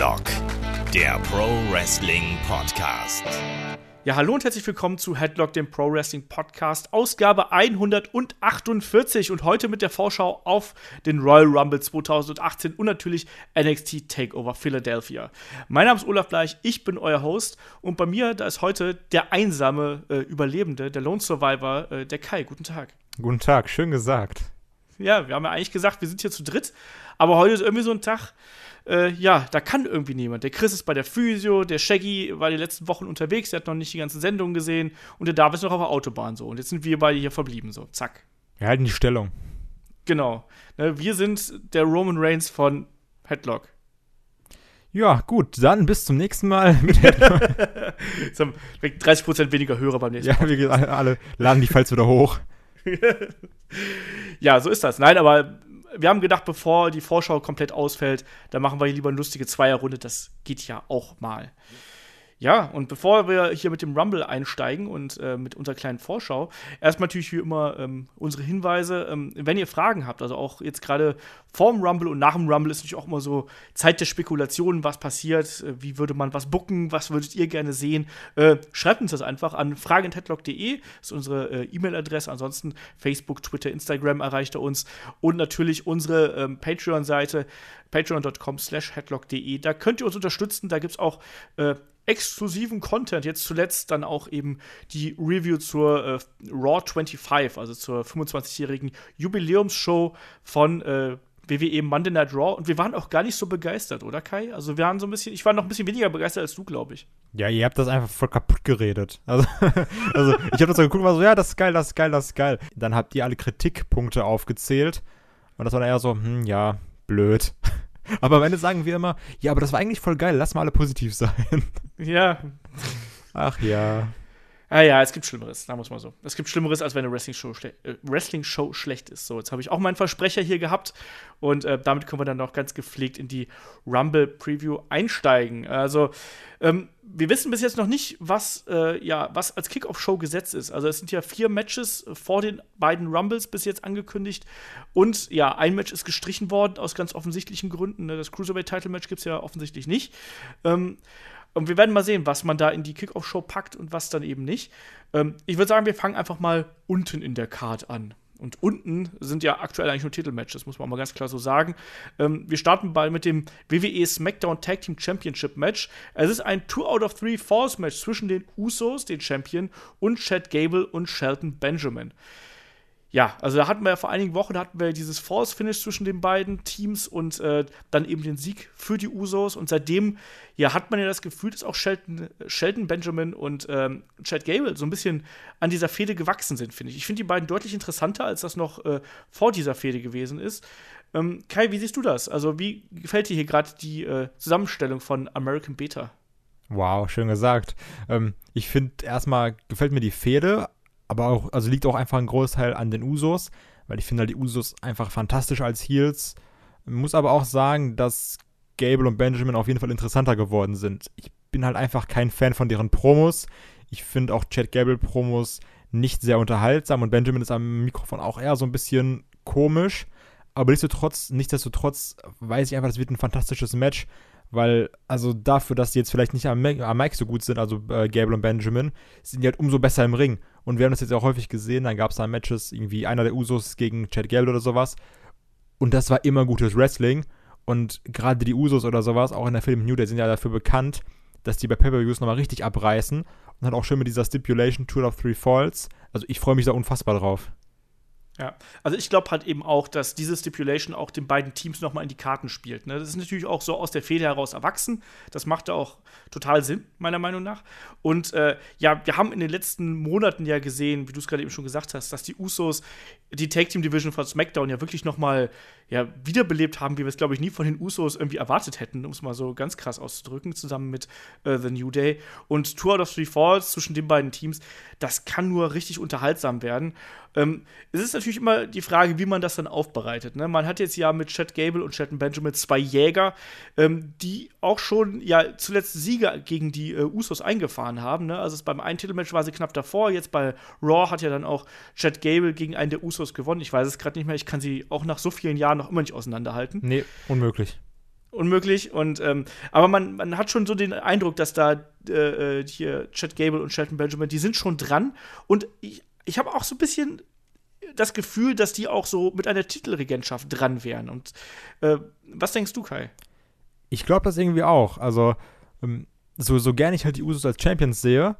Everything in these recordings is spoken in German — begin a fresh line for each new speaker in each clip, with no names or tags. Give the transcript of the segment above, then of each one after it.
Headlock, der Pro Wrestling Podcast.
Ja, hallo und herzlich willkommen zu Headlock, dem Pro Wrestling Podcast, Ausgabe 148 und heute mit der Vorschau auf den Royal Rumble 2018 und natürlich NXT Takeover Philadelphia. Mein Name ist Olaf Bleich, ich bin euer Host und bei mir, da ist heute der einsame äh, Überlebende, der Lone Survivor, äh, der Kai. Guten Tag.
Guten Tag, schön gesagt.
Ja, wir haben ja eigentlich gesagt, wir sind hier zu dritt, aber heute ist irgendwie so ein Tag, äh, ja, da kann irgendwie niemand. Der Chris ist bei der Physio, der Shaggy war die letzten Wochen unterwegs, der hat noch nicht die ganzen Sendungen gesehen und der David ist noch auf der Autobahn so. Und jetzt sind wir beide hier verblieben, so, zack.
Wir halten die Stellung.
Genau. Ne, wir sind der Roman Reigns von Headlock.
Ja, gut, dann bis zum nächsten Mal mit.
Jetzt haben wir 30% weniger Hörer beim nächsten
Mal. Ja, wir alle, alle laden die Files wieder hoch.
ja, so ist das. Nein, aber wir haben gedacht, bevor die Vorschau komplett ausfällt, dann machen wir hier lieber eine lustige Zweierrunde. Das geht ja auch mal. Ja, und bevor wir hier mit dem Rumble einsteigen und äh, mit unserer kleinen Vorschau, erstmal natürlich wie immer ähm, unsere Hinweise. Ähm, wenn ihr Fragen habt, also auch jetzt gerade vorm Rumble und nach dem Rumble ist natürlich auch immer so Zeit der Spekulation, was passiert, äh, wie würde man was bucken, was würdet ihr gerne sehen. Äh, schreibt uns das einfach an fragenheadlock.de, ist unsere äh, E-Mail-Adresse. Ansonsten Facebook, Twitter, Instagram erreicht er uns und natürlich unsere ähm, Patreon-Seite patreon.com slash headlock.de. Da könnt ihr uns unterstützen, da gibt es auch äh, exklusiven Content. Jetzt zuletzt dann auch eben die Review zur äh, Raw 25, also zur 25-jährigen Jubiläumsshow von äh, WWE Monday Night Raw. Und wir waren auch gar nicht so begeistert, oder Kai? Also wir waren so ein bisschen, ich war noch ein bisschen weniger begeistert als du, glaube ich.
Ja, ihr habt das einfach voll kaputt geredet. Also, also ich habe das so geguckt und war so, ja, das ist geil, das ist geil, das ist geil. Dann habt ihr alle Kritikpunkte aufgezählt. Und das war dann eher so, hm, ja, blöd. Aber am Ende sagen wir immer, ja, aber das war eigentlich voll geil, lass mal alle positiv sein.
Ja.
Ach ja.
Ah ja, es gibt Schlimmeres, wir es mal so. Es gibt Schlimmeres, als wenn eine Wrestling-Show äh, Wrestling schlecht ist. So, jetzt habe ich auch meinen Versprecher hier gehabt und äh, damit können wir dann noch ganz gepflegt in die Rumble-Preview einsteigen. Also, ähm, wir wissen bis jetzt noch nicht, was, äh, ja, was als Kickoff-Show gesetzt ist. Also, es sind ja vier Matches vor den beiden Rumbles bis jetzt angekündigt und ja, ein Match ist gestrichen worden aus ganz offensichtlichen Gründen. Ne? Das Cruiserweight-Title-Match gibt es ja offensichtlich nicht. Ähm, und wir werden mal sehen, was man da in die Kickoff-Show packt und was dann eben nicht. Ähm, ich würde sagen, wir fangen einfach mal unten in der Card an. Und unten sind ja aktuell eigentlich nur Titelmatches, muss man mal ganz klar so sagen. Ähm, wir starten bei mit dem WWE SmackDown Tag Team Championship Match. Es ist ein 2 out of 3 Falls Match zwischen den Usos, den Champion, und Chad Gable und Shelton Benjamin ja, also da hatten wir ja vor einigen Wochen hatten wir dieses False Finish zwischen den beiden Teams und äh, dann eben den Sieg für die Usos und seitdem ja hat man ja das Gefühl, dass auch Shelton, Shelton Benjamin und ähm, Chad Gable so ein bisschen an dieser Fehde gewachsen sind, finde ich. Ich finde die beiden deutlich interessanter, als das noch äh, vor dieser Fehde gewesen ist. Ähm, Kai, wie siehst du das? Also wie gefällt dir hier gerade die äh, Zusammenstellung von American Beta?
Wow, schön gesagt. Ähm, ich finde erstmal gefällt mir die Fehde, aber auch, also liegt auch einfach ein Großteil an den Usos, weil ich finde halt die Usos einfach fantastisch als Heels. Muss aber auch sagen, dass Gable und Benjamin auf jeden Fall interessanter geworden sind. Ich bin halt einfach kein Fan von deren Promos. Ich finde auch Chad Gable Promos nicht sehr unterhaltsam und Benjamin ist am Mikrofon auch eher so ein bisschen komisch. Aber nichtsdestotrotz, nichtsdestotrotz weiß ich einfach, das wird ein fantastisches Match. Weil, also dafür, dass die jetzt vielleicht nicht am, am Mike so gut sind, also äh, Gable und Benjamin, sind die halt umso besser im Ring. Und wir haben das jetzt auch häufig gesehen, dann gab es da Matches, irgendwie einer der Usos gegen Chad Gable oder sowas. Und das war immer gutes Wrestling. Und gerade die Usos oder sowas, auch in der Film New Day, sind ja dafür bekannt, dass die bei Pay-Per-Views nochmal richtig abreißen. Und dann auch schön mit dieser Stipulation Tour of Three Falls. Also ich freue mich da unfassbar drauf.
Ja, also ich glaube halt eben auch, dass diese Stipulation auch den beiden Teams nochmal in die Karten spielt. Ne? Das ist natürlich auch so aus der Fehde heraus erwachsen. Das macht auch total Sinn, meiner Meinung nach. Und äh, ja, wir haben in den letzten Monaten ja gesehen, wie du es gerade eben schon gesagt hast, dass die Usos die Tag Team Division von SmackDown ja wirklich nochmal ja, wiederbelebt haben, wie wir es, glaube ich, nie von den Usos irgendwie erwartet hätten, um es mal so ganz krass auszudrücken, zusammen mit äh, The New Day. Und Tour of Three Falls zwischen den beiden Teams, das kann nur richtig unterhaltsam werden. Ähm, es ist natürlich immer die Frage, wie man das dann aufbereitet. Ne? Man hat jetzt ja mit Chad Gable und Chad Benjamin zwei Jäger, ähm, die auch schon ja zuletzt Sieger gegen die äh, Usos eingefahren haben. Ne? Also beim einen Titelmatch war sie knapp davor. Jetzt bei Raw hat ja dann auch Chad Gable gegen einen der Usos gewonnen. Ich weiß es gerade nicht mehr. Ich kann sie auch nach so vielen Jahren noch immer nicht auseinanderhalten.
Nee, unmöglich.
unmöglich. Und, ähm, aber man, man hat schon so den Eindruck, dass da äh, äh hier Chad Gable und Shelton Benjamin, die sind schon dran. Und ich, ich habe auch so ein bisschen das Gefühl, dass die auch so mit einer Titelregentschaft dran wären. Und äh, was denkst du, Kai?
Ich glaube das irgendwie auch. Also, ähm, so, so gerne ich halt die Usos als Champions sehe,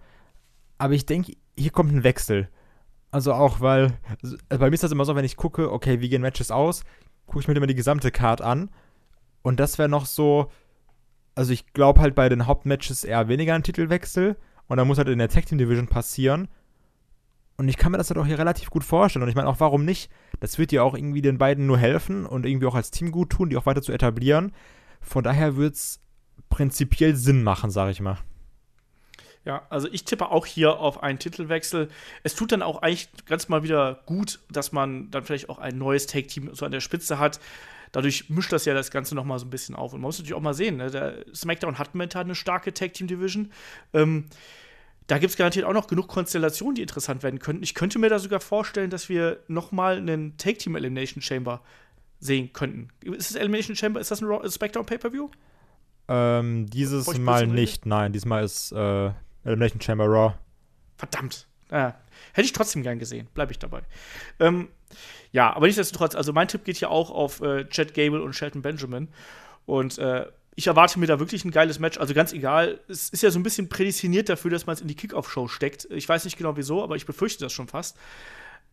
aber ich denke, hier kommt ein Wechsel. Also auch, weil, also bei mir ist das immer so, wenn ich gucke, okay, wie gehen Matches aus, gucke ich mir immer die gesamte Card an. Und das wäre noch so, also ich glaube halt bei den Hauptmatches eher weniger ein Titelwechsel. Und dann muss halt in der Tag Team Division passieren. Und ich kann mir das halt auch hier relativ gut vorstellen. Und ich meine auch, warum nicht? Das wird ja auch irgendwie den beiden nur helfen und irgendwie auch als Team gut tun, die auch weiter zu etablieren. Von daher wird es prinzipiell Sinn machen, sage ich mal.
Ja, also ich tippe auch hier auf einen Titelwechsel. Es tut dann auch eigentlich ganz mal wieder gut, dass man dann vielleicht auch ein neues Take-Team so an der Spitze hat. Dadurch mischt das ja das Ganze noch mal so ein bisschen auf. Und man muss natürlich auch mal sehen, ne? der SmackDown hat momentan eine starke Tag-Team-Division. Ähm, da gibt es garantiert auch noch genug Konstellationen, die interessant werden könnten. Ich könnte mir da sogar vorstellen, dass wir noch mal einen Take Team Elimination Chamber sehen könnten. Ist das Elimination Chamber, ist das ein Raw, SmackDown Pay-Per-View?
Ähm, dieses Mal nicht, nein. Diesmal ist äh, Elimination Chamber Raw.
Verdammt. Ah, hätte ich trotzdem gern gesehen. Bleibe ich dabei. Ähm, ja, aber nichtsdestotrotz, also mein Tipp geht hier auch auf äh, Chad Gable und Shelton Benjamin. Und äh, ich erwarte mir da wirklich ein geiles Match. Also ganz egal, es ist ja so ein bisschen prädestiniert dafür, dass man es in die Kickoff-Show steckt. Ich weiß nicht genau wieso, aber ich befürchte das schon fast.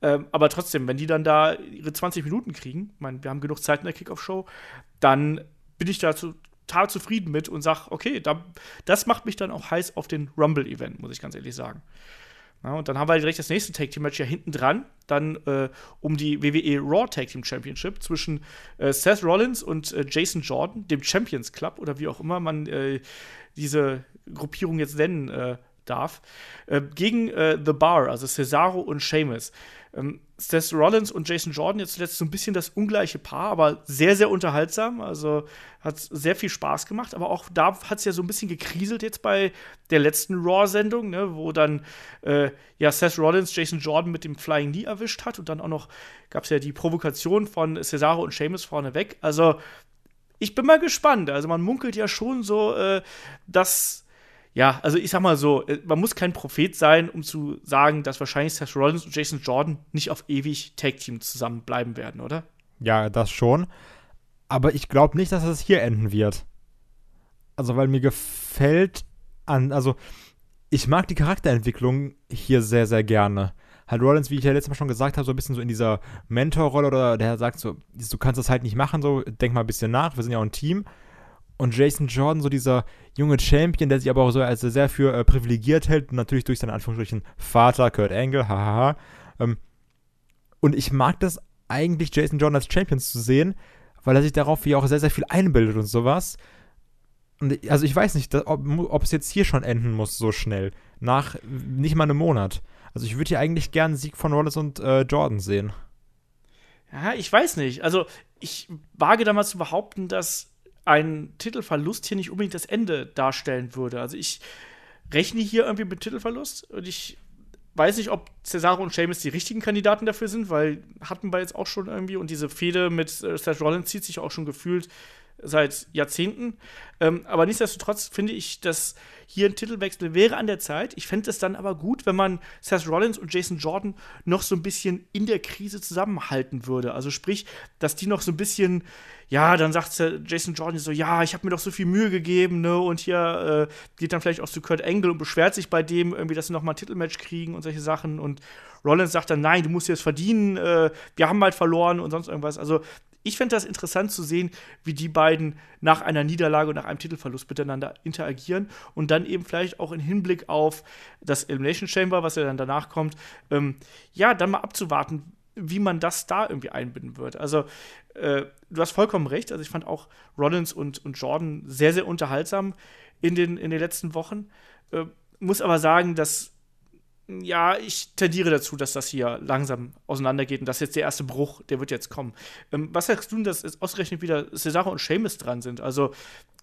Ähm, aber trotzdem, wenn die dann da ihre 20 Minuten kriegen, ich meine, wir haben genug Zeit in der Kickoff-Show, dann bin ich da total zufrieden mit und sage, okay, da, das macht mich dann auch heiß auf den Rumble-Event, muss ich ganz ehrlich sagen. Ja, und dann haben wir direkt das nächste Tag Team Match ja hinten dran, dann äh, um die WWE Raw Tag Team Championship zwischen äh, Seth Rollins und äh, Jason Jordan, dem Champions Club oder wie auch immer man äh, diese Gruppierung jetzt nennen äh, darf, äh, gegen The Bar, also Cesaro und Sheamus. Ähm, Seth Rollins und Jason Jordan jetzt zuletzt so ein bisschen das ungleiche Paar, aber sehr, sehr unterhaltsam. Also hat sehr viel Spaß gemacht. Aber auch da hat es ja so ein bisschen gekriselt jetzt bei der letzten Raw-Sendung, ne, wo dann äh, ja Seth Rollins Jason Jordan mit dem Flying Knee erwischt hat. Und dann auch noch gab es ja die Provokation von Cesaro und Sheamus vorneweg. Also ich bin mal gespannt. Also man munkelt ja schon so, äh, dass ja, also ich sag mal so, äh, man muss kein Prophet sein, um zu sagen, dass wahrscheinlich Seth Rollins und Jason Jordan nicht auf ewig Tag Team zusammenbleiben werden, oder?
Ja, das schon. Aber ich glaube nicht, dass es hier enden wird. Also, weil mir gefällt an, also ich mag die Charakterentwicklung hier sehr, sehr gerne. Halt Rollins, wie ich ja letztes Mal schon gesagt habe, so ein bisschen so in dieser Mentorrolle oder der sagt so, du kannst das halt nicht machen, so denk mal ein bisschen nach, wir sind ja auch ein Team. Und Jason Jordan, so dieser junge Champion, der sich aber auch so als sehr für äh, privilegiert hält, natürlich durch seinen Anführungsstrichen Vater, Kurt Angle, hahaha. Ähm, und ich mag das eigentlich, Jason Jordan als Champion zu sehen, weil er sich darauf wie auch sehr, sehr viel einbildet und sowas. Und also ich weiß nicht, ob, es jetzt hier schon enden muss so schnell. Nach nicht mal einem Monat. Also ich würde hier eigentlich gerne einen Sieg von Wallace und äh, Jordan sehen.
Ja, ich weiß nicht. Also ich wage damals zu behaupten, dass ein Titelverlust hier nicht unbedingt das Ende darstellen würde. Also ich rechne hier irgendwie mit Titelverlust und ich weiß nicht, ob Cesaro und Sheamus die richtigen Kandidaten dafür sind, weil hatten wir jetzt auch schon irgendwie und diese Fehde mit äh, Seth Rollins zieht sich auch schon gefühlt seit Jahrzehnten. Ähm, aber nichtsdestotrotz finde ich, dass hier ein Titelwechsel wäre an der Zeit. Ich fände es dann aber gut, wenn man Seth Rollins und Jason Jordan noch so ein bisschen in der Krise zusammenhalten würde. Also sprich, dass die noch so ein bisschen, ja, dann sagt Jason Jordan so, ja, ich habe mir doch so viel Mühe gegeben, ne, und hier äh, geht dann vielleicht auch zu Kurt Angle und beschwert sich bei dem irgendwie, dass sie noch mal ein Titelmatch kriegen und solche Sachen. Und Rollins sagt dann, nein, du musst jetzt verdienen, äh, wir haben halt verloren und sonst irgendwas. Also ich fände das interessant zu sehen, wie die beiden nach einer Niederlage und nach einem Titelverlust miteinander interagieren und dann eben vielleicht auch in Hinblick auf das Elimination Chamber, was ja dann danach kommt, ähm, ja, dann mal abzuwarten, wie man das da irgendwie einbinden wird. Also, äh, du hast vollkommen recht. Also, ich fand auch Rollins und, und Jordan sehr, sehr unterhaltsam in den, in den letzten Wochen. Äh, muss aber sagen, dass ja, ich tendiere dazu, dass das hier langsam auseinandergeht und dass jetzt der erste Bruch, der wird jetzt kommen. Ähm, was sagst du, dass jetzt ausgerechnet wieder Cesaro und Seamus dran sind? Also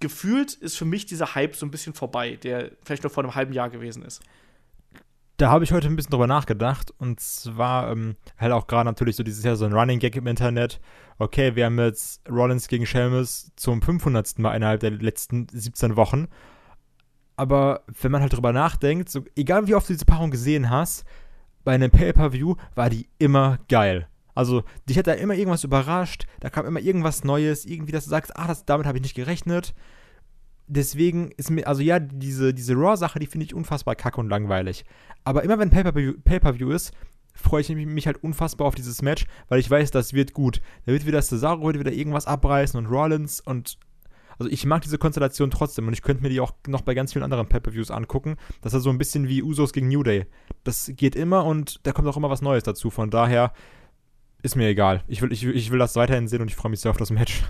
gefühlt ist für mich dieser Hype so ein bisschen vorbei, der vielleicht noch vor einem halben Jahr gewesen ist.
da habe ich heute ein bisschen drüber nachgedacht. Und zwar ähm, halt auch gerade natürlich so dieses Jahr so ein Running Gag im Internet. Okay, wir haben jetzt Rollins gegen Sheamus zum 500. Mal innerhalb der letzten 17 Wochen. Aber wenn man halt drüber nachdenkt, so, egal wie oft du diese Paarung gesehen hast, bei einem Pay-Per-View war die immer geil. Also, dich hat da immer irgendwas überrascht, da kam immer irgendwas Neues, irgendwie, dass du sagst, ah, das, damit habe ich nicht gerechnet. Deswegen ist mir, also ja, diese, diese Raw-Sache, die finde ich unfassbar kacke und langweilig. Aber immer wenn Pay-Per-View Pay ist, freue ich mich halt unfassbar auf dieses Match, weil ich weiß, das wird gut. Da wird wieder Cesaro wird wieder irgendwas abreißen und Rollins und also ich mag diese Konstellation trotzdem und ich könnte mir die auch noch bei ganz vielen anderen Pay-Per-Views angucken. Das ist so ein bisschen wie Usos gegen New Day. Das geht immer und da kommt auch immer was Neues dazu. Von daher ist mir egal. Ich will, ich, ich will das weiterhin sehen und ich freue mich sehr auf das Match.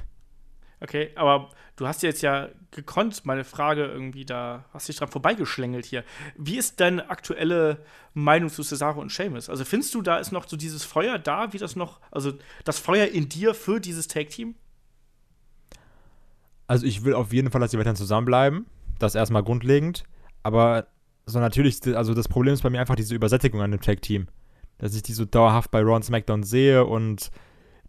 Okay, aber du hast jetzt ja gekonnt meine Frage irgendwie da, hast dich dran vorbeigeschlängelt hier. Wie ist deine aktuelle Meinung zu Cesaro und Seamus? Also findest du, da ist noch so dieses Feuer da, wie das noch, also das Feuer in dir für dieses Tag-Team?
Also ich will auf jeden Fall, dass sie weiterhin zusammenbleiben. Das erstmal grundlegend. Aber so natürlich, also das Problem ist bei mir einfach diese Übersättigung an dem Tag-Team. Dass ich die so dauerhaft bei Raw und SmackDown sehe und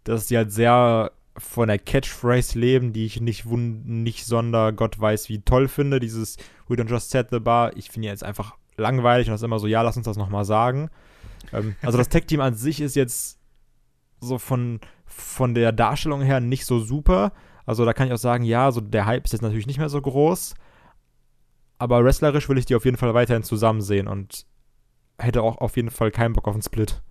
dass die halt sehr von der Catchphrase leben, die ich nicht, nicht sonder Gott weiß wie toll finde. Dieses We don't just set the bar. Ich finde jetzt einfach langweilig und das ist immer so, ja, lass uns das nochmal sagen. Ähm, also das Tech-Team an sich ist jetzt so von, von der Darstellung her nicht so super. Also da kann ich auch sagen, ja, so der Hype ist jetzt natürlich nicht mehr so groß. Aber wrestlerisch will ich die auf jeden Fall weiterhin zusammen sehen und hätte auch auf jeden Fall keinen Bock auf einen Split.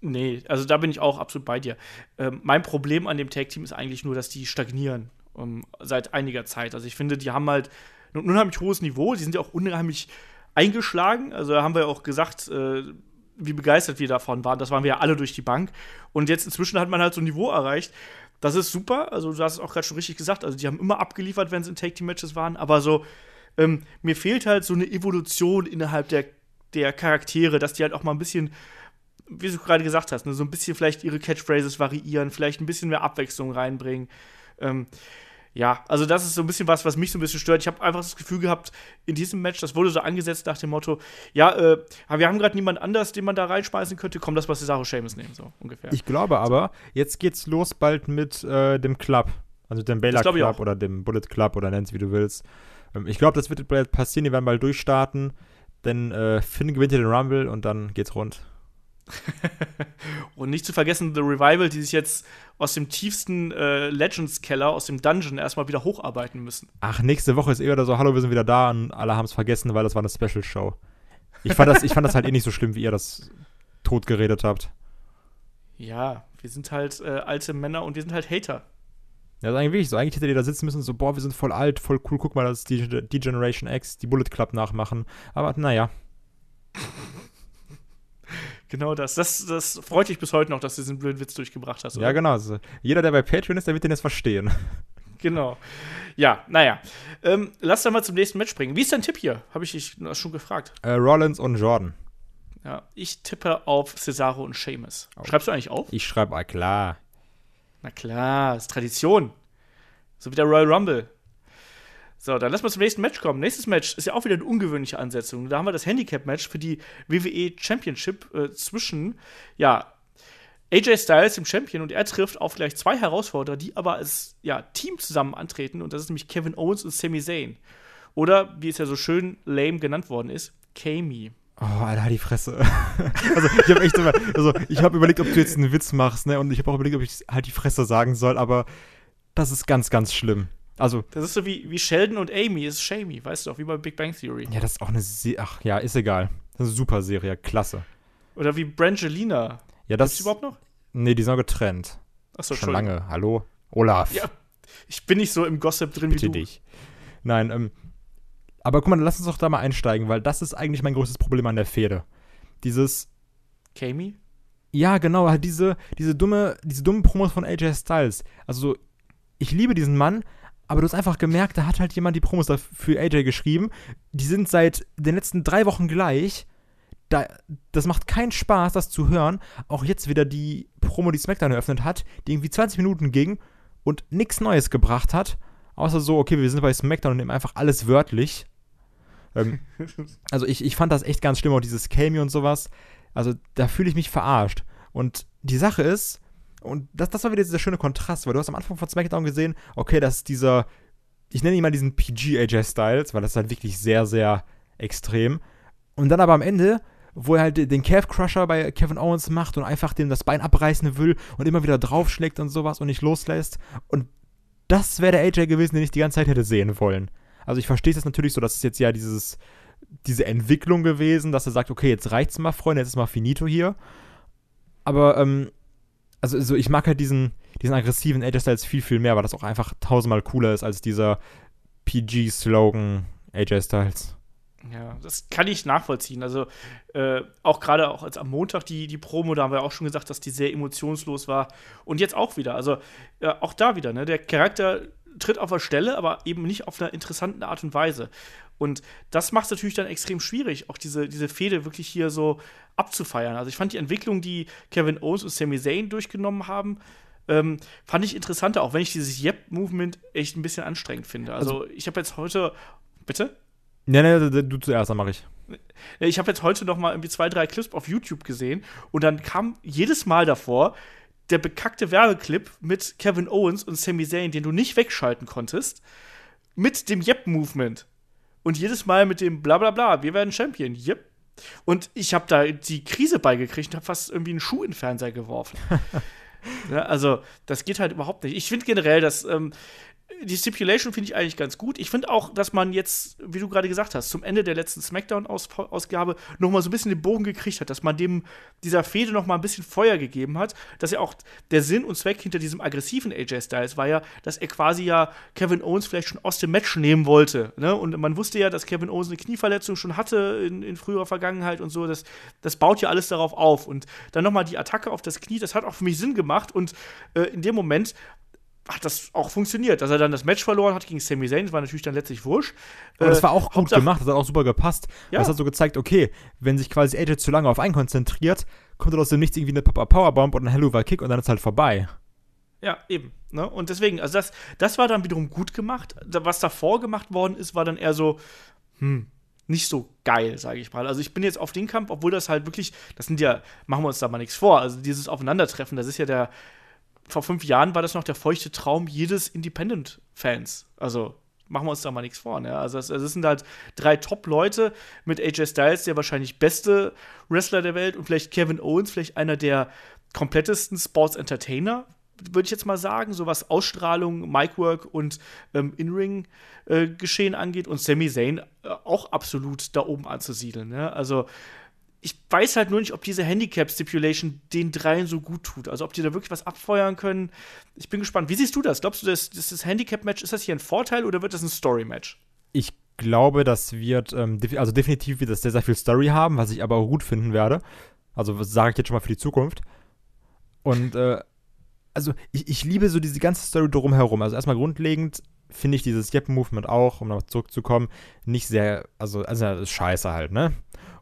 Nee, also da bin ich auch absolut bei dir. Ähm, mein Problem an dem Tag-Team ist eigentlich nur, dass die stagnieren ähm, seit einiger Zeit. Also ich finde, die haben halt ein unheimlich hohes Niveau, die sind ja auch unheimlich eingeschlagen. Also da haben wir ja auch gesagt, äh, wie begeistert wir davon waren. Das waren wir ja alle durch die Bank. Und jetzt inzwischen hat man halt so ein Niveau erreicht. Das ist super. Also du hast es auch gerade schon richtig gesagt. Also die haben immer abgeliefert, wenn sie in Take-Team-Matches waren. Aber so, ähm, mir fehlt halt so eine Evolution innerhalb der, der Charaktere, dass die halt auch mal ein bisschen wie du gerade gesagt hast, ne, so ein bisschen vielleicht ihre Catchphrases variieren, vielleicht ein bisschen mehr Abwechslung reinbringen. Ähm, ja, also das ist so ein bisschen was, was mich so ein bisschen stört. Ich habe einfach das Gefühl gehabt, in diesem Match, das wurde so angesetzt nach dem Motto, ja, äh, wir haben gerade niemand anders, den man da reinschmeißen könnte, komm, das was Cesaro Sheamus nehmen, so ungefähr.
Ich glaube aber, jetzt geht's los bald mit äh, dem Club, also dem Baylor Club oder dem Bullet Club oder nenn's wie du willst. Ähm, ich glaube, das wird bald passieren, die werden bald durchstarten, denn äh, Finn gewinnt hier den Rumble und dann geht's rund.
und nicht zu vergessen The Revival, die sich jetzt aus dem tiefsten äh, Legends-Keller, aus dem Dungeon erstmal wieder hocharbeiten müssen.
Ach, nächste Woche ist eh wieder so, hallo, wir sind wieder da und alle haben es vergessen, weil das war eine Special-Show. Ich fand das, ich fand das halt eh nicht so schlimm, wie ihr das tot geredet habt.
Ja, wir sind halt äh, alte Männer und wir sind halt Hater.
Ja, das ist eigentlich wirklich so. Eigentlich hättet ihr da sitzen müssen, so, boah, wir sind voll alt, voll cool, guck mal, das ist die, die Generation X, die Bullet Club nachmachen. Aber naja.
Genau das. das. Das freut dich bis heute noch, dass du diesen blöden Witz durchgebracht hast.
Oder? Ja, genau. Also, jeder, der bei Patreon ist, der wird den jetzt verstehen.
Genau. Ja, naja. Ähm, lass dann mal zum nächsten Match springen. Wie ist dein Tipp hier? Habe ich dich schon gefragt.
Äh, Rollins und Jordan.
Ja, ich tippe auf Cesaro und Seamus. Oh. Schreibst du eigentlich auf?
Ich schreibe, ah, klar.
Na klar, ist Tradition. So wie der Royal Rumble. So, dann lass mal zum nächsten Match kommen. Nächstes Match ist ja auch wieder eine ungewöhnliche Ansetzung. Da haben wir das Handicap-Match für die WWE Championship äh, zwischen, ja, AJ Styles, dem Champion, und er trifft auf gleich zwei Herausforderer, die aber als ja, Team zusammen antreten. Und das ist nämlich Kevin Owens und Sami Zayn. Oder, wie es ja so schön lame genannt worden ist, Kami.
Oh, Alter, die Fresse. also, ich habe echt immer, also, ich habe überlegt, ob du jetzt einen Witz machst, ne? Und ich habe auch überlegt, ob ich halt die Fresse sagen soll, aber das ist ganz, ganz schlimm. Also.
Das ist so wie, wie Sheldon und Amy ist Shamey, weißt du, auch wie bei Big Bang Theory.
Ja, das ist auch eine Se Ach ja, ist egal. Das ist eine super Serie, klasse.
Oder wie Brangelina.
Ja, das. Gibt's überhaupt noch? Nee, die sind auch getrennt.
Achso,
schon lange. Hallo? Olaf.
Ja, ich bin nicht so im Gossip drin
Bitte
wie du.
dich. Nein, ähm. Aber guck mal, lass uns doch da mal einsteigen, weil das ist eigentlich mein größtes Problem an der Fehde. Dieses.
Kami?
Ja, genau, halt diese, diese dumme, diese dummen Promos von AJ Styles. Also, ich liebe diesen Mann, aber du hast einfach gemerkt, da hat halt jemand die Promos für AJ geschrieben. Die sind seit den letzten drei Wochen gleich. Da, das macht keinen Spaß, das zu hören. Auch jetzt wieder die Promo, die SmackDown eröffnet hat, die irgendwie 20 Minuten ging und nichts Neues gebracht hat. Außer so, okay, wir sind bei SmackDown und nehmen einfach alles wörtlich. Ähm, also ich, ich fand das echt ganz schlimm, auch dieses Cameo und sowas. Also da fühle ich mich verarscht. Und die Sache ist, und das, das war wieder dieser schöne Kontrast, weil du hast am Anfang von SmackDown gesehen, okay, das ist dieser, ich nenne ihn mal diesen PG AJ Styles, weil das ist halt wirklich sehr, sehr extrem. Und dann aber am Ende, wo er halt den Calf Crusher bei Kevin Owens macht und einfach dem das Bein abreißen will und immer wieder draufschlägt und sowas und nicht loslässt. Und das wäre der AJ gewesen, den ich die ganze Zeit hätte sehen wollen. Also ich verstehe es natürlich so, das ist jetzt ja dieses, diese Entwicklung gewesen, dass er sagt, okay, jetzt reicht's mal, Freunde, jetzt ist mal finito hier. Aber, ähm, also, also ich mag halt diesen, diesen aggressiven AJ Styles viel, viel mehr, weil das auch einfach tausendmal cooler ist als dieser PG-Slogan AJ Styles.
Ja, das kann ich nachvollziehen. Also äh, auch gerade auch als am Montag die, die Promo, da haben wir auch schon gesagt, dass die sehr emotionslos war. Und jetzt auch wieder. Also äh, auch da wieder, ne? Der Charakter tritt auf der Stelle, aber eben nicht auf einer interessanten Art und Weise. Und das macht es natürlich dann extrem schwierig, auch diese, diese Fehde wirklich hier so abzufeiern. Also ich fand die Entwicklung, die Kevin Owens und Sami Zayn durchgenommen haben, ähm, fand ich interessanter, auch wenn ich dieses Yep-Movement echt ein bisschen anstrengend finde. Also, also ich habe jetzt heute. Bitte?
Ja, ne, du zuerst, dann mache ich.
Ich habe jetzt heute noch mal irgendwie zwei, drei Clips auf YouTube gesehen und dann kam jedes Mal davor der bekackte Werbeclip mit Kevin Owens und Sami Zayn, den du nicht wegschalten konntest, mit dem Yep-Movement. Und jedes Mal mit dem Blablabla, bla, bla, wir werden Champion, yep. Und ich habe da die Krise beigekriegt und habe fast irgendwie einen Schuh in den Fernseher geworfen. ja, also, das geht halt überhaupt nicht. Ich finde generell, dass ähm, die Stipulation finde ich eigentlich ganz gut. Ich finde auch, dass man jetzt, wie du gerade gesagt hast, zum Ende der letzten Smackdown-Ausgabe noch mal so ein bisschen den Bogen gekriegt hat, dass man dem dieser Fehde noch mal ein bisschen Feuer gegeben hat, dass ja auch der Sinn und Zweck hinter diesem aggressiven AJ Styles war ja, dass er quasi ja Kevin Owens vielleicht schon aus dem Match nehmen wollte. Ne? Und man wusste ja, dass Kevin Owens eine Knieverletzung schon hatte in, in früherer Vergangenheit und so. Das, das baut ja alles darauf auf. Und dann noch mal die Attacke auf das Knie, das hat auch für mich Sinn gemacht. Und äh, in dem Moment hat das auch funktioniert. Dass er dann das Match verloren hat gegen Sami Zayn, das war natürlich dann letztlich wurscht.
Aber das war auch gut Hauptsache, gemacht, das hat auch super gepasst. Ja. Das hat so gezeigt, okay, wenn sich quasi AJ zu lange auf einen konzentriert, kommt er aus dem Nichts irgendwie eine Powerbomb oder ein Helluva Kick und dann ist halt vorbei.
Ja, eben. Ne? Und deswegen, also das, das war dann wiederum gut gemacht. Was davor gemacht worden ist, war dann eher so, hm, nicht so geil, sage ich mal. Also ich bin jetzt auf den Kampf, obwohl das halt wirklich, das sind ja, machen wir uns da mal nichts vor. Also dieses Aufeinandertreffen, das ist ja der, vor fünf Jahren war das noch der feuchte Traum jedes Independent-Fans. Also machen wir uns da mal nichts vor. Ne? Also es, es sind halt drei Top-Leute mit AJ Styles, der wahrscheinlich beste Wrestler der Welt und vielleicht Kevin Owens, vielleicht einer der komplettesten Sports-Entertainer, würde ich jetzt mal sagen, so was Ausstrahlung, Micwork und ähm, In-Ring-Geschehen äh, angeht und Sami Zayn äh, auch absolut da oben anzusiedeln. Ne? Also ich weiß halt nur nicht, ob diese Handicap-Stipulation den dreien so gut tut. Also ob die da wirklich was abfeuern können. Ich bin gespannt. Wie siehst du das? Glaubst du, das, das, das Handicap-Match, ist das hier ein Vorteil oder wird das ein Story-Match?
Ich glaube, das wird, ähm, also definitiv wird das sehr, sehr viel Story haben, was ich aber auch gut finden werde. Also sage ich jetzt schon mal für die Zukunft. Und äh, also ich, ich liebe so diese ganze Story drumherum. Also erstmal grundlegend finde ich dieses Yep-Movement auch, um nochmal zurückzukommen, nicht sehr, also, also das ist scheiße halt, ne?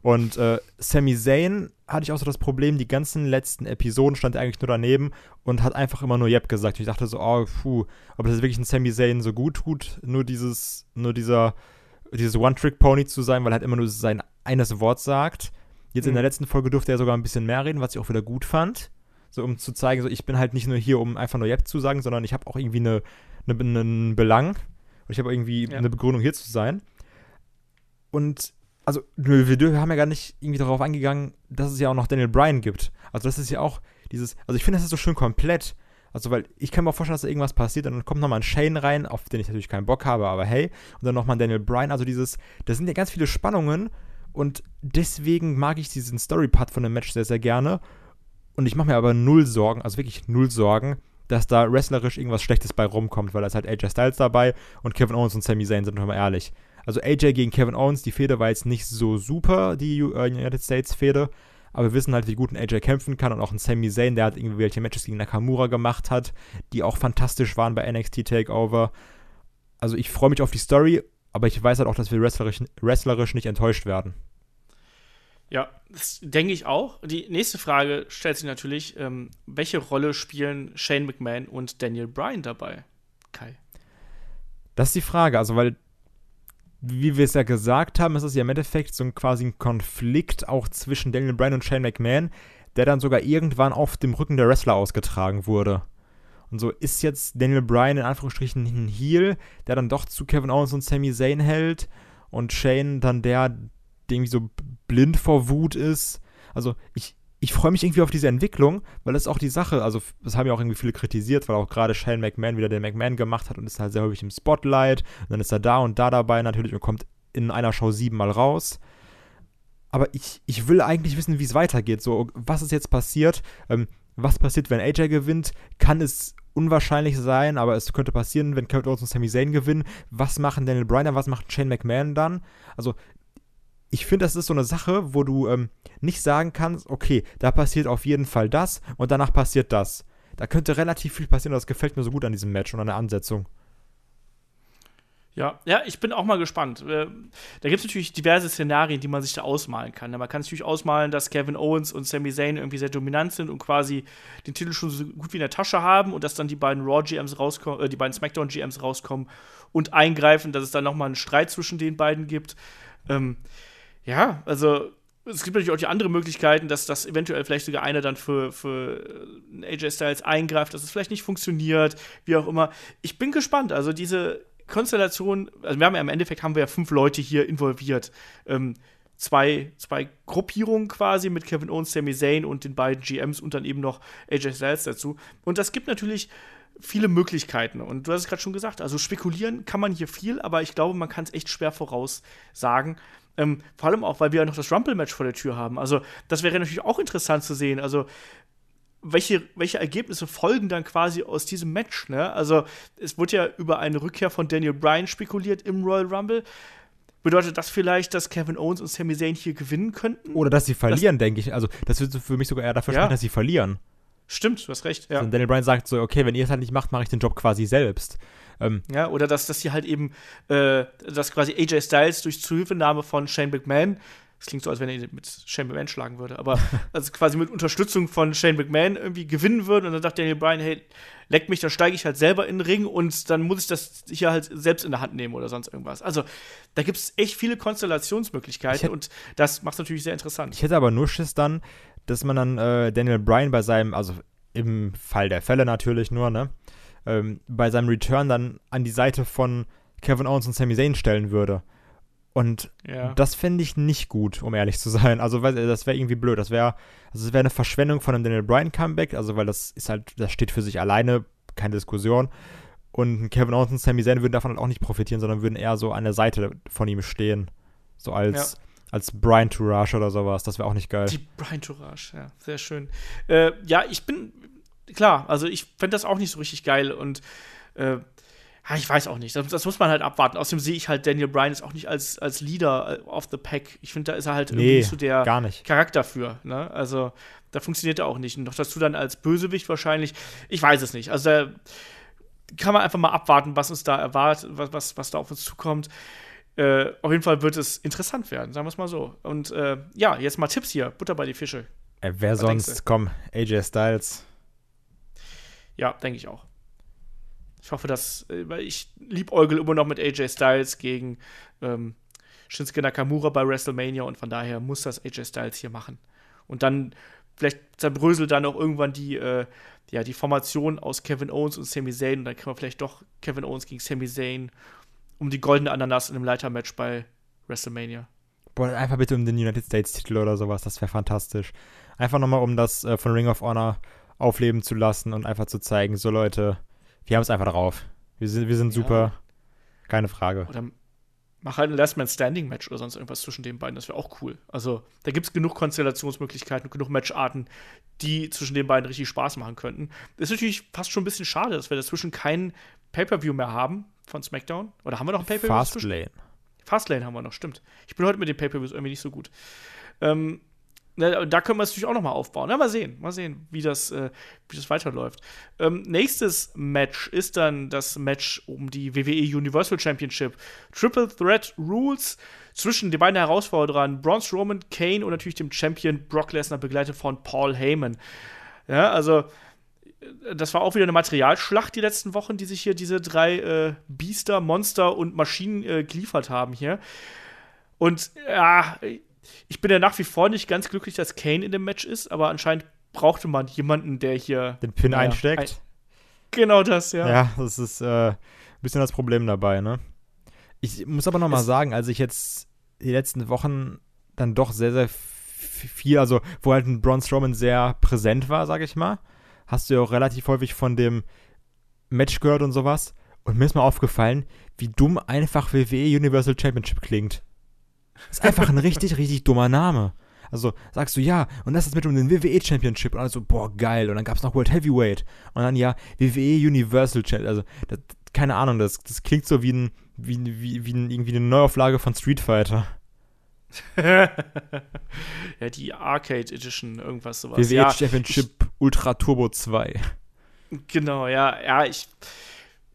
Und äh, Sami Zayn hatte ich auch so das Problem, die ganzen letzten Episoden stand er eigentlich nur daneben und hat einfach immer nur Yep gesagt. Und ich dachte so, oh, puh, ob das wirklich ein Sami Zayn so gut tut, nur dieses, nur dieser, dieses One-Trick-Pony zu sein, weil er halt immer nur sein eines Wort sagt. Jetzt mhm. in der letzten Folge durfte er sogar ein bisschen mehr reden, was ich auch wieder gut fand. So, um zu zeigen, so, ich bin halt nicht nur hier, um einfach nur Yep zu sagen, sondern ich habe auch irgendwie eine, eine, einen Belang. Und ich habe irgendwie ja. eine Begründung, hier zu sein. Und also wir haben ja gar nicht irgendwie darauf eingegangen, dass es ja auch noch Daniel Bryan gibt. Also das ist ja auch dieses, also ich finde, das ist so schön komplett. Also, weil ich kann mir auch vorstellen, dass da irgendwas passiert, dann kommt nochmal ein Shane rein, auf den ich natürlich keinen Bock habe, aber hey, und dann nochmal ein Daniel Bryan. Also dieses, da sind ja ganz viele Spannungen und deswegen mag ich diesen Story-Part von dem Match sehr, sehr gerne. Und ich mache mir aber null Sorgen, also wirklich null Sorgen, dass da wrestlerisch irgendwas Schlechtes bei rumkommt, weil da ist halt AJ Styles dabei und Kevin Owens und Sami Zayn sind, wir mal ehrlich. Also AJ gegen Kevin Owens, die Fehde war jetzt nicht so super, die äh, United States Fehde. Aber wir wissen halt, wie gut ein AJ kämpfen kann und auch ein Sami Zayn, der halt irgendwelche Matches gegen Nakamura gemacht hat, die auch fantastisch waren bei NXT Takeover. Also ich freue mich auf die Story, aber ich weiß halt auch, dass wir wrestlerisch, wrestlerisch nicht enttäuscht werden.
Ja, das denke ich auch. Die nächste Frage stellt sich natürlich, ähm, welche Rolle spielen Shane McMahon und Daniel Bryan dabei? Kai.
Das ist die Frage, also weil wie wir es ja gesagt haben, ist es ja im Endeffekt so ein quasi ein Konflikt auch zwischen Daniel Bryan und Shane McMahon, der dann sogar irgendwann auf dem Rücken der Wrestler ausgetragen wurde. Und so ist jetzt Daniel Bryan in Anführungsstrichen ein Heel, der dann doch zu Kevin Owens und Sami Zayn hält und Shane dann der, der irgendwie so blind vor Wut ist. Also ich, ich freue mich irgendwie auf diese Entwicklung, weil das ist auch die Sache, also das haben ja auch irgendwie viele kritisiert, weil auch gerade Shane McMahon wieder den McMahon gemacht hat und ist halt sehr häufig im Spotlight. Und dann ist er da und da dabei natürlich und kommt in einer Show siebenmal raus. Aber ich, ich will eigentlich wissen, wie es weitergeht. So, was ist jetzt passiert? Ähm, was passiert, wenn AJ gewinnt? Kann es unwahrscheinlich sein, aber es könnte passieren, wenn Kurt Owens und Sami Zayn gewinnen. Was machen Daniel Bryan, was macht Shane McMahon dann? Also ich finde, das ist so eine Sache, wo du ähm, nicht sagen kannst, okay, da passiert auf jeden Fall das und danach passiert das. Da könnte relativ viel passieren und das gefällt mir so gut an diesem Match und an der Ansetzung.
Ja, ja, ich bin auch mal gespannt. Äh, da gibt es natürlich diverse Szenarien, die man sich da ausmalen kann. Man kann natürlich ausmalen, dass Kevin Owens und Sami Zayn irgendwie sehr dominant sind und quasi den Titel schon so gut wie in der Tasche haben und dass dann die beiden Raw GMs rauskommen, äh, die beiden SmackDown GMs rauskommen und eingreifen, dass es dann nochmal einen Streit zwischen den beiden gibt. Ähm, ja, also es gibt natürlich auch die anderen Möglichkeiten, dass das eventuell vielleicht sogar einer dann für, für AJ Styles eingreift, dass es vielleicht nicht funktioniert, wie auch immer. Ich bin gespannt. Also diese Konstellation, also wir haben ja im Endeffekt haben wir ja fünf Leute hier involviert. Ähm, zwei, zwei Gruppierungen quasi mit Kevin Owens, Sami Zayn und den beiden GMs und dann eben noch AJ Styles dazu. Und das gibt natürlich viele Möglichkeiten. Und du hast es gerade schon gesagt, also spekulieren kann man hier viel, aber ich glaube, man kann es echt schwer voraussagen. Ähm, vor allem auch, weil wir ja noch das Rumble-Match vor der Tür haben. Also, das wäre natürlich auch interessant zu sehen. Also, welche, welche Ergebnisse folgen dann quasi aus diesem Match, ne? Also, es wurde ja über eine Rückkehr von Daniel Bryan spekuliert im Royal Rumble. Bedeutet das vielleicht, dass Kevin Owens und Sami Zayn hier gewinnen könnten?
Oder dass sie verlieren, denke ich. Also, das wird für mich sogar eher dafür ja. sprechen, dass sie verlieren.
Stimmt, du hast recht, ja.
Also Daniel Bryan sagt so, okay, wenn ihr es halt nicht macht, mache ich den Job quasi selbst.
Ähm, ja, oder dass, dass sie halt eben, äh, dass quasi AJ Styles durch Zuhilfenahme von Shane McMahon, das klingt so, als wenn er ihn mit Shane McMahon schlagen würde, aber also quasi mit Unterstützung von Shane McMahon irgendwie gewinnen würde und dann sagt Daniel Bryan, hey, leck mich, dann steige ich halt selber in den Ring und dann muss ich das hier halt selbst in der Hand nehmen oder sonst irgendwas. Also, da gibt es echt viele Konstellationsmöglichkeiten hätte, und das macht es natürlich sehr interessant.
Ich hätte aber nur Schiss dann, dass man dann äh, Daniel Bryan bei seinem, also im Fall der Fälle natürlich nur, ne, ähm, bei seinem Return dann an die Seite von Kevin Owens und Sami Zayn stellen würde. Und ja. das fände ich nicht gut, um ehrlich zu sein. Also, weil, das wäre irgendwie blöd. Das wäre also das eine Verschwendung von einem Daniel Bryan Comeback, also weil das ist halt, das steht für sich alleine, keine Diskussion. Und Kevin Owens und Sami Zayn würden davon halt auch nicht profitieren, sondern würden eher so an der Seite von ihm stehen. So als, ja. als Brian Tourage oder sowas. Das wäre auch nicht geil.
Die Brian Tourage, ja, sehr schön. Äh, ja, ich bin, klar, also ich fände das auch nicht so richtig geil und äh, ich weiß auch nicht. Das, das, muss man halt abwarten. Außerdem sehe ich halt Daniel Bryan ist auch nicht als, als Leader äh, of the Pack. Ich finde, da ist er halt irgendwie nicht so der Charakter für. Ne? Also, da funktioniert er auch nicht. Und noch dazu dann als Bösewicht wahrscheinlich. Ich weiß es nicht. Also, da kann man einfach mal abwarten, was uns da erwartet, was, was, was da auf uns zukommt. Äh, auf jeden Fall wird es interessant werden, sagen wir es mal so. Und äh, ja, jetzt mal Tipps hier. Butter bei die Fische.
Äh, wer was sonst? Komm, AJ Styles.
Ja, denke ich auch. Ich hoffe, dass, äh, weil ich liebäugel immer noch mit AJ Styles gegen ähm, Shinsuke Nakamura bei WrestleMania und von daher muss das AJ Styles hier machen. Und dann, vielleicht zerbröselt dann auch irgendwann die, äh, ja, die Formation aus Kevin Owens und Sami Zayn und dann können wir vielleicht doch Kevin Owens gegen Sami Zayn um die goldene Ananas in einem Leitermatch bei WrestleMania.
Boah, einfach bitte um den United States Titel oder sowas, das wäre fantastisch. Einfach nochmal um das äh, von Ring of Honor aufleben zu lassen und einfach zu zeigen, so Leute, wir haben es einfach drauf. Wir sind, wir sind ja. super. Keine Frage.
Oder mach halt ein Last Man Standing Match oder sonst irgendwas zwischen den beiden. Das wäre auch cool. Also, da gibt es genug Konstellationsmöglichkeiten, genug Matcharten, die zwischen den beiden richtig Spaß machen könnten. Ist natürlich fast schon ein bisschen schade, dass wir dazwischen keinen Pay-Per-View mehr haben von SmackDown. Oder haben wir noch ein Pay-Per-View?
Fastlane.
Fastlane haben wir noch, stimmt. Ich bin heute mit den Pay-Per-Views irgendwie nicht so gut. Ähm, da können wir es natürlich auch nochmal aufbauen. Ja, mal sehen, mal sehen, wie das, äh, wie das weiterläuft. Ähm, nächstes Match ist dann das Match um die WWE Universal Championship. Triple Threat Rules zwischen den beiden Herausforderern Braun Strowman, Kane und natürlich dem Champion Brock Lesnar, begleitet von Paul Heyman. Ja, also das war auch wieder eine Materialschlacht die letzten Wochen, die sich hier diese drei äh, Biester, Monster und Maschinen äh, geliefert haben hier. Und ja, ich bin ja nach wie vor nicht ganz glücklich, dass Kane in dem Match ist, aber anscheinend brauchte man jemanden, der hier
den Pin naja, einsteckt. Ein,
genau das, ja.
Ja, das ist äh, ein bisschen das Problem dabei, ne? Ich muss aber noch mal sagen, als ich jetzt die letzten Wochen dann doch sehr, sehr viel, also wo halt ein Braun Strowman sehr präsent war, sag ich mal, hast du ja auch relativ häufig von dem Match gehört und sowas. Und mir ist mal aufgefallen, wie dumm einfach WWE Universal Championship klingt. Das ist einfach ein richtig, richtig dummer Name. Also sagst du, ja, und das ist mit um den WWE Championship. Und dann so, boah, geil. Und dann gab es noch World Heavyweight. Und dann ja, WWE Universal Championship. Also, das, keine Ahnung, das, das klingt so wie, ein, wie, wie, wie ein, irgendwie eine Neuauflage von Street Fighter.
ja, die Arcade Edition, irgendwas sowas. WWE
ja, Championship ich, Ultra Turbo 2.
Genau, ja, ja, ich.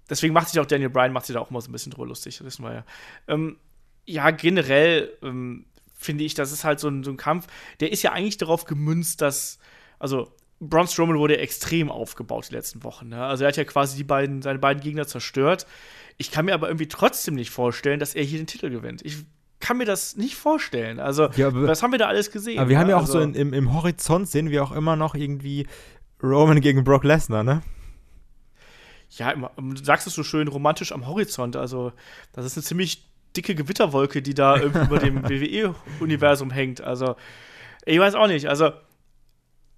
Deswegen macht sich auch Daniel Bryan, macht sich da auch immer so ein bisschen drüber lustig, das wissen wir ja. Ähm, ja, generell ähm, finde ich, das ist halt so ein, so ein Kampf, der ist ja eigentlich darauf gemünzt, dass, also Braun Strowman wurde extrem aufgebaut die letzten Wochen. Ne? Also er hat ja quasi die beiden, seine beiden Gegner zerstört. Ich kann mir aber irgendwie trotzdem nicht vorstellen, dass er hier den Titel gewinnt. Ich kann mir das nicht vorstellen. Also,
ja, aber,
was haben wir da alles gesehen?
Aber wir
ne?
haben ja auch
also,
so in, im, im Horizont sehen wir auch immer noch irgendwie Roman gegen Brock Lesnar, ne?
Ja, du sagst es so schön romantisch am Horizont. Also, das ist eine ziemlich dicke Gewitterwolke, die da irgendwie über dem WWE-Universum hängt. Also, ich weiß auch nicht. Also,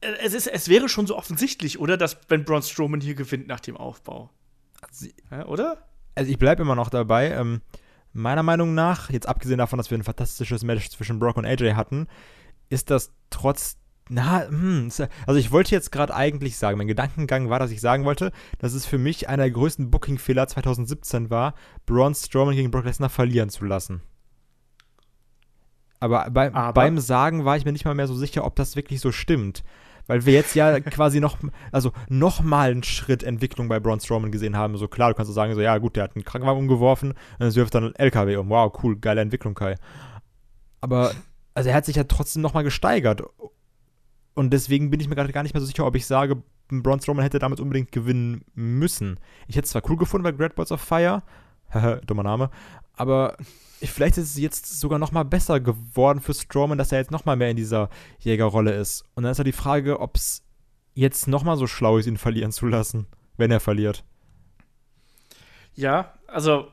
es, ist, es wäre schon so offensichtlich, oder? Dass wenn Braun Strowman hier gewinnt nach dem Aufbau.
Also, ja, oder? Also, ich bleibe immer noch dabei.
Ähm,
meiner Meinung nach, jetzt abgesehen davon, dass wir ein fantastisches Match zwischen Brock und AJ hatten, ist das trotz na, hm, also ich wollte jetzt gerade eigentlich sagen, mein Gedankengang war, dass ich sagen wollte, dass es für mich einer der größten Booking-Fehler 2017 war, Braun Strowman gegen Brock Lesnar verlieren zu lassen. Aber, bei, Aber, beim Sagen war ich mir nicht mal mehr so sicher, ob das wirklich so stimmt. Weil wir jetzt ja quasi noch, also noch mal einen Schritt Entwicklung bei Braun Strowman gesehen haben. So klar, du kannst so sagen, so ja gut, der hat einen Krankenwagen umgeworfen und es wirft dann einen LKW um. Wow, cool, geile Entwicklung, Kai. Aber also er hat sich ja trotzdem noch mal gesteigert und deswegen bin ich mir gerade gar nicht mehr so sicher, ob ich sage, Braun Strowman hätte damals unbedingt gewinnen müssen. Ich hätte es zwar cool gefunden bei Great Balls of Fire, dummer Name, aber vielleicht ist es jetzt sogar noch mal besser geworden für Strowman, dass er jetzt noch mal mehr in dieser Jägerrolle ist. Und dann ist ja die Frage, ob es jetzt noch mal so schlau ist, ihn verlieren zu lassen, wenn er verliert.
Ja, also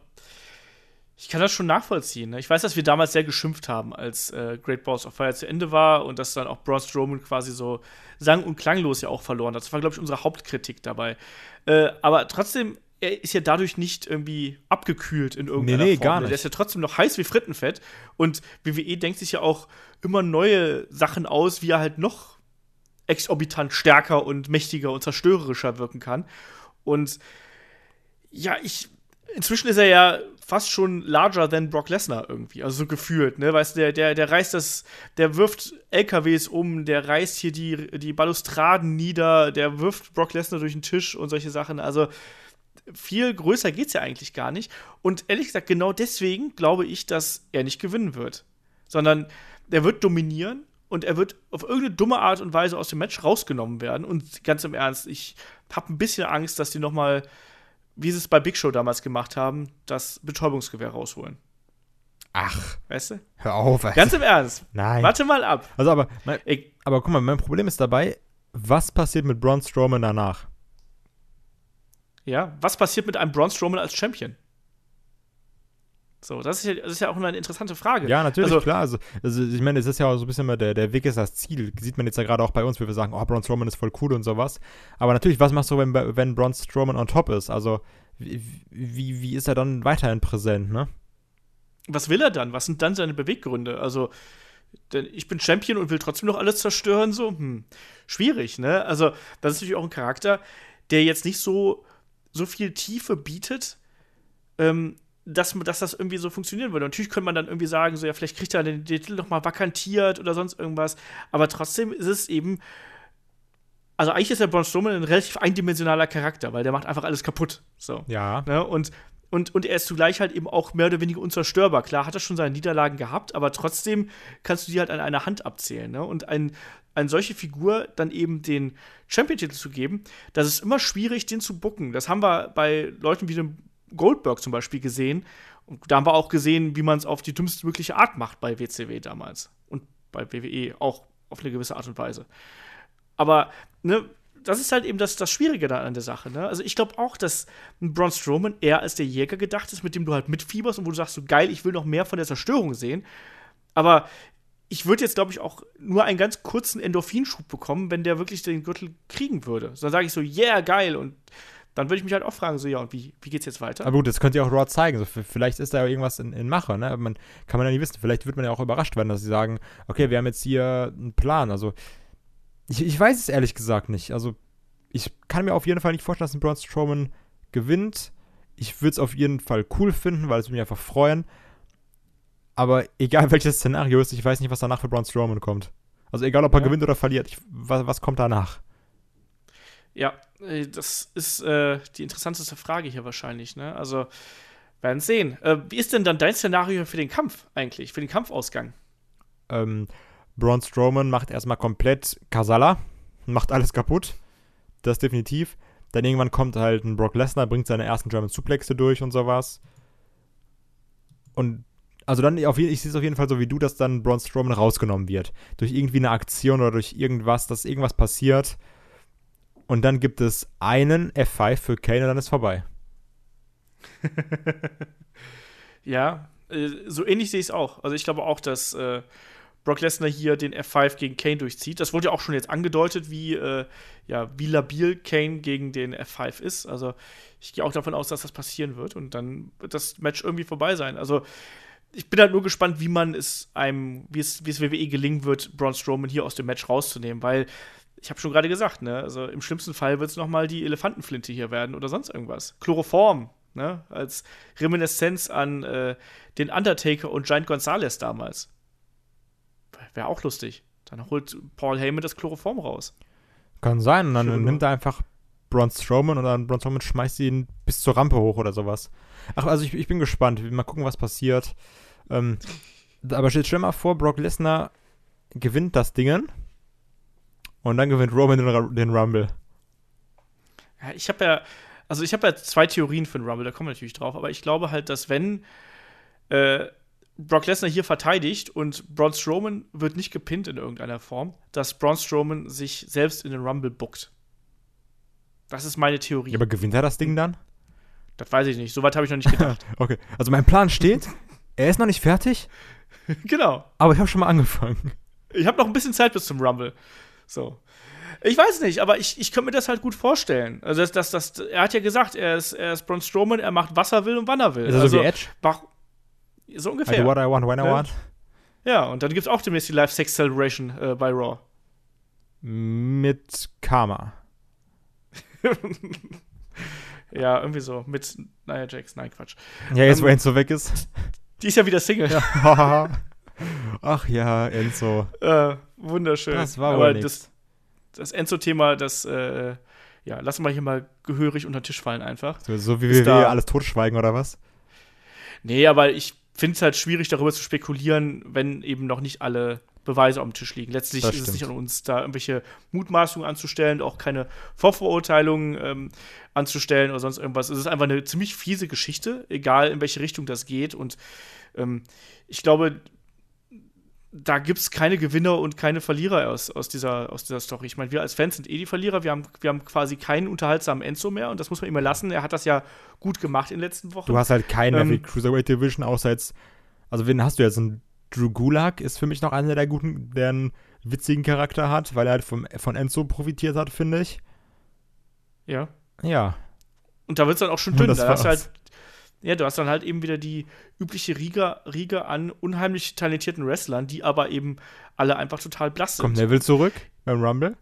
ich kann das schon nachvollziehen. Ne? Ich weiß, dass wir damals sehr geschimpft haben, als äh, Great Balls of Fire zu Ende war und dass dann auch Braun Strowman quasi so sang- und klanglos ja auch verloren hat. Das war, glaube ich, unsere Hauptkritik dabei. Äh, aber trotzdem, er ist ja dadurch nicht irgendwie abgekühlt in irgendeiner
nee, nee,
Form.
Gar
ne?
nicht.
Der ist ja trotzdem noch heiß wie Frittenfett. Und WWE denkt sich ja auch immer neue Sachen aus, wie er halt noch exorbitant stärker und mächtiger und zerstörerischer wirken kann. Und ja, ich inzwischen ist er ja fast schon larger than Brock Lesnar irgendwie, also so gefühlt, ne? Weißt du, der, der, der reißt das, der wirft LKWs um, der reißt hier die, die Balustraden nieder, der wirft Brock Lesnar durch den Tisch und solche Sachen. Also viel größer geht's ja eigentlich gar nicht. Und ehrlich gesagt, genau deswegen glaube ich, dass er nicht gewinnen wird. Sondern er wird dominieren und er wird auf irgendeine dumme Art und Weise aus dem Match rausgenommen werden. Und ganz im Ernst, ich habe ein bisschen Angst, dass die noch mal wie sie es bei Big Show damals gemacht haben, das Betäubungsgewehr rausholen.
Ach.
Weißt du?
Hör auf. Also.
Ganz im Ernst.
Nein.
Warte mal ab.
Also, aber, mein, ich, aber guck mal, mein Problem ist dabei, was passiert mit Braun Strowman danach?
Ja, was passiert mit einem Braun Strowman als Champion? So, das ist, ja, das ist ja auch immer eine interessante Frage.
Ja, natürlich, also, klar. Also, also, ich meine, es ist ja auch so ein bisschen immer der, der Weg ist das Ziel. Sieht man jetzt ja gerade auch bei uns, wie wir sagen, oh, Braun Strowman ist voll cool und sowas. Aber natürlich, was machst du, wenn, wenn Braun Strowman on top ist? Also, wie, wie, wie ist er dann weiterhin präsent, ne?
Was will er dann? Was sind dann seine Beweggründe? Also, denn ich bin Champion und will trotzdem noch alles zerstören, so, hm, schwierig, ne? Also, das ist natürlich auch ein Charakter, der jetzt nicht so, so viel Tiefe bietet, ähm, dass, dass das irgendwie so funktionieren würde. Natürlich könnte man dann irgendwie sagen, so ja, vielleicht kriegt er den Titel noch mal vakantiert oder sonst irgendwas. Aber trotzdem ist es eben, also eigentlich ist der Braun Strowman ein relativ eindimensionaler Charakter, weil der macht einfach alles kaputt. So.
Ja.
Ne? Und, und, und er ist zugleich halt eben auch mehr oder weniger unzerstörbar. Klar hat er schon seine Niederlagen gehabt, aber trotzdem kannst du die halt an einer Hand abzählen. Ne? Und ein, eine solche Figur dann eben den Champion-Titel zu geben, das ist immer schwierig, den zu bucken. Das haben wir bei Leuten wie dem Goldberg zum Beispiel gesehen. Und da haben wir auch gesehen, wie man es auf die dümmste mögliche Art macht bei WCW damals. Und bei WWE auch auf eine gewisse Art und Weise. Aber, ne, das ist halt eben das, das Schwierige da an der Sache. Ne? Also ich glaube auch, dass Braun Strowman eher als der Jäger gedacht ist, mit dem du halt mitfieberst und wo du sagst, so geil, ich will noch mehr von der Zerstörung sehen. Aber ich würde jetzt, glaube ich, auch nur einen ganz kurzen Endorphinschub bekommen, wenn der wirklich den Gürtel kriegen würde. Dann sage ich so, yeah, geil. Und dann würde ich mich halt auch fragen, so, ja, und wie, wie geht's jetzt weiter?
Aber gut, das könnte ja auch Raw zeigen. So, vielleicht ist da ja irgendwas in, in Mache, ne? Man, kann man ja nicht wissen. Vielleicht wird man ja auch überrascht werden, dass sie sagen, okay, wir haben jetzt hier einen Plan. Also, ich, ich weiß es ehrlich gesagt nicht. Also, ich kann mir auf jeden Fall nicht vorstellen, dass ein Braun Strowman gewinnt. Ich würde es auf jeden Fall cool finden, weil es mich einfach freuen. Aber egal welches Szenario ist, ich weiß nicht, was danach für Braun Strowman kommt. Also egal, ob er ja. gewinnt oder verliert, ich, was, was kommt danach?
Ja, das ist äh, die interessanteste Frage hier wahrscheinlich. Ne? Also werden sehen. Äh, wie ist denn dann dein Szenario für den Kampf eigentlich, für den Kampfausgang?
Ähm, Braun Strowman macht erstmal komplett Kasala, macht alles kaputt. Das definitiv. Dann irgendwann kommt halt ein Brock Lesnar, bringt seine ersten German Suplexe durch und sowas. Und also dann, auf, ich sehe es auf jeden Fall so wie du, dass dann Braun Strowman rausgenommen wird. Durch irgendwie eine Aktion oder durch irgendwas, dass irgendwas passiert. Und dann gibt es einen F5 für Kane und dann ist vorbei.
ja, äh, so ähnlich sehe ich es auch. Also ich glaube auch, dass äh, Brock Lesnar hier den F5 gegen Kane durchzieht. Das wurde ja auch schon jetzt angedeutet, wie, äh, ja, wie labil Kane gegen den F5 ist. Also ich gehe auch davon aus, dass das passieren wird und dann wird das Match irgendwie vorbei sein. Also ich bin halt nur gespannt, wie man es einem, wie es, wie es WWE gelingen wird, Braun Strowman hier aus dem Match rauszunehmen, weil ich habe schon gerade gesagt, ne, also im schlimmsten Fall wird es noch mal die Elefantenflinte hier werden oder sonst irgendwas. Chloroform, ne, als Reminiszenz an äh, den Undertaker und Giant Gonzalez damals. Wäre auch lustig. Dann holt Paul Heyman das Chloroform raus.
Kann sein, und dann Schön, nimmt er einfach Braun Strowman und dann Braun Strowman schmeißt ihn bis zur Rampe hoch oder sowas. Ach, also ich, ich bin gespannt. Mal gucken, was passiert. Ähm, aber stell dir mal vor, Brock Lesnar gewinnt das Dingen und dann gewinnt Roman den, den Rumble.
Ja, ich habe ja, also ich habe ja zwei Theorien für den Rumble, da kommen wir natürlich drauf, aber ich glaube halt, dass wenn äh, Brock Lesnar hier verteidigt und Braun Strowman wird nicht gepinnt in irgendeiner Form, dass Braun Strowman sich selbst in den Rumble buckt. Das ist meine Theorie.
Ja, aber gewinnt er das Ding dann?
Das weiß ich nicht. Soweit habe ich noch nicht gedacht.
okay, also mein Plan steht. Er ist noch nicht fertig.
genau.
Aber ich habe schon mal angefangen.
Ich habe noch ein bisschen Zeit bis zum Rumble. So. Ich weiß nicht, aber ich, ich könnte mir das halt gut vorstellen. Also, das, das, das, er hat ja gesagt, er ist, er ist Braun Strowman, er macht, was er will und wann er will.
Ist
also,
so wie Edge?
Mach, so ungefähr.
I do what I want, when I ja. want.
Ja, und dann gibt es auch demnächst die Live-Sex-Celebration äh, bei Raw.
Mit Karma.
Ja, irgendwie so. Mit Nia Jax. Nein, Quatsch.
Ja, jetzt, ähm, wo Enzo weg ist.
Die ist ja wieder Single.
Ja. Ach ja, Enzo.
Äh, wunderschön.
Das war aber das,
das Enzo-Thema, das, äh, ja, lassen wir hier mal gehörig unter den Tisch fallen einfach.
So, so wie wir alles totschweigen oder was?
Nee, aber ich finde es halt schwierig, darüber zu spekulieren, wenn eben noch nicht alle Beweise auf dem Tisch liegen. Letztlich ist es nicht an uns, da irgendwelche Mutmaßungen anzustellen, auch keine Vorverurteilungen ähm, anzustellen oder sonst irgendwas. Es ist einfach eine ziemlich fiese Geschichte, egal in welche Richtung das geht. Und ähm, ich glaube, da gibt es keine Gewinner und keine Verlierer aus, aus, dieser, aus dieser Story. Ich meine, wir als Fans sind eh die Verlierer. Wir haben, wir haben quasi keinen unterhaltsamen Enzo mehr und das muss man immer lassen. Er hat das ja gut gemacht in den letzten Wochen.
Du hast halt keinen ähm, für Cruiserweight Division, außer jetzt, also wen hast du jetzt? Ein Drew Gulak ist für mich noch einer der guten, der einen witzigen Charakter hat, weil er halt vom, von Enzo profitiert hat, finde ich.
Ja.
Ja.
Und da wird es dann auch schon dünn. Da hast halt, ja, du hast dann halt eben wieder die übliche Riege, Riege an unheimlich talentierten Wrestlern, die aber eben alle einfach total blass sind.
Kommt Neville zurück beim Rumble?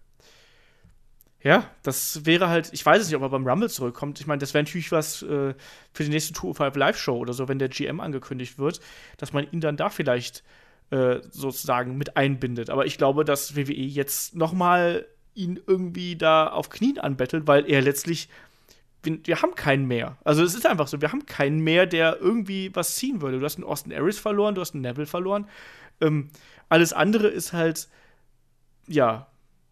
Ja, das wäre halt, ich weiß es nicht, ob er beim Rumble zurückkommt. Ich meine, das wäre natürlich was äh, für die nächste 205 Live-Show oder so, wenn der GM angekündigt wird, dass man ihn dann da vielleicht äh, sozusagen mit einbindet. Aber ich glaube, dass WWE jetzt noch mal ihn irgendwie da auf Knien anbettelt, weil er letztlich wir, wir, haben keinen mehr. Also es ist einfach so, wir haben keinen mehr, der irgendwie was ziehen würde. Du hast einen Austin Aries verloren, du hast einen Neville verloren. Ähm, alles andere ist halt ja,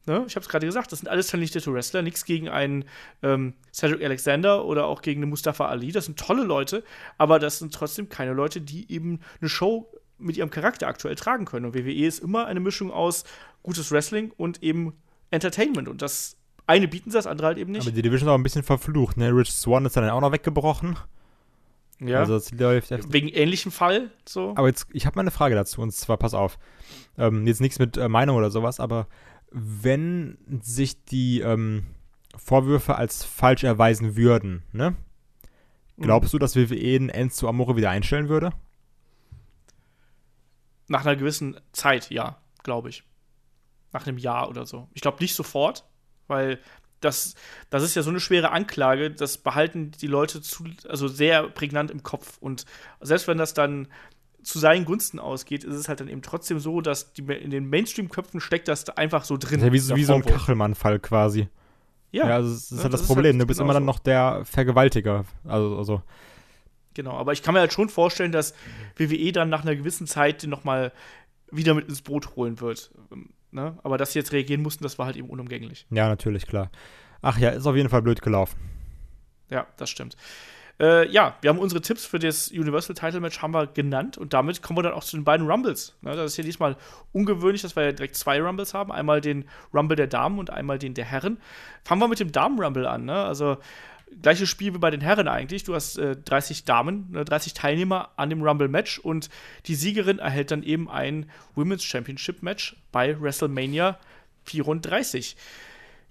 ne, ich habe es gerade gesagt, das sind alles talentierte Wrestler, nichts gegen einen ähm, Cedric Alexander oder auch gegen einen Mustafa Ali. Das sind tolle Leute, aber das sind trotzdem keine Leute, die eben eine Show mit ihrem Charakter aktuell tragen können. Und WWE ist immer eine Mischung aus gutes Wrestling und eben Entertainment. Und das eine bieten sie, das andere halt eben nicht.
Aber die Division ist auch ein bisschen verflucht, ne? Rich Swan ist dann auch noch weggebrochen.
Ja. Also es läuft Wegen ähnlichem Fall so.
Aber jetzt, ich habe mal eine Frage dazu, und zwar, pass auf. Ähm, jetzt nichts mit äh, Meinung oder sowas, aber wenn sich die ähm, Vorwürfe als falsch erweisen würden, ne? Glaubst mhm. du, dass WWE den Enzo Amore wieder einstellen würde?
Nach einer gewissen Zeit, ja, glaube ich. Nach einem Jahr oder so. Ich glaube nicht sofort, weil das, das ist ja so eine schwere Anklage, das behalten die Leute zu, also sehr prägnant im Kopf. Und selbst wenn das dann zu seinen Gunsten ausgeht, ist es halt dann eben trotzdem so, dass die, in den Mainstream-Köpfen steckt das einfach so drin.
Ja, wie, so, wie so ein Kachelmann-Fall quasi. Ja, ja also das ist ja, halt das, das Problem. Halt du bist genau immer dann noch der Vergewaltiger. Also, also.
Genau, aber ich kann mir halt schon vorstellen, dass WWE dann nach einer gewissen Zeit den noch mal wieder mit ins Boot holen wird. Ne? Aber dass sie jetzt reagieren mussten, das war halt eben unumgänglich.
Ja, natürlich, klar. Ach ja, ist auf jeden Fall blöd gelaufen.
Ja, das stimmt. Äh, ja, wir haben unsere Tipps für das Universal Title Match haben wir genannt und damit kommen wir dann auch zu den beiden Rumbles. Ne, das ist ja diesmal ungewöhnlich, dass wir ja direkt zwei Rumbles haben. Einmal den Rumble der Damen und einmal den der Herren. Fangen wir mit dem Damen-Rumble an. Ne? Also gleiches Spiel wie bei den Herren eigentlich. Du hast äh, 30 Damen, ne, 30 Teilnehmer an dem Rumble-Match und die Siegerin erhält dann eben ein Women's Championship-Match bei WrestleMania 34.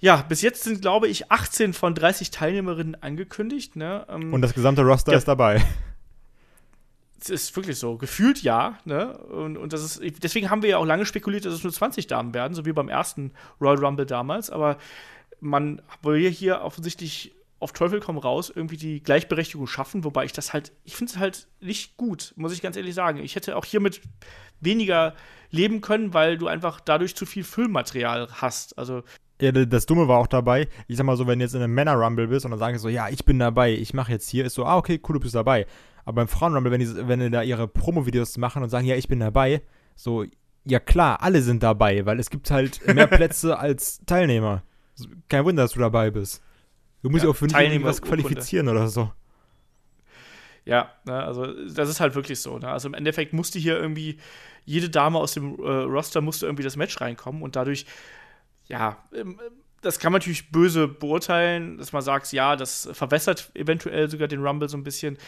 Ja, bis jetzt sind, glaube ich, 18 von 30 Teilnehmerinnen angekündigt. Ne?
Ähm, und das gesamte Roster ja, ist dabei.
Es ist wirklich so. Gefühlt ja. Ne? Und, und das ist, deswegen haben wir ja auch lange spekuliert, dass es nur 20 Damen werden, so wie beim ersten Royal Rumble damals. Aber man will hier offensichtlich auf Teufel komm raus irgendwie die Gleichberechtigung schaffen, wobei ich das halt, ich finde es halt nicht gut, muss ich ganz ehrlich sagen. Ich hätte auch hiermit weniger leben können, weil du einfach dadurch zu viel Füllmaterial hast. Also
ja, das Dumme war auch dabei, ich sag mal so, wenn du jetzt in einem Männer-Rumble bist und dann sagen sie so, ja, ich bin dabei, ich mache jetzt hier, ist so, ah, okay, cool, du bist dabei. Aber beim Frauen-Rumble, wenn die, wenn die da ihre Promo-Videos machen und sagen, ja, ich bin dabei, so, ja klar, alle sind dabei, weil es gibt halt mehr Plätze als Teilnehmer. Kein Wunder, dass du dabei bist. Du musst ja, auch für dich was qualifizieren oder so.
Ja, ne, also das ist halt wirklich so. Ne? Also im Endeffekt musste hier irgendwie jede Dame aus dem äh, Roster musste irgendwie das Match reinkommen und dadurch, ja, ähm, das kann man natürlich böse beurteilen, dass man sagt, ja, das verwässert eventuell sogar den Rumble so ein bisschen.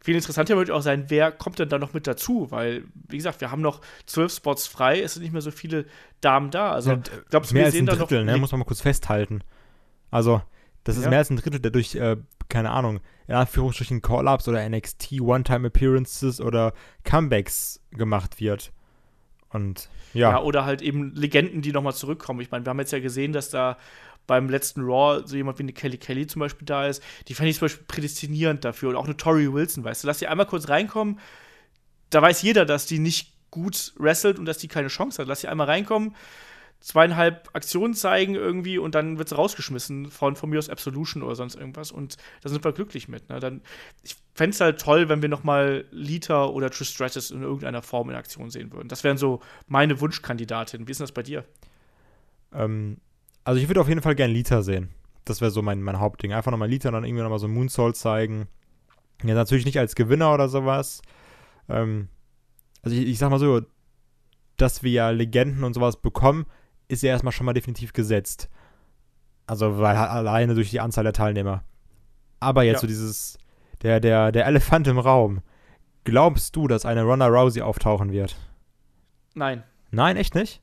Viel interessanter wird auch sein, wer kommt denn da noch mit dazu? Weil, wie gesagt, wir haben noch zwölf Spots frei, es sind nicht mehr so viele Damen da. Also,
ja, glaubst du, wir sehen da noch. Ne? Muss man mal kurz festhalten. Also, das ist ja. mehr als ein Drittel, der durch, äh, keine Ahnung, in Anführungsstrichen Call-Ups oder NXT One-Time-Appearances oder Comebacks gemacht wird. Und ja. ja.
oder halt eben Legenden, die nochmal zurückkommen. Ich meine, wir haben jetzt ja gesehen, dass da beim letzten Raw so jemand wie eine Kelly Kelly zum Beispiel da ist. Die fand ich zum Beispiel prädestinierend dafür. Und auch eine Tori Wilson, weißt du. Lass sie einmal kurz reinkommen. Da weiß jeder, dass die nicht gut wrestelt und dass die keine Chance hat. Lass sie einmal reinkommen zweieinhalb Aktionen zeigen irgendwie und dann wird sie rausgeschmissen von, von mir aus Absolution oder sonst irgendwas und da sind wir glücklich mit. Ne? Dann, ich fände es halt toll, wenn wir noch mal Lita oder Trish Stratus in irgendeiner Form in Aktion sehen würden. Das wären so meine Wunschkandidatinnen. Wie ist denn das bei dir?
Ähm, also ich würde auf jeden Fall gerne Lita sehen. Das wäre so mein, mein Hauptding. Einfach nochmal Lita und dann irgendwie nochmal so Moonsault zeigen. Ja, natürlich nicht als Gewinner oder sowas. Ähm, also ich, ich sag mal so, dass wir ja Legenden und sowas bekommen, ist ja erstmal schon mal definitiv gesetzt. Also, weil alleine durch die Anzahl der Teilnehmer. Aber jetzt ja. so dieses, der, der, der Elefant im Raum. Glaubst du, dass eine Ronda Rousey auftauchen wird?
Nein.
Nein, echt nicht?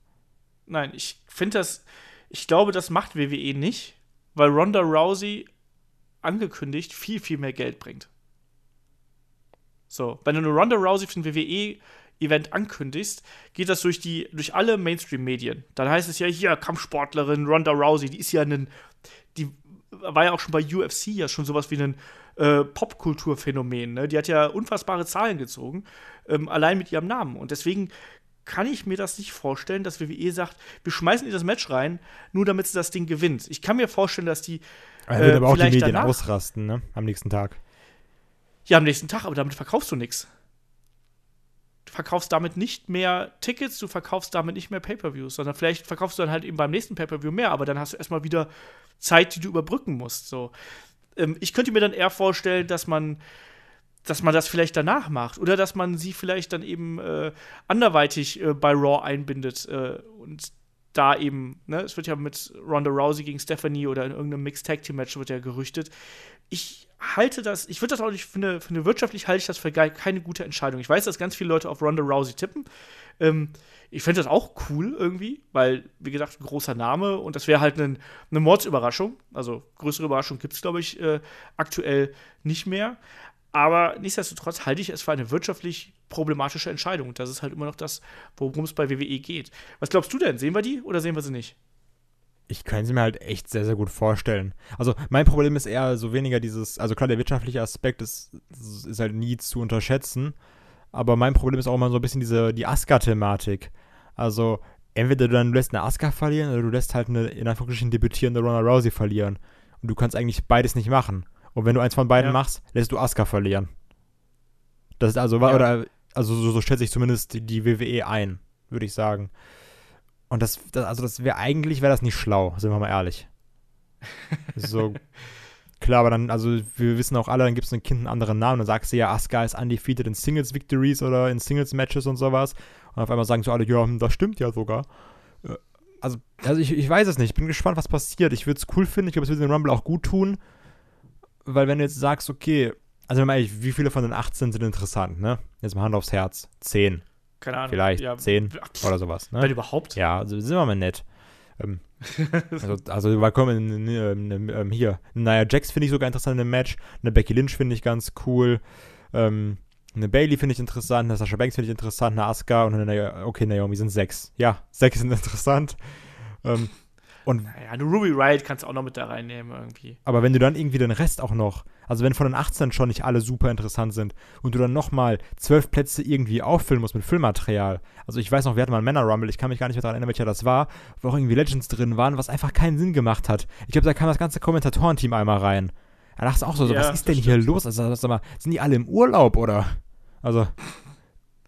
Nein, ich finde das, ich glaube, das macht WWE nicht, weil Ronda Rousey angekündigt viel, viel mehr Geld bringt. So, wenn du eine Ronda Rousey für den WWE Event ankündigst, geht das durch die durch alle Mainstream-Medien. Dann heißt es ja hier Kampfsportlerin Ronda Rousey, die ist ja ein, die war ja auch schon bei UFC ja schon sowas wie ein äh, Popkulturphänomen. Ne? Die hat ja unfassbare Zahlen gezogen, ähm, allein mit ihrem Namen. Und deswegen kann ich mir das nicht vorstellen, dass WWE sagt, wir schmeißen ihr das Match rein, nur damit sie das Ding gewinnt. Ich kann mir vorstellen, dass die.
Er wird äh, aber auch die Medien ausrasten, ne? Am nächsten Tag.
Ja, am nächsten Tag, aber damit verkaufst du nichts. Verkaufst damit nicht mehr Tickets, du verkaufst damit nicht mehr Pay-per-Views, sondern vielleicht verkaufst du dann halt eben beim nächsten Pay-per-View mehr, aber dann hast du erstmal wieder Zeit, die du überbrücken musst. So. Ähm, ich könnte mir dann eher vorstellen, dass man dass man das vielleicht danach macht oder dass man sie vielleicht dann eben äh, anderweitig äh, bei Raw einbindet äh, und da eben, ne, es wird ja mit Ronda Rousey gegen Stephanie oder in irgendeinem Mixed Tag Team Match wird ja gerüchtet. Ich halte das, ich würde das auch nicht, für eine wirtschaftlich halte ich das für keine gute Entscheidung. Ich weiß, dass ganz viele Leute auf Ronda Rousey tippen. Ähm, ich fände das auch cool irgendwie, weil, wie gesagt, ein großer Name und das wäre halt eine, eine Mordsüberraschung. Also größere Überraschung gibt es, glaube ich, äh, aktuell nicht mehr. Aber nichtsdestotrotz halte ich es für eine wirtschaftlich problematische Entscheidung. Und das ist halt immer noch das, worum es bei WWE geht. Was glaubst du denn? Sehen wir die oder sehen wir sie nicht?
Ich kann sie mir halt echt sehr, sehr gut vorstellen. Also mein Problem ist eher so weniger dieses, also klar, der wirtschaftliche Aspekt ist, ist halt nie zu unterschätzen. Aber mein Problem ist auch immer so ein bisschen diese, die Asuka-Thematik. Also entweder du dann lässt eine Asuka verlieren oder du lässt halt eine, in Anführungsstrichen, debütierende Ronda Rousey verlieren. Und du kannst eigentlich beides nicht machen. Und wenn du eins von beiden ja. machst, lässt du Asuka verlieren. Das ist also, ja. oder, also so, so stellt sich zumindest die, die WWE ein, würde ich sagen. Und das, das also das wäre eigentlich, wäre das nicht schlau, sind wir mal ehrlich. so, klar, aber dann, also wir wissen auch alle, dann gibt es ein Kind einen anderen Namen, dann sagst du ja, Asuka ist undefeated in Singles-Victories oder in Singles-Matches und sowas. Und auf einmal sagen so alle, ja, hm, das stimmt ja sogar. Äh, also, also ich, ich weiß es nicht, ich bin gespannt, was passiert. Ich würde es cool finden, ich glaube, es würde den Rumble auch gut tun weil wenn du jetzt sagst, okay, also ehrlich, wie viele von den 18 sind interessant, ne? Jetzt mal Hand aufs Herz. 10.
Keine Ahnung.
Vielleicht ja, 10 oder sowas, ne?
Wenn überhaupt.
Ja, also sind wir mal nett. Ähm, also, also wir kommen in, in, hier. Naja, Jax finde ich sogar interessant im Match. Eine Becky Lynch finde ich ganz cool. Ähm, eine Bailey finde ich interessant. Eine Sasha Banks finde ich interessant. Eine Asuka und eine, okay, Naomi sind sechs. Ja, sechs sind interessant. Ähm, und
naja, eine Ruby Riot kannst du auch noch mit da reinnehmen irgendwie.
Aber wenn du dann irgendwie den Rest auch noch, also wenn von den 18 schon nicht alle super interessant sind und du dann nochmal zwölf Plätze irgendwie auffüllen musst mit Füllmaterial. Also ich weiß noch, wir hatten mal einen Männer-Rumble, ich kann mich gar nicht mehr daran erinnern, welcher das war, wo auch irgendwie Legends drin waren, was einfach keinen Sinn gemacht hat. Ich glaube, da kam das ganze Kommentatorenteam einmal rein. Da dachte ich auch so, so ja, was ist denn hier los? Also, sag mal, sind die alle im Urlaub oder? Also,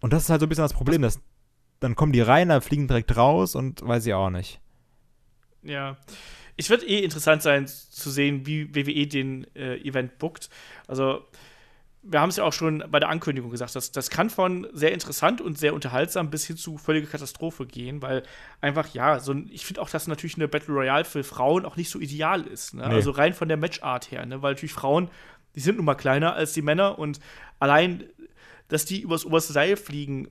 und das ist halt so ein bisschen das Problem, dass dann kommen die rein, da fliegen direkt raus und weiß ich auch nicht.
Ja. Es wird eh interessant sein zu sehen, wie WWE den äh, Event bookt. Also, wir haben es ja auch schon bei der Ankündigung gesagt, dass das kann von sehr interessant und sehr unterhaltsam bis hin zu völlige Katastrophe gehen, weil einfach, ja, so ich finde auch, dass natürlich eine Battle Royale für Frauen auch nicht so ideal ist. Ne? Nee. Also rein von der Matchart her, ne? weil natürlich Frauen, die sind nun mal kleiner als die Männer und allein, dass die übers oberste Seil fliegen,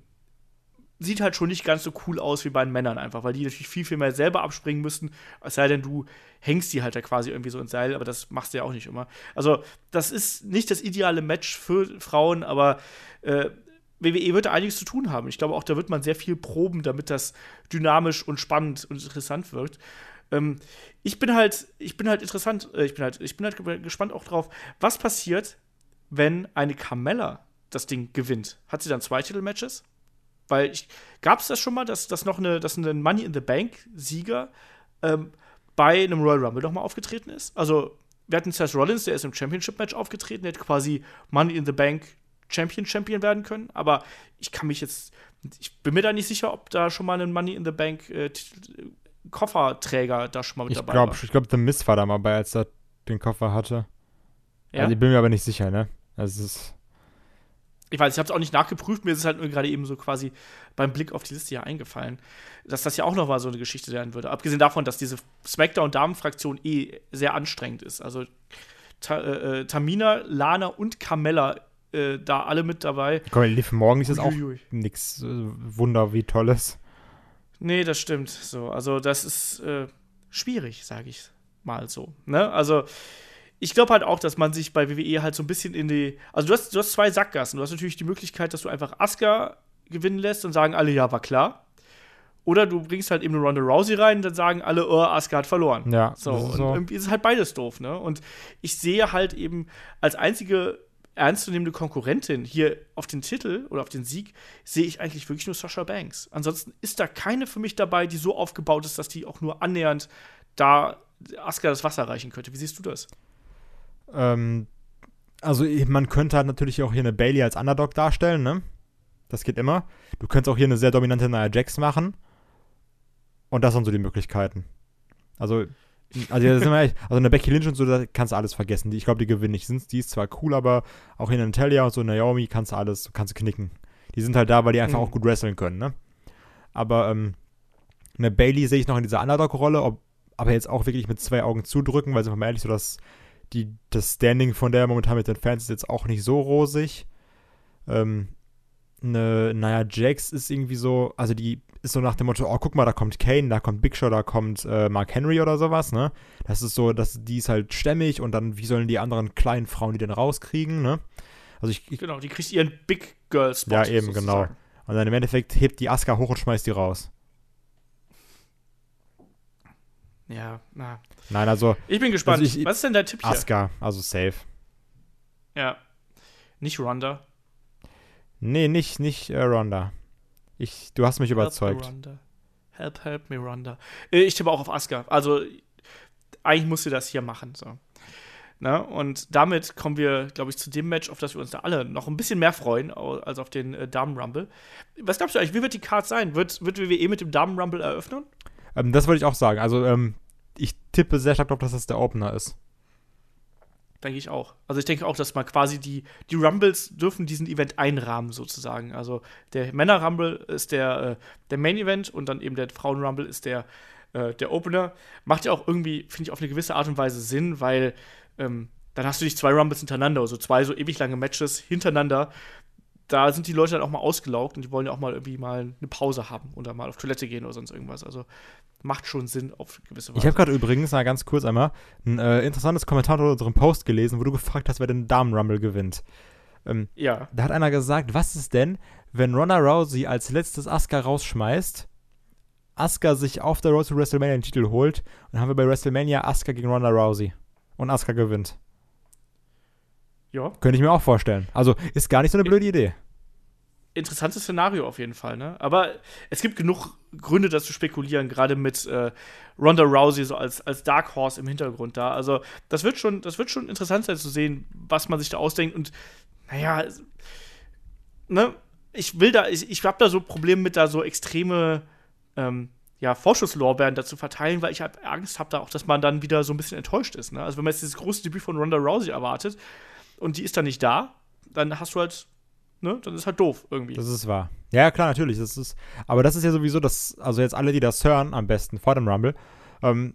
sieht halt schon nicht ganz so cool aus wie bei den Männern einfach, weil die natürlich viel, viel mehr selber abspringen müssten, es sei denn, du hängst die halt da quasi irgendwie so ins Seil, aber das machst du ja auch nicht immer. Also, das ist nicht das ideale Match für Frauen, aber äh, WWE wird da einiges zu tun haben. Ich glaube auch, da wird man sehr viel proben, damit das dynamisch und spannend und interessant wirkt. Ähm, ich bin halt, ich bin halt interessant, äh, ich bin halt, ich bin halt gespannt auch drauf, was passiert, wenn eine Carmella das Ding gewinnt. Hat sie dann zwei Titelmatches? Weil gab es das schon mal, dass, dass noch eine, dass ein Money in the Bank-Sieger ähm, bei einem Royal Rumble nochmal aufgetreten ist? Also, wir hatten Seth Rollins, der ist im Championship-Match aufgetreten, der hätte quasi Money in the Bank Champion Champion werden können, aber ich kann mich jetzt, ich bin mir da nicht sicher, ob da schon mal ein Money in the Bank äh, Kofferträger da schon mal mit
ich
dabei
glaub,
war.
Ich glaube, The Miss war da mal bei, als er den Koffer hatte. Ja? Also ich bin mir aber nicht sicher, ne? Also es ist
ich weiß, ich habe es auch nicht nachgeprüft, mir ist es halt nur gerade eben so quasi beim Blick auf die Liste ja eingefallen, dass das ja auch noch mal so eine Geschichte werden würde. Abgesehen davon, dass diese SmackDown-Damen-Fraktion eh sehr anstrengend ist. Also Ta äh, äh Tamina, Lana und Carmella äh, da alle mit dabei.
Komm, Liv Morgan ist jetzt auch nichts äh, Wunder wie Tolles.
Nee, das stimmt. So, also das ist äh, schwierig, sage ich mal so. Ne? Also ich glaube halt auch, dass man sich bei WWE halt so ein bisschen in die. Also, du hast, du hast zwei Sackgassen. Du hast natürlich die Möglichkeit, dass du einfach Asuka gewinnen lässt und sagen alle, ja, war klar. Oder du bringst halt eben eine Ronda Rousey rein und dann sagen alle, oh, Asuka hat verloren.
Ja.
So, und so. irgendwie ist halt beides doof, ne? Und ich sehe halt eben als einzige ernstzunehmende Konkurrentin hier auf den Titel oder auf den Sieg, sehe ich eigentlich wirklich nur Sasha Banks. Ansonsten ist da keine für mich dabei, die so aufgebaut ist, dass die auch nur annähernd da Asuka das Wasser reichen könnte. Wie siehst du das?
Ähm, also man könnte halt natürlich auch hier eine Bailey als Underdog darstellen, ne? Das geht immer. Du könntest auch hier eine sehr dominante Nia Jax machen. Und das sind so die Möglichkeiten. Also, also, ja, sind wir ehrlich, also eine Becky Lynch und so, da kannst du alles vergessen. Die, ich glaube, die gewinnen nicht. Die ist zwar cool, aber auch in Natalia und so Naomi kannst du alles, kannst du knicken. Die sind halt da, weil die einfach
Mhm.
auch gut wresteln können, ne? Aber ähm, eine Bailey sehe ich noch in dieser Underdog-Rolle, aber jetzt auch wirklich mit zwei Augen zudrücken, weil sind wir mal ehrlich, so dass die, das Standing von der momentan mit den Fans ist jetzt auch nicht so rosig. Ähm, eine Nia Jax ist irgendwie so, also die ist so nach dem Motto, oh, guck mal, da kommt Kane, da kommt Big Show, da kommt äh, Mark Henry oder sowas, ne? Das ist so, dass die ist halt stämmig und dann, wie sollen die anderen kleinen Frauen die denn rauskriegen, ne? Also ich, ich
Genau, die kriegt ihren Big Girl Spot.
Ja, eben, genau.
sozusagen.
und dann im Endeffekt hebt die Asuka hoch und schmeißt die raus.
Ja, na.
Nein, also
Ich bin gespannt.
Also ich-
Was ist denn dein Tipp hier?
Asuka, also safe.
Ja. Nicht Ronda.
Nee, nicht, nicht äh, Ronda. Ich, du hast mich
Help
überzeugt.
Ronda. Help, help me, Ronda. Äh, Ich tippe auch auf Asuka. Also, eigentlich musst du das hier machen. So. Na, und damit kommen wir, glaube ich, zu dem Match, auf das wir uns da alle noch ein bisschen mehr freuen, als auf den äh, Damen-Rumble. Was glaubst du eigentlich, wie wird die Card sein? Wird, wird WWE mit dem Damen-Rumble eröffnen?
Ähm, das wollte ich auch sagen. Also, ähm, ich tippe sehr stark darauf, dass das der Opener ist.
Denke ich auch. Also ich denke auch, dass man quasi die, die Rumbles dürfen diesen Event einrahmen, sozusagen. Also der Männer-Rumble ist der, äh, der Main-Event und dann eben der Frauen-Rumble ist der, äh, der Opener. Macht ja auch irgendwie, finde ich, auf eine gewisse Art und Weise Sinn, weil ähm, dann hast du nicht zwei Rumbles hintereinander, also zwei so ewig lange Matches hintereinander. Da sind die Leute dann auch mal ausgelaugt und die wollen ja auch mal irgendwie mal eine Pause haben oder mal auf Toilette gehen oder sonst irgendwas. Also macht schon Sinn auf gewisse Weise.
Ich habe gerade übrigens, mal ganz kurz einmal, ein äh, interessantes Kommentar unter unserem Post gelesen, wo du gefragt hast, wer den Damen-Rumble gewinnt. Ähm,
ja.
da hat einer gesagt, was ist denn, wenn Ronda Rousey als letztes Asuka rausschmeißt, Asuka sich auf der Road to WrestleMania den Titel holt und dann haben wir bei WrestleMania Asuka gegen Ronda Rousey. Und Asuka gewinnt.
Ja.
Könnte ich mir auch vorstellen. Also ist gar nicht so eine blöde Idee.
Interessantes Szenario auf jeden Fall, ne? Aber es gibt genug Gründe, das zu spekulieren, gerade mit äh, Ronda Rousey so als, als Dark Horse im Hintergrund da. Also, das wird schon, das wird schon interessant sein zu sehen, was man sich da ausdenkt. Und naja, ne, ich will da, ich, ich habe da so Probleme mit, da so extreme ähm, ja, Vorschusslorbeeren dazu verteilen, weil ich hab Angst habe da auch, dass man dann wieder so ein bisschen enttäuscht ist. Ne? Also wenn man jetzt dieses große Debüt von Ronda Rousey erwartet und die ist dann nicht da, dann hast du halt, ne, dann ist halt doof irgendwie.
Das ist wahr. Ja, klar, natürlich. Das ist, aber das ist ja sowieso das, also jetzt alle, die das hören, am besten vor dem Rumble, ähm,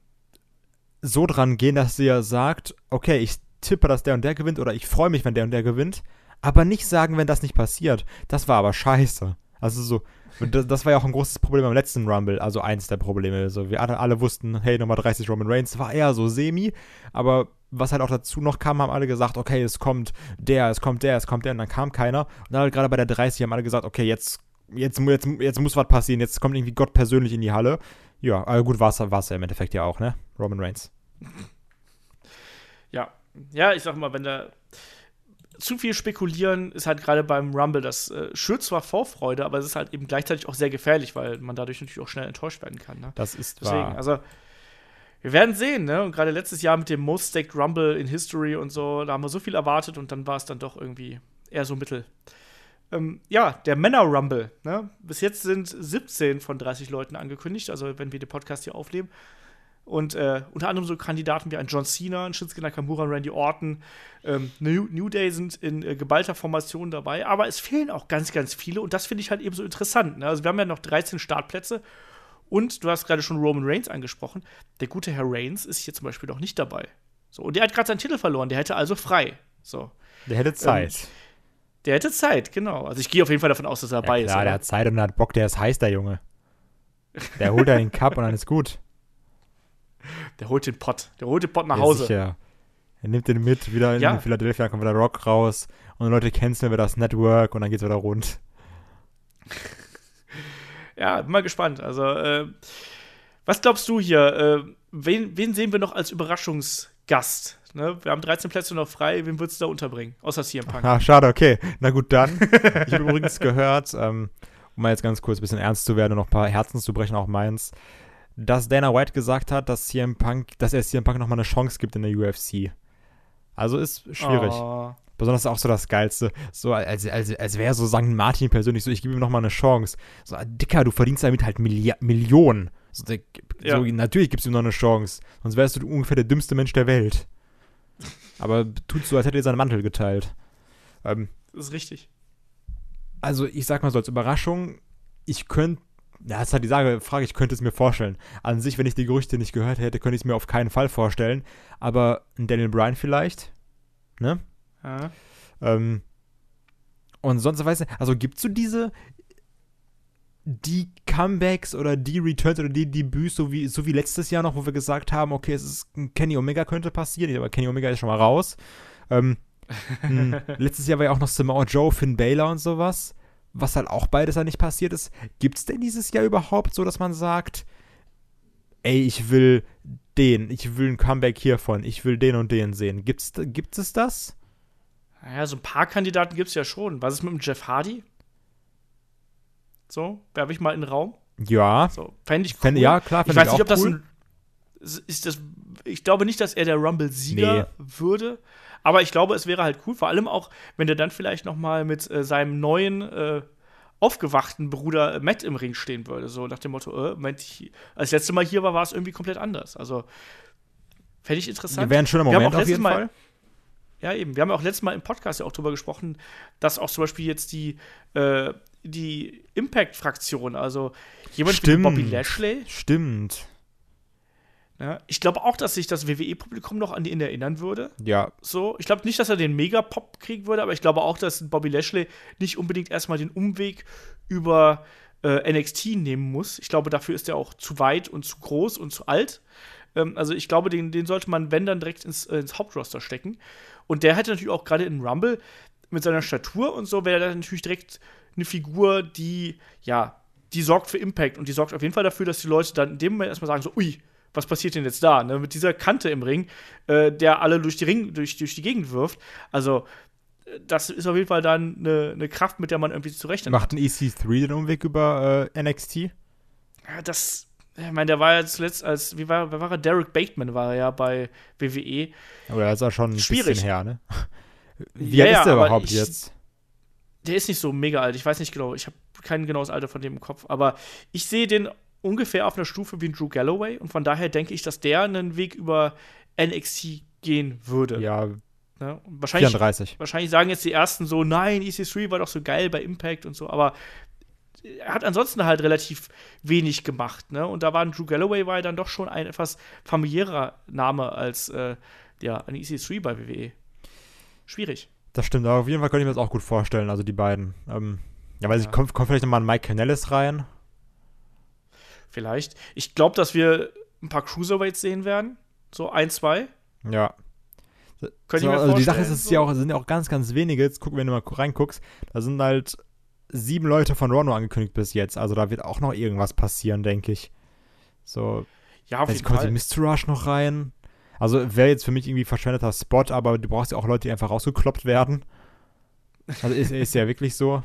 so dran gehen, dass sie ja sagt, okay, ich tippe, dass der und der gewinnt oder ich freue mich, wenn der und der gewinnt, aber nicht sagen, wenn das nicht passiert. Das war aber scheiße. Also so, das, das war ja auch ein großes Problem am letzten Rumble, also eins der Probleme. So, wir alle, alle wussten, hey, Nummer 30 Roman Reigns war eher so semi, aber was halt auch dazu noch kam, haben alle gesagt, okay, es kommt der, es kommt der, es kommt der, und dann kam keiner. Und dann halt gerade bei der 30 haben alle gesagt, okay, jetzt, jetzt, jetzt, jetzt muss was passieren, jetzt kommt irgendwie Gott persönlich in die Halle. Ja, aber gut, war es ja im Endeffekt ja auch, ne? Roman Reigns.
Ja. Ja, ich sag mal, wenn da zu viel spekulieren ist halt gerade beim Rumble, das äh, schürt zwar Vorfreude, aber es ist halt eben gleichzeitig auch sehr gefährlich, weil man dadurch natürlich auch schnell enttäuscht werden kann. Ne?
Das ist
Deswegen,
wahr.
also wir werden sehen, ne? Und gerade letztes Jahr mit dem Most Staked Rumble in History und so, da haben wir so viel erwartet und dann war es dann doch irgendwie eher so mittel. Ähm, ja, der Männer Rumble, ne? Bis jetzt sind 17 von 30 Leuten angekündigt, also wenn wir den Podcast hier aufnehmen. Und äh, unter anderem so Kandidaten wie ein John Cena, ein Shinsuke Nakamura, Randy Orton, ähm, New, New Day sind in äh, geballter Formation dabei, aber es fehlen auch ganz, ganz viele und das finde ich halt eben so interessant. Ne? Also wir haben ja noch 13 Startplätze und du hast gerade schon Roman Reigns angesprochen. Der gute Herr Reigns ist hier zum Beispiel noch nicht dabei. So, und der hat gerade seinen Titel verloren, der hätte also frei. So.
Der hätte Zeit.
Der hätte Zeit, genau. Also ich gehe auf jeden Fall davon aus, dass er dabei
ja,
ist.
klar,
aber-
der hat Zeit und hat Bock, der ist heiß, der Junge. Der holt da den Cup und dann ist gut.
der holt den Pott. Der holt den Pott nach
Ja,
Hause.
sicher. Er nimmt den mit, wieder in
Ja.
Philadelphia, dann kommt wieder Rock raus und Leute canceln wieder das Network und dann geht's wieder rund.
Ja, bin mal gespannt. Also, äh, was glaubst du hier? Äh, wen, wen sehen wir noch als Überraschungsgast? Ne? Wir haben 13 Plätze noch frei. Wen würdest du da unterbringen? Außer CM Punk.
Ah, schade, okay. Na gut, dann. Ich habe übrigens gehört, ähm, um mal jetzt ganz kurz ein bisschen ernst zu werden und noch ein paar Herzen zu brechen, auch meins, dass Dana White gesagt hat, dass CM Punk, dass er CM Punk nochmal eine Chance gibt in der UFC. Also ist schwierig.
Oh.
Besonders auch so das Geilste. So, als, als, als wäre so St. Martin persönlich so, ich gebe ihm nochmal eine Chance. So, Dicker, du verdienst damit halt Milli Millionen. So, der,
Ja.
so, natürlich gibst du ihm noch eine Chance. Sonst wärst du ungefähr der dümmste Mensch der Welt. Aber tut so, als hätte er seinen Mantel geteilt. Ähm,
Das ist richtig.
also ich sag mal so als Überraschung, ich könnte, ja, das ist halt die Sage, Frage, ich könnte es mir vorstellen. An sich, wenn ich die Gerüchte nicht gehört hätte, könnte ich es mir auf keinen Fall vorstellen. Aber ein Daniel Bryan vielleicht, ne?
Ja.
Ähm, und sonst weiß ich, also gibt es so diese, die Comebacks oder die Returns oder die Debüts, so wie, so wie letztes Jahr noch, wo wir gesagt haben, okay, es ist Kenny Omega könnte passieren, aber Kenny Omega ist schon mal raus. Ähm, mh, letztes Jahr war ja auch noch Samoa Joe, Finn Balor und sowas, was halt auch beides ja nicht passiert ist. Gibt es denn dieses Jahr überhaupt so, dass man sagt, ey, ich will den, ich will ein Comeback hiervon, ich will den und den sehen. Gibt's, gibt es das?
Naja, so ein paar Kandidaten gibt es ja schon. Was ist mit dem Jeff Hardy? So, werfe ich mal in den Raum.
Ja,
So, fände ich cool.
Fänd, ja, klar,
ich
fänd
weiß nicht, ob das
cool.
ein. Ist das, ich glaube nicht, dass er der Rumble-Sieger würde. Aber ich glaube, es wäre halt cool, vor allem auch, wenn er dann vielleicht noch mal mit äh, seinem neuen, äh, aufgewachten Bruder Matt im Ring stehen würde. So nach dem Motto, äh, Moment, ich, als das letzte Mal hier war, war es irgendwie komplett anders. Also, fände ich interessant.
Wäre ein schöner Moment auf jeden
Mal-
Fall.
Ja, eben. Wir haben ja auch letztes Mal im Podcast ja auch drüber gesprochen, dass auch zum Beispiel jetzt die, äh, die Impact-Fraktion, also jemand wie. Bobby Lashley,
Stimmt.
ja, ich glaube auch, dass sich das WWE-Publikum noch an ihn erinnern würde.
Ja,
So, ich glaube nicht, dass er den Mega-Pop kriegen würde, aber ich glaube auch, dass Bobby Lashley nicht unbedingt erstmal den Umweg über äh, NXT nehmen muss. Ich glaube, dafür ist er auch zu weit und zu groß und zu alt. Ähm, also ich glaube, den, den sollte man, wenn dann, direkt ins, äh, ins Hauptroster stecken. Und der hätte natürlich auch gerade in Rumble mit seiner Statur und so, wäre er natürlich direkt eine Figur, die, ja, die sorgt für Impact und die sorgt auf jeden Fall dafür, dass die Leute dann in dem Moment erstmal sagen: so, ui, was passiert denn jetzt da? Ne? Mit dieser Kante im Ring, äh, der alle durch die Ring, durch, durch die Gegend wirft. Also, das ist auf jeden Fall dann eine, eine Kraft, mit der man irgendwie zu rechnen
macht ein EC3 den Umweg über äh, NXT?
Ja, das, ich meine, der war ja zuletzt als, wie war, wer war er? Derek Bateman war er ja bei WWE.
Oder das ist ja schon ein
Schwierig.
bisschen her, ne? Wie
Ja,
alt ist der
aber
überhaupt
ich-
jetzt?
Der ist nicht so mega alt, ich weiß nicht genau, ich habe kein genaues Alter von dem im Kopf, aber ich sehe den ungefähr auf einer Stufe wie ein Drew Galloway und von daher denke ich, dass der einen Weg über NXT gehen würde.
Ja,
Ne? Wahrscheinlich,
34.
wahrscheinlich sagen jetzt die ersten so, nein, EC3 war doch so geil bei Impact und so, aber er hat ansonsten halt relativ wenig gemacht, ne? Und da war ein Drew Galloway war ja dann doch schon ein etwas familiärer Name als äh, ja, ein EC3 bei WWE. Schwierig.
Das stimmt, aber auf jeden Fall könnte ich mir das auch gut vorstellen, also die beiden. Ähm, ja, weiß
Ja.
ich, kommt, kommt vielleicht nochmal ein Mike Canellis rein?
Vielleicht. Ich glaube, dass wir ein paar Cruiserweights sehen werden. So ein, zwei.
Ja.
Könnte
so,
ich mir
also die Sache
vorstellen,
ist, es
so.
ja auch, sind ja auch ganz, ganz wenige. Jetzt gucken, wenn du mal reinguckst, da sind halt sieben Leute von Rono angekündigt bis jetzt. Also da wird auch noch irgendwas passieren, denke ich. So,
Ja, auf
ich,
jeden
kommt
Fall.
Mr. Rush noch rein? Also wäre jetzt für mich irgendwie verschwendeter Spot, aber du brauchst ja auch Leute, die einfach rausgekloppt werden. Also ist, ist ja wirklich so.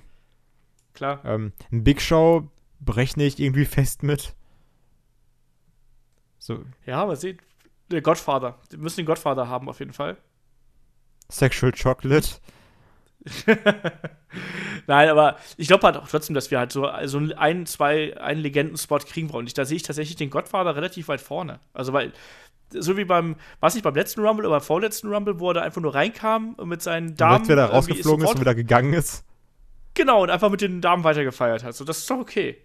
Klar.
Ähm, ein Big Show berechne ich irgendwie fest mit. So,
Ja, aber seht, der Godfather. Wir müssen den Godfather haben, auf jeden Fall.
Sexual Chocolate.
Nein, aber ich glaube halt auch trotzdem, dass wir halt so also ein, zwei, einen Legendenspot kriegen wollen. Ich, da sehe ich tatsächlich den Godfather relativ weit vorne. Also, weil, so wie beim, was nicht beim letzten Rumble, aber beim vorletzten Rumble, wo er da einfach nur reinkam mit seinen Damen.
Direkt wieder rausgeflogen ist
sofort-
und wieder gegangen ist.
Genau, und einfach mit den Damen weitergefeiert hat. So, das ist doch okay.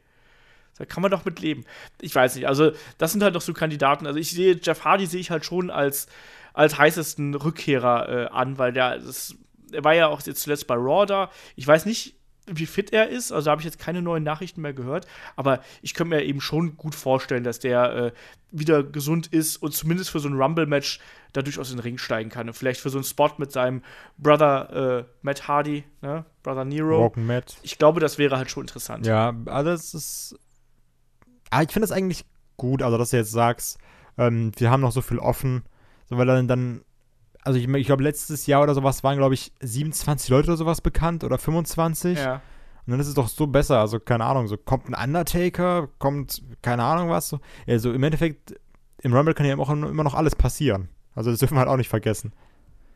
Da kann man doch mit leben. Ich weiß nicht, also das sind halt noch so Kandidaten. Also ich sehe, Jeff Hardy sehe ich halt schon als, als heißesten Rückkehrer äh, an, weil der, das, er war ja auch jetzt zuletzt bei Raw da. Ich weiß nicht, wie fit er ist, also habe ich jetzt keine neuen Nachrichten mehr gehört, aber ich könnte mir eben schon gut vorstellen, dass der äh, wieder gesund ist und zumindest für so ein Rumble-Match da durchaus in den Ring steigen kann. Und vielleicht für so einen Spot mit seinem Brother äh, Matt Hardy, ne? Brother Nero.
Walken Matt.
Ich glaube, das wäre halt schon interessant.
Ja, also das ist. Ah, ich finde es eigentlich gut, also dass du jetzt sagst, ähm, wir haben noch so viel offen. So, weil dann, dann also ich, ich glaube, letztes Jahr oder sowas waren, glaube ich, 27 Leute oder sowas bekannt oder 25.
Ja.
Und dann ist es doch so besser. Also, keine Ahnung, so kommt ein Undertaker, kommt, keine Ahnung was. So. Also im Endeffekt, im Rumble kann ja auch immer noch alles passieren. Also das dürfen wir halt auch nicht vergessen.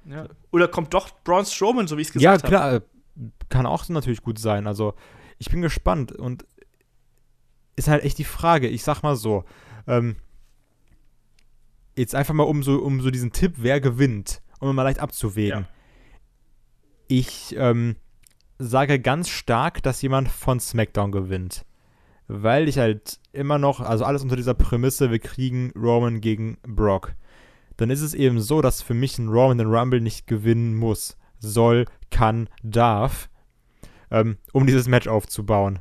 Ja. Oder kommt doch Braun Strowman, so wie ich es gesagt
Ja,
habe?
klar, äh, kann auch natürlich gut sein. Also, ich bin gespannt und ist halt echt die Frage. Ich sag mal so, ähm, jetzt einfach mal um so, um so diesen Tipp, wer gewinnt, um mal leicht abzuwägen.
Ja.
Ich ähm, sage ganz stark, dass jemand von SmackDown gewinnt. Weil ich halt immer noch, also alles unter dieser Prämisse, wir kriegen Roman gegen Brock. Dann ist es eben so, dass für mich ein Roman den Rumble nicht gewinnen muss, soll, kann, darf, ähm, um dieses Match aufzubauen.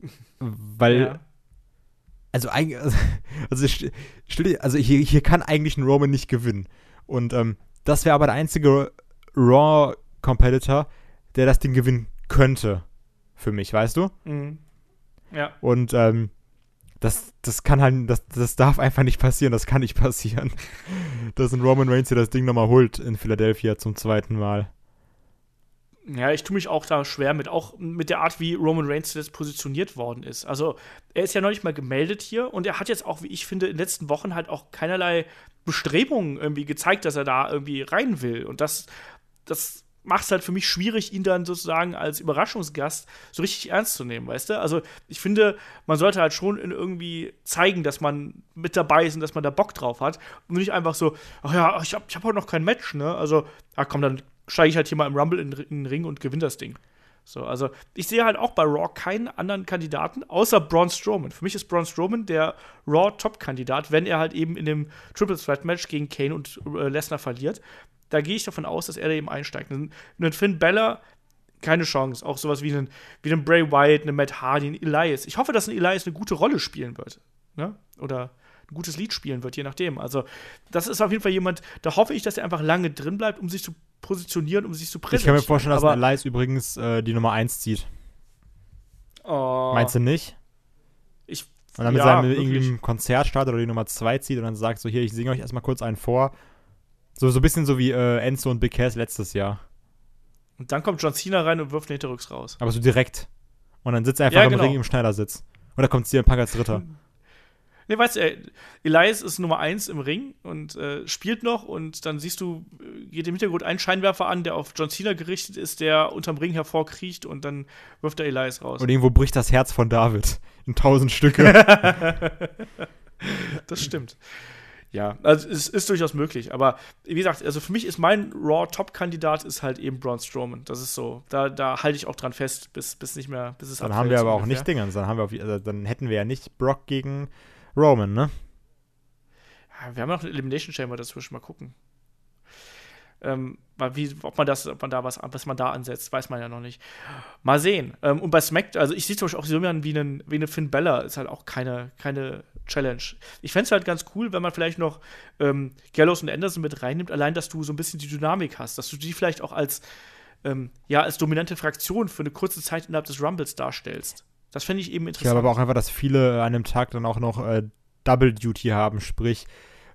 Weil
Ja.
Also eigentlich, also, dir- also hier, hier kann eigentlich ein Roman nicht gewinnen. Und ähm, das wäre aber der einzige Raw-Competitor, der das Ding gewinnen könnte. Für mich, weißt du?
Mhm. Ja.
Und ähm, das, das kann halt, das, das darf einfach nicht passieren, das kann nicht passieren. Dass ein Roman Reigns hier das Ding nochmal holt in Philadelphia zum zweiten Mal.
Ja, ich tue mich auch da schwer mit, auch mit der Art, wie Roman Reigns jetzt positioniert worden ist. Also, er ist ja noch nicht mal gemeldet hier und er hat jetzt auch, wie ich finde, in den letzten Wochen halt auch keinerlei Bestrebungen irgendwie gezeigt, dass er da irgendwie rein will. Und das, das macht es halt für mich schwierig, ihn dann sozusagen als Überraschungsgast so richtig ernst zu nehmen, weißt du? Also, ich finde, man sollte halt schon irgendwie zeigen, dass man mit dabei ist und dass man da Bock drauf hat. Und nicht einfach so, ach ja, ich hab, ich hab heute noch kein Match, ne? Also, ja komm, dann steige ich halt hier mal im Rumble in, in den Ring und gewinne das Ding. So, also ich sehe halt auch bei Raw keinen anderen Kandidaten, außer Braun Strowman. Für mich ist Braun Strowman der Raw-Top-Kandidat, wenn er halt eben in dem Triple Threat Match gegen Kane und äh, Lesnar verliert. Da gehe ich davon aus, dass er da eben einsteigt. Ein, ein Finn Bella, keine Chance. Auch sowas wie einen, wie einen Bray Wyatt, einen Matt Hardy, einen Elias. Ich hoffe, dass ein Elias eine gute Rolle spielen wird. Ne? Oder ein gutes Lied spielen wird, je nachdem. Also, das ist auf jeden Fall jemand, da hoffe ich, dass er einfach lange drin bleibt, um sich zu positionieren, um sich zu
Ich
präsentieren.
kann mir vorstellen, dass Elias übrigens äh, die Nummer 1 zieht.
oh,
Meinst du nicht?
Ich,
Und dann mit
ja,
seinem irgendwie Konzert startet oder die Nummer 2 zieht und dann sagt so, hier, ich singe euch erstmal kurz einen vor. So, so ein bisschen so wie äh, Enzo und Big Cass letztes Jahr.
Und dann kommt John Cena rein und wirft den hinterrücks raus.
Aber so direkt. Und dann sitzt er einfach
Ja,
im
genau.
Ring im Schneidersitz. Und da kommt CM Punk als Dritter.
Nee, weißt du, äh, Elias ist Nummer 1 im Ring und äh, spielt noch und dann siehst du, äh, geht im Hintergrund ein Scheinwerfer an, der auf John Cena gerichtet ist, der unterm Ring hervorkriecht und dann wirft er Elias raus.
Und irgendwo bricht das Herz von David in tausend Stücke.
Das stimmt. Ja, also es ist durchaus möglich. Aber wie gesagt, also für mich ist mein Raw-Top-Kandidat ist halt eben Braun Strowman. Das ist so. Da, da halte ich auch dran fest, bis, bis nicht mehr, bis es
dann haben wir aber auch
ungefähr.
nicht Dingens. Dann, haben wir auf, also dann hätten wir ja nicht Brock gegen Roman, ne?
Ja, wir haben noch eine Elimination Chamber dazwischen, mal gucken. Ähm, wie, ob man das, ob man da was, was man da ansetzt, weiß man ja noch nicht. Mal sehen. Ähm, und bei SmackDown, also ich sehe zum Beispiel auch so wie einen, wie einen Finn Bella, ist halt auch keine, keine Challenge. Ich fände es halt ganz cool, wenn man vielleicht noch ähm, Gallows und Anderson mit reinnimmt, allein, dass du so ein bisschen die Dynamik hast, dass du die vielleicht auch als, ähm, ja, als dominante Fraktion für eine kurze Zeit innerhalb des Rumbles darstellst. Das fände ich eben
Ich glaube
interessant.
aber auch einfach, dass viele an dem Tag dann auch noch äh, Double Duty haben, sprich,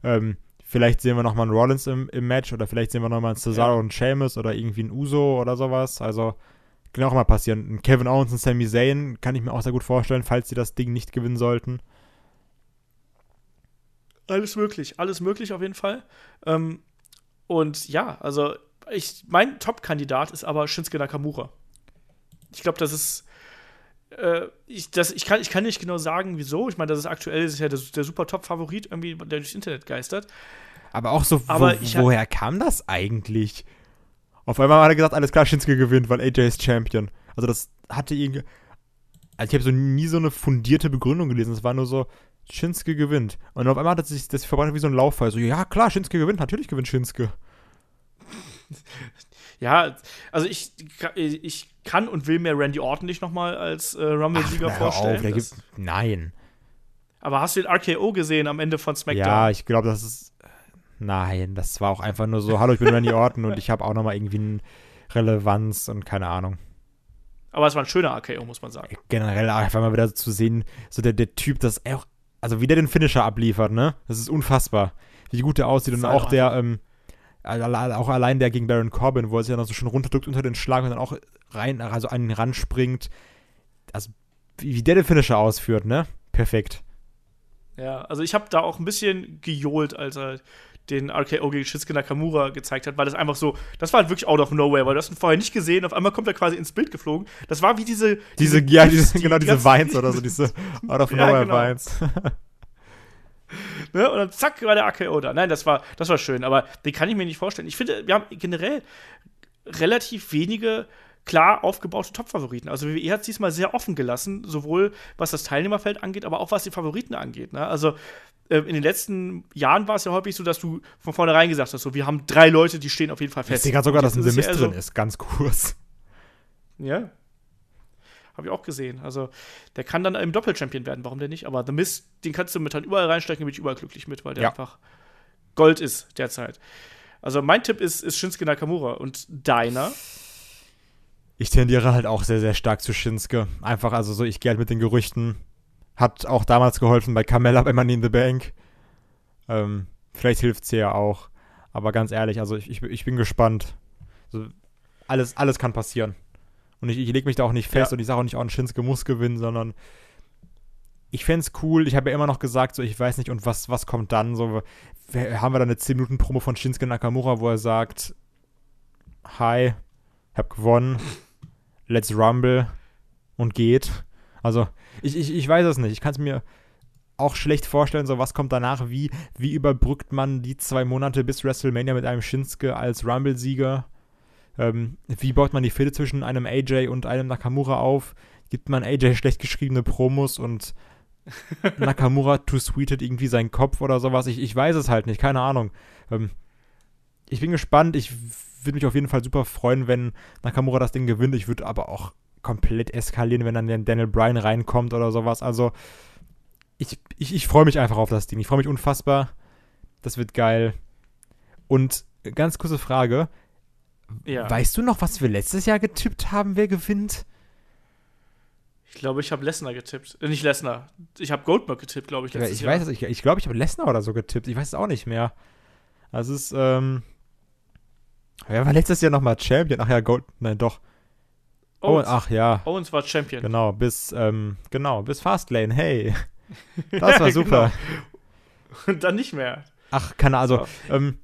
ähm, vielleicht sehen wir noch mal einen Rollins im, im Match oder vielleicht sehen wir noch mal einen Cesaro
Ja.
und Sheamus oder irgendwie einen Uso oder sowas. Also kann auch mal passieren. Ein Kevin Owens und Sami Zayn kann ich mir auch sehr gut vorstellen, falls sie das Ding nicht gewinnen sollten.
Alles möglich, alles möglich auf jeden Fall. Ähm, und ja, also ich, mein Top-Kandidat ist aber Shinsuke Nakamura. Ich glaube, das ist. Äh, ich, das, ich, kann, ich kann nicht genau sagen, wieso. Ich meine, das ist aktuell das ist ja der, der super Top-Favorit, irgendwie, der durchs Internet geistert.
Aber auch so,
Aber
wo,
hab-
woher kam das eigentlich? Auf einmal hat er gesagt, alles klar, Shinsuke gewinnt, weil AJ ist Champion. Also das hatte irgendwie. Also ich habe so nie so eine fundierte Begründung gelesen. Es war nur so, Shinsuke gewinnt. Und auf einmal hat er sich das verbreitet wie so ein Lauffall. So, ja klar, Shinsuke gewinnt, natürlich gewinnt Shinsuke.
Ja, also ich, ich kann und will mir Randy Orton nicht nochmal als äh, Rumble-Sieger vorstellen.
auf, der gibt, nein.
aber hast du den RKO gesehen am Ende von SmackDown?
Ja, ich glaube, das ist. Nein, das war auch einfach nur so, hallo, ich bin Randy Orton und ich habe auch nochmal irgendwie eine Relevanz und keine Ahnung.
Aber es war ein schöner RKO, muss man sagen.
generell einfach mal wieder zu sehen, so der, der Typ, das auch, also wie der den Finisher abliefert, ne? Das ist unfassbar. Wie gut der aussieht und auch der, ähm, auch allein der gegen Baron Corbin, wo er sich ja noch so schön runterdrückt unter den Schlag und dann auch rein, also an ihn ranspringt. Also, wie, der den Finisher ausführt, ne? Perfekt.
Ja, also ich habe da auch ein bisschen gejohlt, als er den RKO gegen Shinsuke Nakamura gezeigt hat, weil das einfach so, das war halt wirklich out of nowhere, weil du hast ihn vorher nicht gesehen, auf einmal kommt er quasi ins Bild geflogen. Das war wie diese.
Diese,
diese
ja, diese,
die
genau, diese Vines oder so, diese out of
Ja,
nowhere
genau.
Vines.
Ne? Und dann zack, war der AKO da. Nein, das war, das war schön, aber den kann ich mir nicht vorstellen. Ich finde, wir haben generell relativ wenige klar aufgebaute Top-Favoriten. Also WWE hat es diesmal sehr offen gelassen, sowohl was das Teilnehmerfeld angeht, aber auch was die Favoriten angeht. Ne? Also äh, in den letzten Jahren war es ja häufig so, dass du von vornherein gesagt hast, so, wir haben drei Leute, die stehen auf jeden Fall
Ich
fest.
sehe gerade sogar, dass ein Mist
eher
drin ist, ganz kurz.
Ja. Habe ich auch gesehen. Also, der kann dann im Doppel-Champion werden, warum denn nicht? Aber The Mist, den kannst du mit halt überall reinstecken, bin ich überall glücklich mit, weil der
Ja.
einfach Gold ist derzeit. Also, mein Tipp ist, ist Shinsuke Nakamura. Und deiner?
Ich tendiere halt auch sehr, sehr stark zu Shinsuke. Einfach, also so, ich gehe halt mit den Gerüchten. Hat auch damals geholfen bei Carmella bei Money in the Bank. Ähm, vielleicht hilft sie ja auch. Aber ganz ehrlich, also ich, ich, ich bin gespannt. Also, alles, alles kann passieren. Und ich, ich lege mich da auch nicht fest
Ja.
und ich sage auch nicht, oh, ein Shinsuke muss gewinnen, sondern ich fände es cool. Ich habe ja immer noch gesagt, so, ich weiß nicht, und was, was kommt dann? So, haben wir dann eine 10-Minuten-Promo von Shinsuke Nakamura, wo er sagt, Hi, hab gewonnen, let's rumble und geht. Also, ich, ich, ich weiß es nicht. Ich kann es mir auch schlecht vorstellen, so was kommt danach, wie, wie überbrückt man die zwei Monate bis WrestleMania mit einem Shinsuke als Rumble-Sieger? Ähm, wie baut man die Fehde zwischen einem AJ und einem Nakamura auf? Gibt man AJ schlecht geschriebene Promos und Nakamura too sweeted irgendwie seinen Kopf oder sowas? Ich, ich weiß es halt nicht, keine Ahnung. Ähm, ich bin gespannt. Ich würde mich auf jeden Fall super freuen, wenn Nakamura das Ding gewinnt. Ich würde aber auch komplett eskalieren, wenn dann der Daniel Bryan reinkommt oder sowas. Also, ich, ich, ich freue mich einfach auf das Ding. Ich freue mich unfassbar. Das wird geil. Und ganz kurze Frage.
Ja.
Weißt du noch, was wir letztes Jahr getippt haben, wer gewinnt?
Ich glaube, ich habe Lesnar getippt. Äh, nicht Lesnar. Ich habe Goldberg getippt, glaube ich,
Ja,
letztes
ich
Jahr.
weiß es, ich, ich glaube, ich habe Lesnar oder so getippt. Ich weiß es auch nicht mehr. Also es ist, ähm. Wer war letztes Jahr nochmal Champion? Ach ja, Gold. Nein, doch. Oh,
Owens.
ach ja.
Owens war Champion.
Genau, bis, ähm, genau, bis Fastlane, hey. Das war super.
Und dann nicht mehr.
Ach, keine Ahnung. Also,
So.
ähm,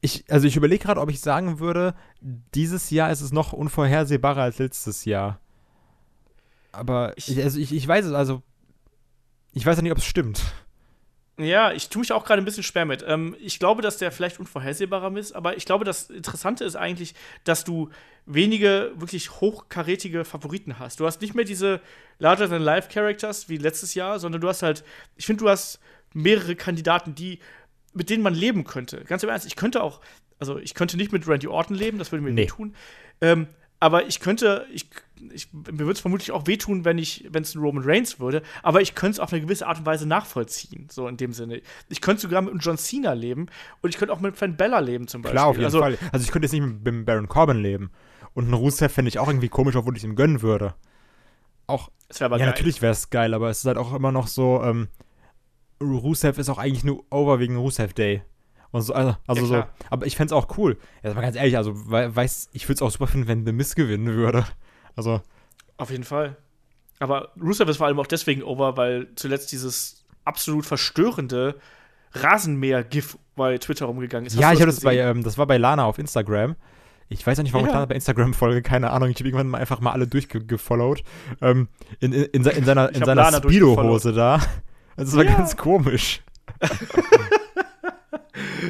ich, also ich überlege gerade, ob ich sagen würde, dieses Jahr ist es noch unvorhersehbarer als letztes Jahr. Aber
Ich-
ich, also ich, ich weiß es, also ich weiß ja nicht, ob es stimmt.
Ja, ich tue mich auch gerade ein bisschen schwer mit. Ähm, ich glaube, dass der vielleicht unvorhersehbarer ist, aber ich glaube, das Interessante ist eigentlich, dass du wenige wirklich hochkarätige Favoriten hast. Du hast nicht mehr diese Larger-than-Life-Characters wie letztes Jahr, sondern du hast halt, ich finde, du hast mehrere Kandidaten, die, mit denen man leben könnte. Ganz im Ernst, ich könnte auch, also ich könnte nicht mit Randy Orton leben, das würde mir
Nee.
wehtun. Ähm, aber ich könnte, ich, ich, mir würde es vermutlich auch wehtun, wenn ich, wenn es ein Roman Reigns würde, aber ich könnte es auf eine gewisse Art und Weise nachvollziehen, so in dem Sinne. Ich könnte sogar mit einem John Cena leben und ich könnte auch mit Fan Bella leben zum Beispiel.
Klar, auf jeden
also,
Fall. Also ich könnte jetzt nicht mit dem Baron Corbin leben. Und einen Rusev fände ich auch irgendwie komisch, obwohl ich es ihm gönnen würde. Auch, ja,
geil.
natürlich wäre es geil, aber es ist halt auch immer noch so, ähm, Rusev ist auch eigentlich nur over wegen Rusev Day. Und so, also, also
Ja,
so, aber ich fände es auch cool. Jetzt mal ganz ehrlich, also, wei- weiß, ich würde es auch super finden, wenn The Miz gewinnen würde. Also,
Auf jeden Fall. Aber Rusev ist vor allem auch deswegen over, weil zuletzt dieses absolut verstörende Rasenmäher-GIF bei Twitter rumgegangen ist. Hast
ja, ich habe das bei, ähm, das war bei Lana auf Instagram. Ich weiß auch nicht, warum
Ja.
ich Lana bei Instagram folge, keine Ahnung. Ich habe irgendwann mal einfach mal alle durchgefollowt. Ähm, in, in, in, in seiner, in seiner Speedo-Hose da. Also, das war
Ja.
ganz komisch.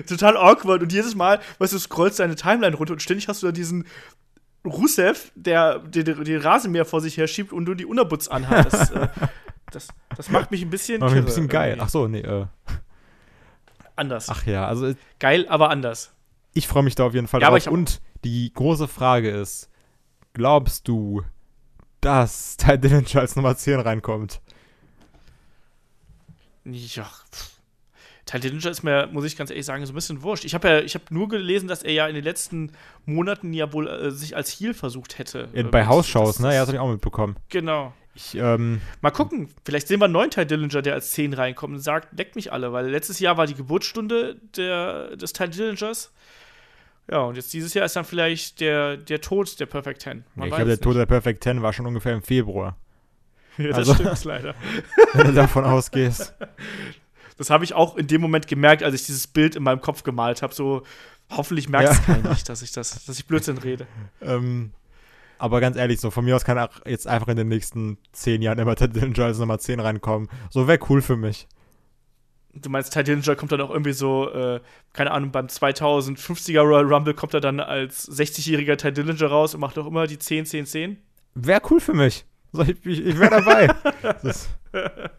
total awkward und jedes Mal, weißt du, scrollst deine Timeline runter und ständig hast du da diesen Rusev, der den, Rasenmäher vor sich her schiebt und du die Unterbutz anhat. Das, äh, das, das macht mich ein bisschen,
War mir ein bisschen geil.
irgendwie.
Ach so, nee, äh,
anders.
ach ja, also
Geil, aber anders.
ich freue mich da auf jeden Fall
Ja, aber
drauf. Und die große Frage ist, glaubst du, dass Ty Dillinger als Nummer 10 reinkommt?
Ja, pff. Ty Dillinger ist mir, muss ich ganz ehrlich sagen, so ein bisschen wurscht. Ich habe ja, ich habe nur gelesen, dass er ja in den letzten Monaten ja wohl äh, sich als Heel versucht hätte.
In,
Äh,
bei Hausshows, ne? Ja, das habe ich auch mitbekommen.
Genau.
Ich, ähm,
Mal gucken, vielleicht sehen wir einen neuen Ty Dillinger, der als 10 reinkommt und sagt, leckt mich alle, weil letztes Jahr war die Geburtsstunde der, des Ty Dillingers. Ja, und jetzt dieses Jahr ist dann vielleicht der, der Tod der Perfect Ten.
ja, ich glaube, der Tod der Perfect Ten war schon ungefähr im Februar.
Ja, das
also-
stimmt leider.
wenn du davon ausgehst.
Das habe ich auch in dem Moment gemerkt, als ich dieses Bild in meinem Kopf gemalt habe. So, hoffentlich merkt es ja. keiner nicht, dass ich das, dass ich Blödsinn rede.
Ähm, aber ganz ehrlich, so von mir aus kann auch jetzt einfach in den nächsten zehn Jahren immer Ted Dillinger als Nummer 10 reinkommen. So wäre cool für mich.
Du meinst, Ty Dillinger kommt dann auch irgendwie so, äh, keine Ahnung, beim 2050er Royal Rumble kommt er dann als 60-jähriger Ty Dillinger raus und macht auch immer die 10, 10, 10?
Wäre cool für mich. So, ich ich, ich wäre dabei.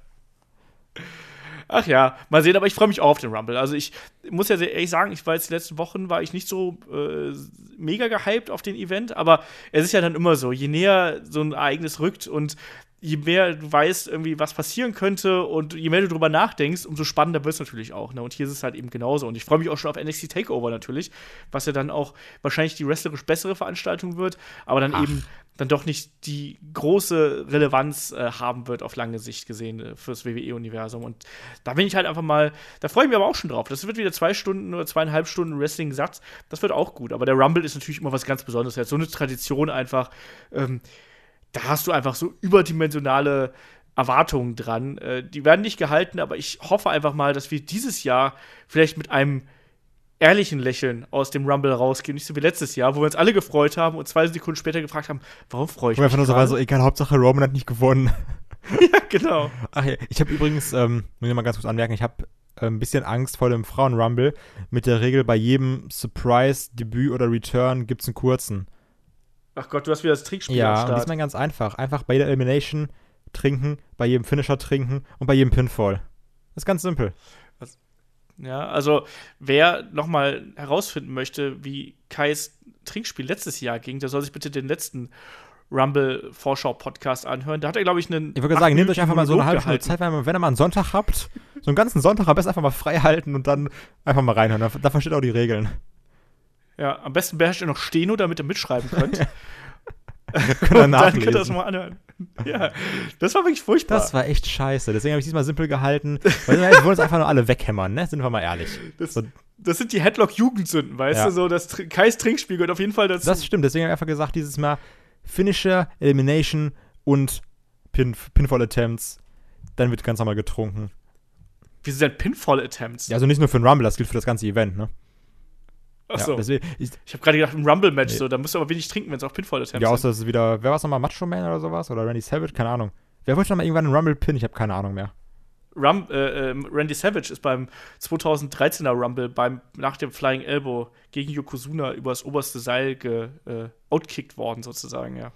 Ach ja, mal sehen, aber ich freue mich auch auf den Rumble. Also ich muss ja ehrlich sagen, ich war jetzt die letzten Wochen, war ich nicht so äh, mega gehypt auf den Event, aber es ist ja dann immer so, je näher so ein Ereignis rückt und je mehr du weißt, irgendwie, was passieren könnte und je mehr du drüber nachdenkst, umso spannender wird es natürlich auch. Ne? Und hier ist es halt eben genauso. Und ich freue mich auch schon auf NXT Takeover natürlich, was ja dann auch wahrscheinlich die wrestlerisch bessere Veranstaltung wird, aber dann Ach. eben dann doch nicht die große Relevanz äh, haben wird auf lange Sicht gesehen äh, fürs WWE-Universum. Und da bin ich halt einfach mal, da freue ich mich aber auch schon drauf. Das wird wieder zwei Stunden oder zweieinhalb Stunden Wrestling-Satz. Das wird auch gut. Aber der Rumble ist natürlich immer was ganz Besonderes. Er hat so eine Tradition einfach. Ähm, da hast du einfach so überdimensionale Erwartungen dran. Äh, die werden nicht gehalten, aber ich hoffe einfach mal, dass wir dieses Jahr vielleicht mit einem ehrlichen Lächeln aus dem Rumble rausgehen, nicht so wie letztes Jahr, wo wir uns alle gefreut haben und zwei Sekunden später gefragt haben, warum freue ich mich?
Einfach nur so, war so, egal, Hauptsache Roman hat nicht gewonnen.
ja, genau.
Ach ja, ich habe übrigens, ähm, muss ich mal ganz kurz anmerken, ich habe äh, ein bisschen Angst vor dem Frauen-Rumble mit der Regel, bei jedem Surprise, Debüt oder Return gibt es einen kurzen.
Ach Gott, du hast wieder das Trickspiel
Ja, am Start. diesmal ganz einfach. Einfach bei jeder Elimination trinken, bei jedem Finisher trinken und bei jedem Pinfall. Das ist ganz simpel.
Ja, also wer nochmal herausfinden möchte, wie Kais Trinkspiel letztes Jahr ging, der soll sich bitte den letzten Rumble-Vorschau-Podcast anhören. Da hat er, glaube ich, einen.
Ich würde sagen, nehmt euch einfach mal so eine halbe Stunde Zeit, wenn ihr mal einen Sonntag habt, so einen ganzen Sonntag am besten einfach mal frei halten und dann einfach mal reinhören. Da, da versteht auch die Regeln.
Ja, am besten beherrscht ihr noch Steno, damit ihr mitschreiben könnt.
dann könnt
ihr das mal anhören. Ja, das war wirklich furchtbar.
Das war echt scheiße. Deswegen habe ich diesmal simpel gehalten. Weil wir wollen uns einfach nur alle weghämmern, ne? Sind wir mal ehrlich.
Das, so. das sind die Headlock-Jugendsünden, weißt ja. du? So, das Kais Trinkspiel gehört auf jeden Fall dazu.
Das stimmt. Deswegen habe ich einfach gesagt, dieses Mal Finisher, Elimination und Pin Pinfall-Attempts. Dann wird ganz normal getrunken.
Wie sind denn Pinfall-Attempts?
Ja, also nicht nur für den Rumble, das gilt für das ganze Event, ne?
Achso. Ja, ich, ich habe gerade gedacht, ein Rumble-Match, nee. so, da musst du aber wenig trinken, wenn es auch Pinfall-Attempts
sind. Ja, außer es ist wieder, wer war es nochmal, Macho Man oder sowas? Oder Randy Savage? Keine Ahnung. Wer wollte nochmal irgendwann einen Rumble-Pin? Ich habe keine Ahnung mehr.
Rum, äh, äh, Randy Savage ist beim 2013er Rumble beim, nach dem Flying Elbow gegen Yokozuna übers oberste Seil ge, äh, outkickt worden, sozusagen, ja.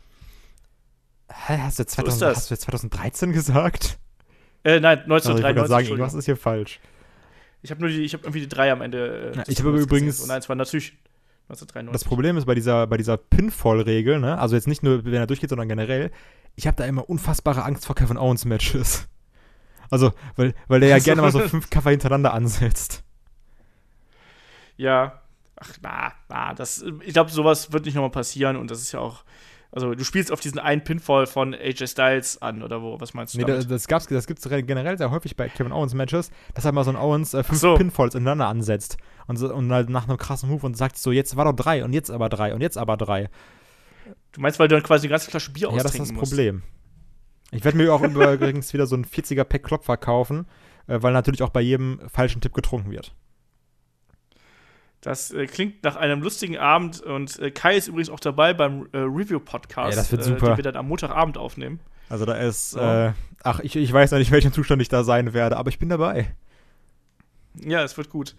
Hä, hast du, 2000, so hast du jetzt 2013 gesagt?
Äh, nein, 1993. Also
ich sagen, irgendwas ist hier falsch.
Ich habe nur die, ich habe irgendwie die drei am Ende.
Äh, ja, ich habe übrigens.
Und nein, es war natürlich
1993. Das Problem ist bei dieser, bei dieser Pinfall-Regel, ne? Also jetzt nicht nur, wenn er durchgeht, sondern generell, ich habe da immer unfassbare Angst vor Kevin Owens Matches. Also, weil, weil der ja gerne mal so fünf Cover hintereinander ansetzt.
Ja. Ach, na, na, das, ich glaube, sowas wird nicht nochmal passieren und das ist ja auch also du spielst auf diesen einen Pinfall von AJ Styles an, oder wo? Was meinst du?
Nee, damit? das, gab's, das gibt's generell sehr häufig bei Kevin Owens Matches, dass er mal so ein Owens äh, fünf so. Pinfalls ineinander ansetzt. Und, so, und halt nach einem krassen Move und sagt so, jetzt war doch drei und jetzt aber drei und jetzt aber drei.
Du meinst, weil du dann quasi eine ganze Flasche Bier
Ja, das ist das musst. Problem. Ich werde mir auch übrigens wieder so ein 40er-Pack Klopfer kaufen, äh, weil natürlich auch bei jedem falschen Tipp getrunken wird.
Das äh, klingt nach einem lustigen Abend und äh, Kai ist übrigens auch dabei beim äh, Review-Podcast,
ja, super.
den wir dann am Montagabend aufnehmen.
Also da ist, so. Äh, ach, ich, ich weiß noch nicht, welchen Zustand ich da sein werde, aber ich bin dabei.
Ja, es wird gut.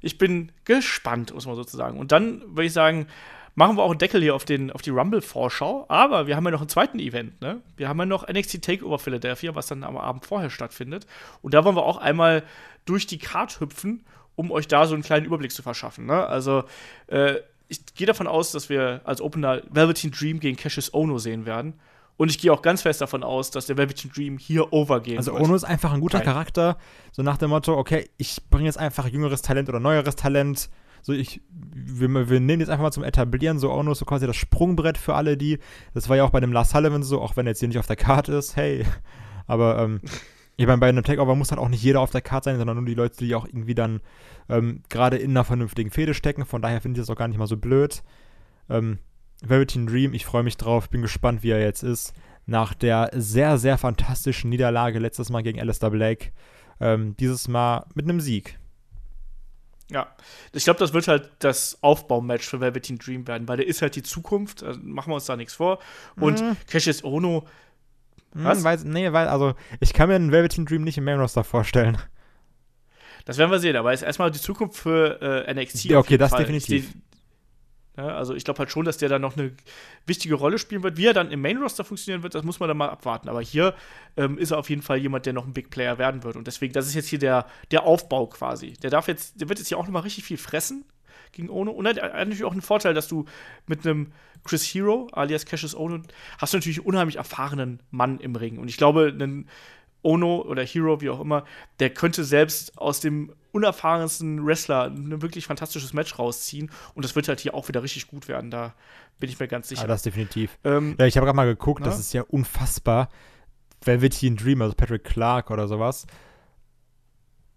Ich bin gespannt, muss man sozusagen. Und dann würde ich sagen, machen wir auch einen Deckel hier auf, den, auf die Rumble-Vorschau. Aber wir haben ja noch einen zweiten Event, ne? Wir haben ja noch NXT Takeover Philadelphia, was dann am Abend vorher stattfindet. Und da wollen wir auch einmal durch die Card hüpfen um euch da so einen kleinen Überblick zu verschaffen. Ne? Also, äh, ich gehe davon aus, dass wir als Opener Velveteen Dream gegen Cassius Ono sehen werden. Und ich gehe auch ganz fest davon aus, dass der Velveteen Dream hier overgehen
also wird. Also Ono ist einfach ein guter Nein. Charakter, so nach dem Motto, okay, ich bringe jetzt einfach jüngeres Talent oder neueres Talent. So ich, wir, wir nehmen jetzt einfach mal zum Etablieren, so Ono ist so quasi das Sprungbrett für alle die. Das war ja auch bei dem Last Sullivan so, auch wenn er jetzt hier nicht auf der Karte ist, hey. Aber ähm, Ich meine, bei einem Takeover muss halt auch nicht jeder auf der Karte sein, sondern nur die Leute, die auch irgendwie dann ähm, gerade in einer vernünftigen Fehde stecken. Von daher finde ich das auch gar nicht mal so blöd. Ähm, Velveteen Dream, ich freue mich drauf, bin gespannt, wie er jetzt ist. Nach der sehr, sehr fantastischen Niederlage letztes Mal gegen Alistair Blake. ähm, dieses Mal mit einem Sieg.
Ja, ich glaube, das wird halt das Aufbaumatch für Velveteen Dream werden, weil der ist halt die Zukunft, also machen wir uns da nichts vor. Und mhm. Cassius Ono.
Hm, was? Hm, weiß, nee, weil, also ich kann mir einen Velveteen Dream nicht im Main Roster vorstellen.
Das werden wir sehen, aber ist erstmal die Zukunft für äh, NXT.
Ja, okay, das Fall. definitiv.
Die, ja, also ich glaube halt schon, dass der dann noch eine wichtige Rolle spielen wird. Wie er dann im Main-Roster funktionieren wird, das muss man dann mal abwarten. Aber hier ähm, ist er auf jeden Fall jemand, der noch ein Big Player werden wird. Und deswegen, das ist jetzt hier der, der Aufbau quasi. Der darf jetzt, der wird jetzt hier auch noch mal richtig viel fressen gegen Ono. Und er hat natürlich auch einen Vorteil, dass du mit einem Chris Hero, alias Cassius Ono, hast du natürlich einen unheimlich erfahrenen Mann im Ring. Und ich glaube, einen Ono oder Hero, wie auch immer, der könnte selbst aus dem unerfahrensten Wrestler ein wirklich fantastisches Match rausziehen. Und das wird halt hier auch wieder richtig gut werden. Da bin ich mir ganz sicher. Ja,
das definitiv. Ähm, ja, ich habe gerade mal geguckt, na? das ist ja unfassbar. Velveteen Dream, also Patrick Clark oder sowas,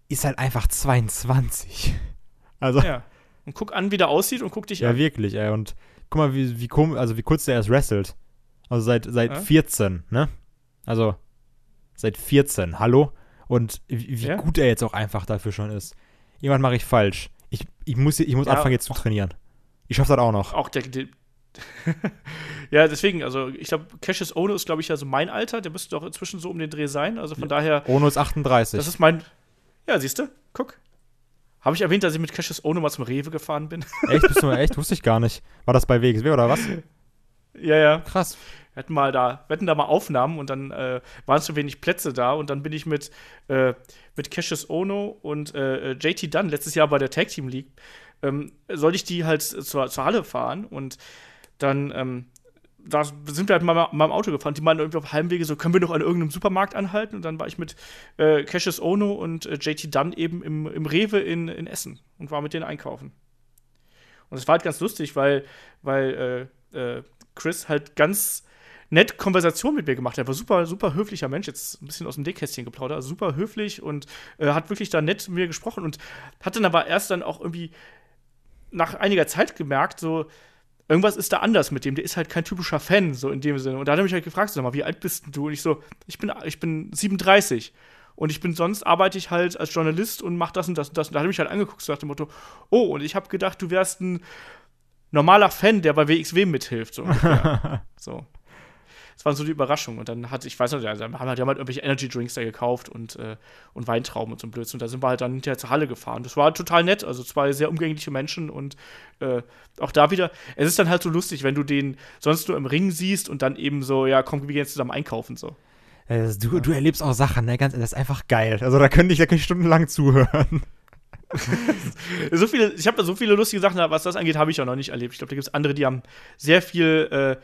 ist halt einfach 22. Also.
Ja. Und guck an, wie der aussieht und guck dich
ja, an. Ja, wirklich, ey. Und guck mal, wie, wie, also wie kurz der erst wrestelt. Also seit, seit ja? 14, ne? Also seit 14, hallo? Und wie, wie ja? gut er jetzt auch einfach dafür schon ist. Jemand mache ich falsch. Ich, ich muss, ich muss ja, anfangen jetzt zu trainieren. Ich schaffe das auch noch.
Auch der, der ja, deswegen, also ich glaube, Cassius Ono ist, glaube ich, ja so mein Alter. Der müsste doch inzwischen so um den Dreh sein. Also von daher.
Ono ist 38.
Das ist mein. Ja, siehst du? Guck. Habe ich erwähnt, dass ich mit Cassius Ono mal zum Rewe gefahren bin?
Echt? Bist du, echt? Wusste ich gar nicht. War das bei WXW oder was?
Ja, ja.
Krass
wir hatten mal da, wir hatten da mal Aufnahmen und dann äh, waren zu wenig Plätze da und dann bin ich mit, äh, mit Cassius Ono und äh, JT Dunn letztes Jahr bei der Tag Team League, ähm, soll ich die halt zur, zur Halle fahren und dann ähm, da sind wir halt mal mit meinem Auto gefahren. Die meinten irgendwie auf halbem Wege so, können wir noch an irgendeinem Supermarkt anhalten? Und dann war ich mit äh, Cassius Ono und äh, JT Dunn eben im, im Rewe in, in Essen und war mit denen einkaufen. Und es war halt ganz lustig, weil, weil äh, äh Chris halt ganz nett Konversation mit mir gemacht. Er war super, super höflicher Mensch, jetzt ein bisschen aus dem Deckkästchen geplaudert, also super höflich und äh, hat wirklich da nett mit mir gesprochen und hat dann aber erst dann auch irgendwie nach einiger Zeit gemerkt, so, irgendwas ist da anders mit dem. Der ist halt kein typischer Fan, so in dem Sinne. Und da hat er mich halt gefragt, sag mal, wie alt bist du? Und ich so, ich bin, ich bin 37. Und ich bin sonst arbeite ich halt als Journalist und mach das und das und das. Und da hat er mich halt angeguckt, so nach dem Motto, oh, und ich habe gedacht, du wärst ein normaler Fan, der bei WXW mithilft. So. so das waren so die Überraschungen. Und dann hat, ich weiß nicht, die haben halt, die haben halt irgendwelche Energy Drinks da gekauft und, äh, und Weintrauben und so ein Blödsinn. Und da sind wir halt dann hinterher zur Halle gefahren. Das war total nett. Also zwei sehr umgängliche Menschen und äh, auch da wieder, es ist dann halt so lustig, wenn du den sonst nur im Ring siehst und dann eben so, ja, komm, wir gehen jetzt zusammen einkaufen so.
Also, du, du erlebst auch Sachen, ne? Ganz, das ist einfach geil. Also da könnte ich, da könnte ich stundenlang zuhören.
so viele, ich habe da so viele lustige Sachen, was das angeht, habe ich auch noch nicht erlebt. Ich glaube, da gibt es andere, die haben sehr viel äh,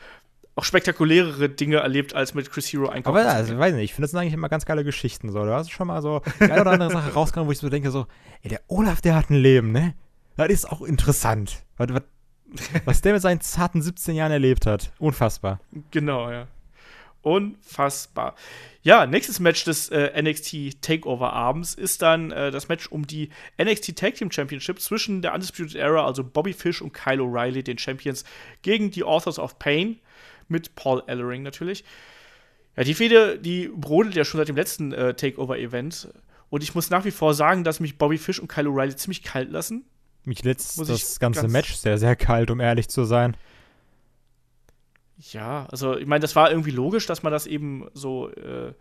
auch spektakulärere Dinge erlebt, als mit Chris Hero einkaufen.
Aber ja, also, ich weiß nicht, ich finde das sind eigentlich immer ganz geile Geschichten. So. Du hast schon mal so die eine oder andere Sache rausgekommen, wo ich so denke, so, ey, der Olaf, der hat ein Leben, ne? Das ist auch interessant. Was, was, was der mit seinen zarten 17 Jahren erlebt hat. Unfassbar.
Genau, ja. Unfassbar. Ja, nächstes Match des äh, NXT Takeover Abends ist dann äh, das Match um die NXT Tag Team Championship zwischen der Undisputed Era, also Bobby Fish und Kyle O'Reilly, den Champions, gegen die Authors of Pain mit Paul Ellering natürlich. Ja, die Fehde, die brodelt ja schon seit dem letzten äh, Takeover-Event. Und ich muss nach wie vor sagen, dass mich Bobby Fish und Kyle O'Reilly ziemlich kalt lassen.
Mich lässt das ganze Match sehr, sehr kalt, um ehrlich zu sein.
Ja, also ich meine, das war irgendwie logisch, dass man das eben so äh,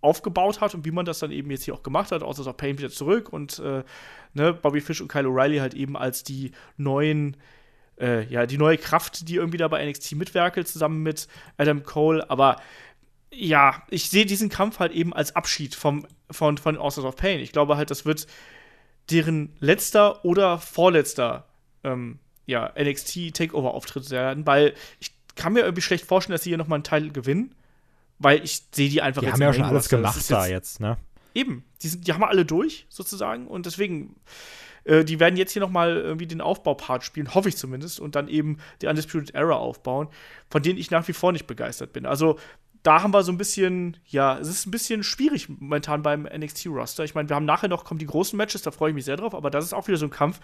aufgebaut hat und wie man das dann eben jetzt hier auch gemacht hat, außer auch Payne wieder zurück und äh, ne, Bobby Fish und Kyle O'Reilly halt eben als die neuen äh, ja, die neue Kraft, die irgendwie da bei NXT mitwerkelt, zusammen mit Adam Cole. Aber ja, ich sehe diesen Kampf halt eben als Abschied vom, von, von Authors of Pain. Ich glaube halt, das wird deren letzter oder vorletzter ähm, ja, NXT Takeover-Auftritt werden, weil ich kann mir irgendwie schlecht vorstellen, dass sie hier nochmal einen Teil gewinnen, weil ich sehe die einfach
die jetzt. Die haben ja schon alles gemacht da jetzt, ne?
Eben, die, sind, die haben wir alle durch, sozusagen, und deswegen äh, die werden jetzt hier nochmal irgendwie den Aufbaupart spielen, hoffe ich zumindest, und dann eben die Undisputed Era aufbauen, von denen ich nach wie vor nicht begeistert bin. Also da haben wir so ein bisschen, ja, es ist ein bisschen schwierig momentan beim NXT-Roster. Ich meine, wir haben nachher noch, kommen die großen Matches, da freue ich mich sehr drauf, aber das ist auch wieder so ein Kampf.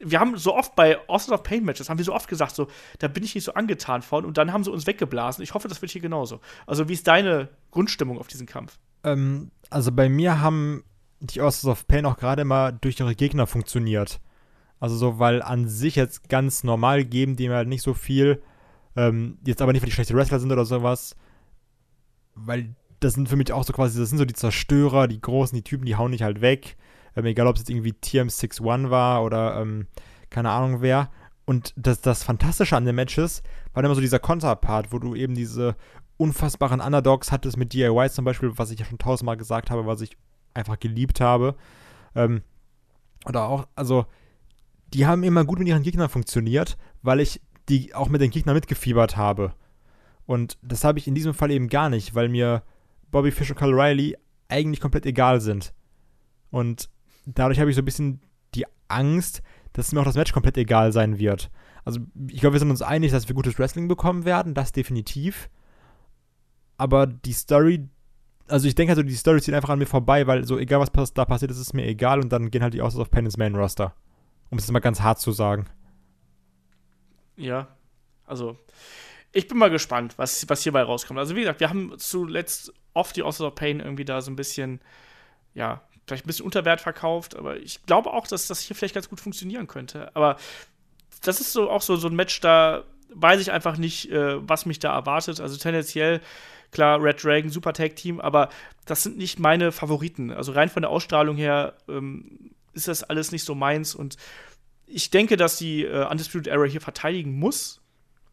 Wir haben so oft bei Austin of Pain Matches, haben wir so oft gesagt, so, da bin ich nicht so angetan von und dann haben sie uns weggeblasen. Ich hoffe, das wird hier genauso. Also, wie ist deine Grundstimmung auf diesen Kampf?
Ähm, also, bei mir haben die Authors of Pain auch gerade mal durch ihre Gegner funktioniert. Also so, weil an sich jetzt ganz normal geben die mir halt nicht so viel, ähm, jetzt aber nicht, weil die schlechte Wrestler sind oder sowas, weil das sind für mich auch so quasi, das sind so die Zerstörer, die Großen, die Typen, die hauen nicht halt weg. Ähm, egal, ob es jetzt irgendwie TM61 war oder ähm, keine Ahnung wer. Und das, das Fantastische an den Matches war immer so dieser Konterpart, wo du eben diese unfassbaren Underdogs hattest mit DIY zum Beispiel, was ich ja schon tausendmal gesagt habe, was ich einfach geliebt habe. Ähm, oder auch, also, die haben immer gut mit ihren Gegnern funktioniert, weil ich die auch mit den Gegnern mitgefiebert habe. Und das habe ich in diesem Fall eben gar nicht, weil mir Bobby Fish und Kyle Riley eigentlich komplett egal sind. Und dadurch habe ich so ein bisschen die Angst, dass mir auch das Match komplett egal sein wird. Also ich glaube, wir sind uns einig, dass wir gutes Wrestling bekommen werden, das definitiv. Aber die Story, also ich denke also, die Story zieht einfach an mir vorbei, weil so egal was da passiert, ist es mir egal und dann gehen halt die Autos auf ins Main Roster. Um es mal ganz hart zu sagen.
Ja, also ich bin mal gespannt, was, was hierbei rauskommt. Also wie gesagt, wir haben zuletzt oft die Autos of Pain irgendwie da so ein bisschen, ja, vielleicht ein bisschen unter Wert verkauft, aber ich glaube auch, dass das hier vielleicht ganz gut funktionieren könnte. Aber das ist so auch so, so ein Match, da weiß ich einfach nicht, äh, was mich da erwartet. Also tendenziell, klar, Red Dragon, Super Tag Team, aber das sind nicht meine Favoriten. Also rein von der Ausstrahlung her ähm, ist das alles nicht so meins und ich denke, dass die äh, Undisputed Era hier verteidigen muss.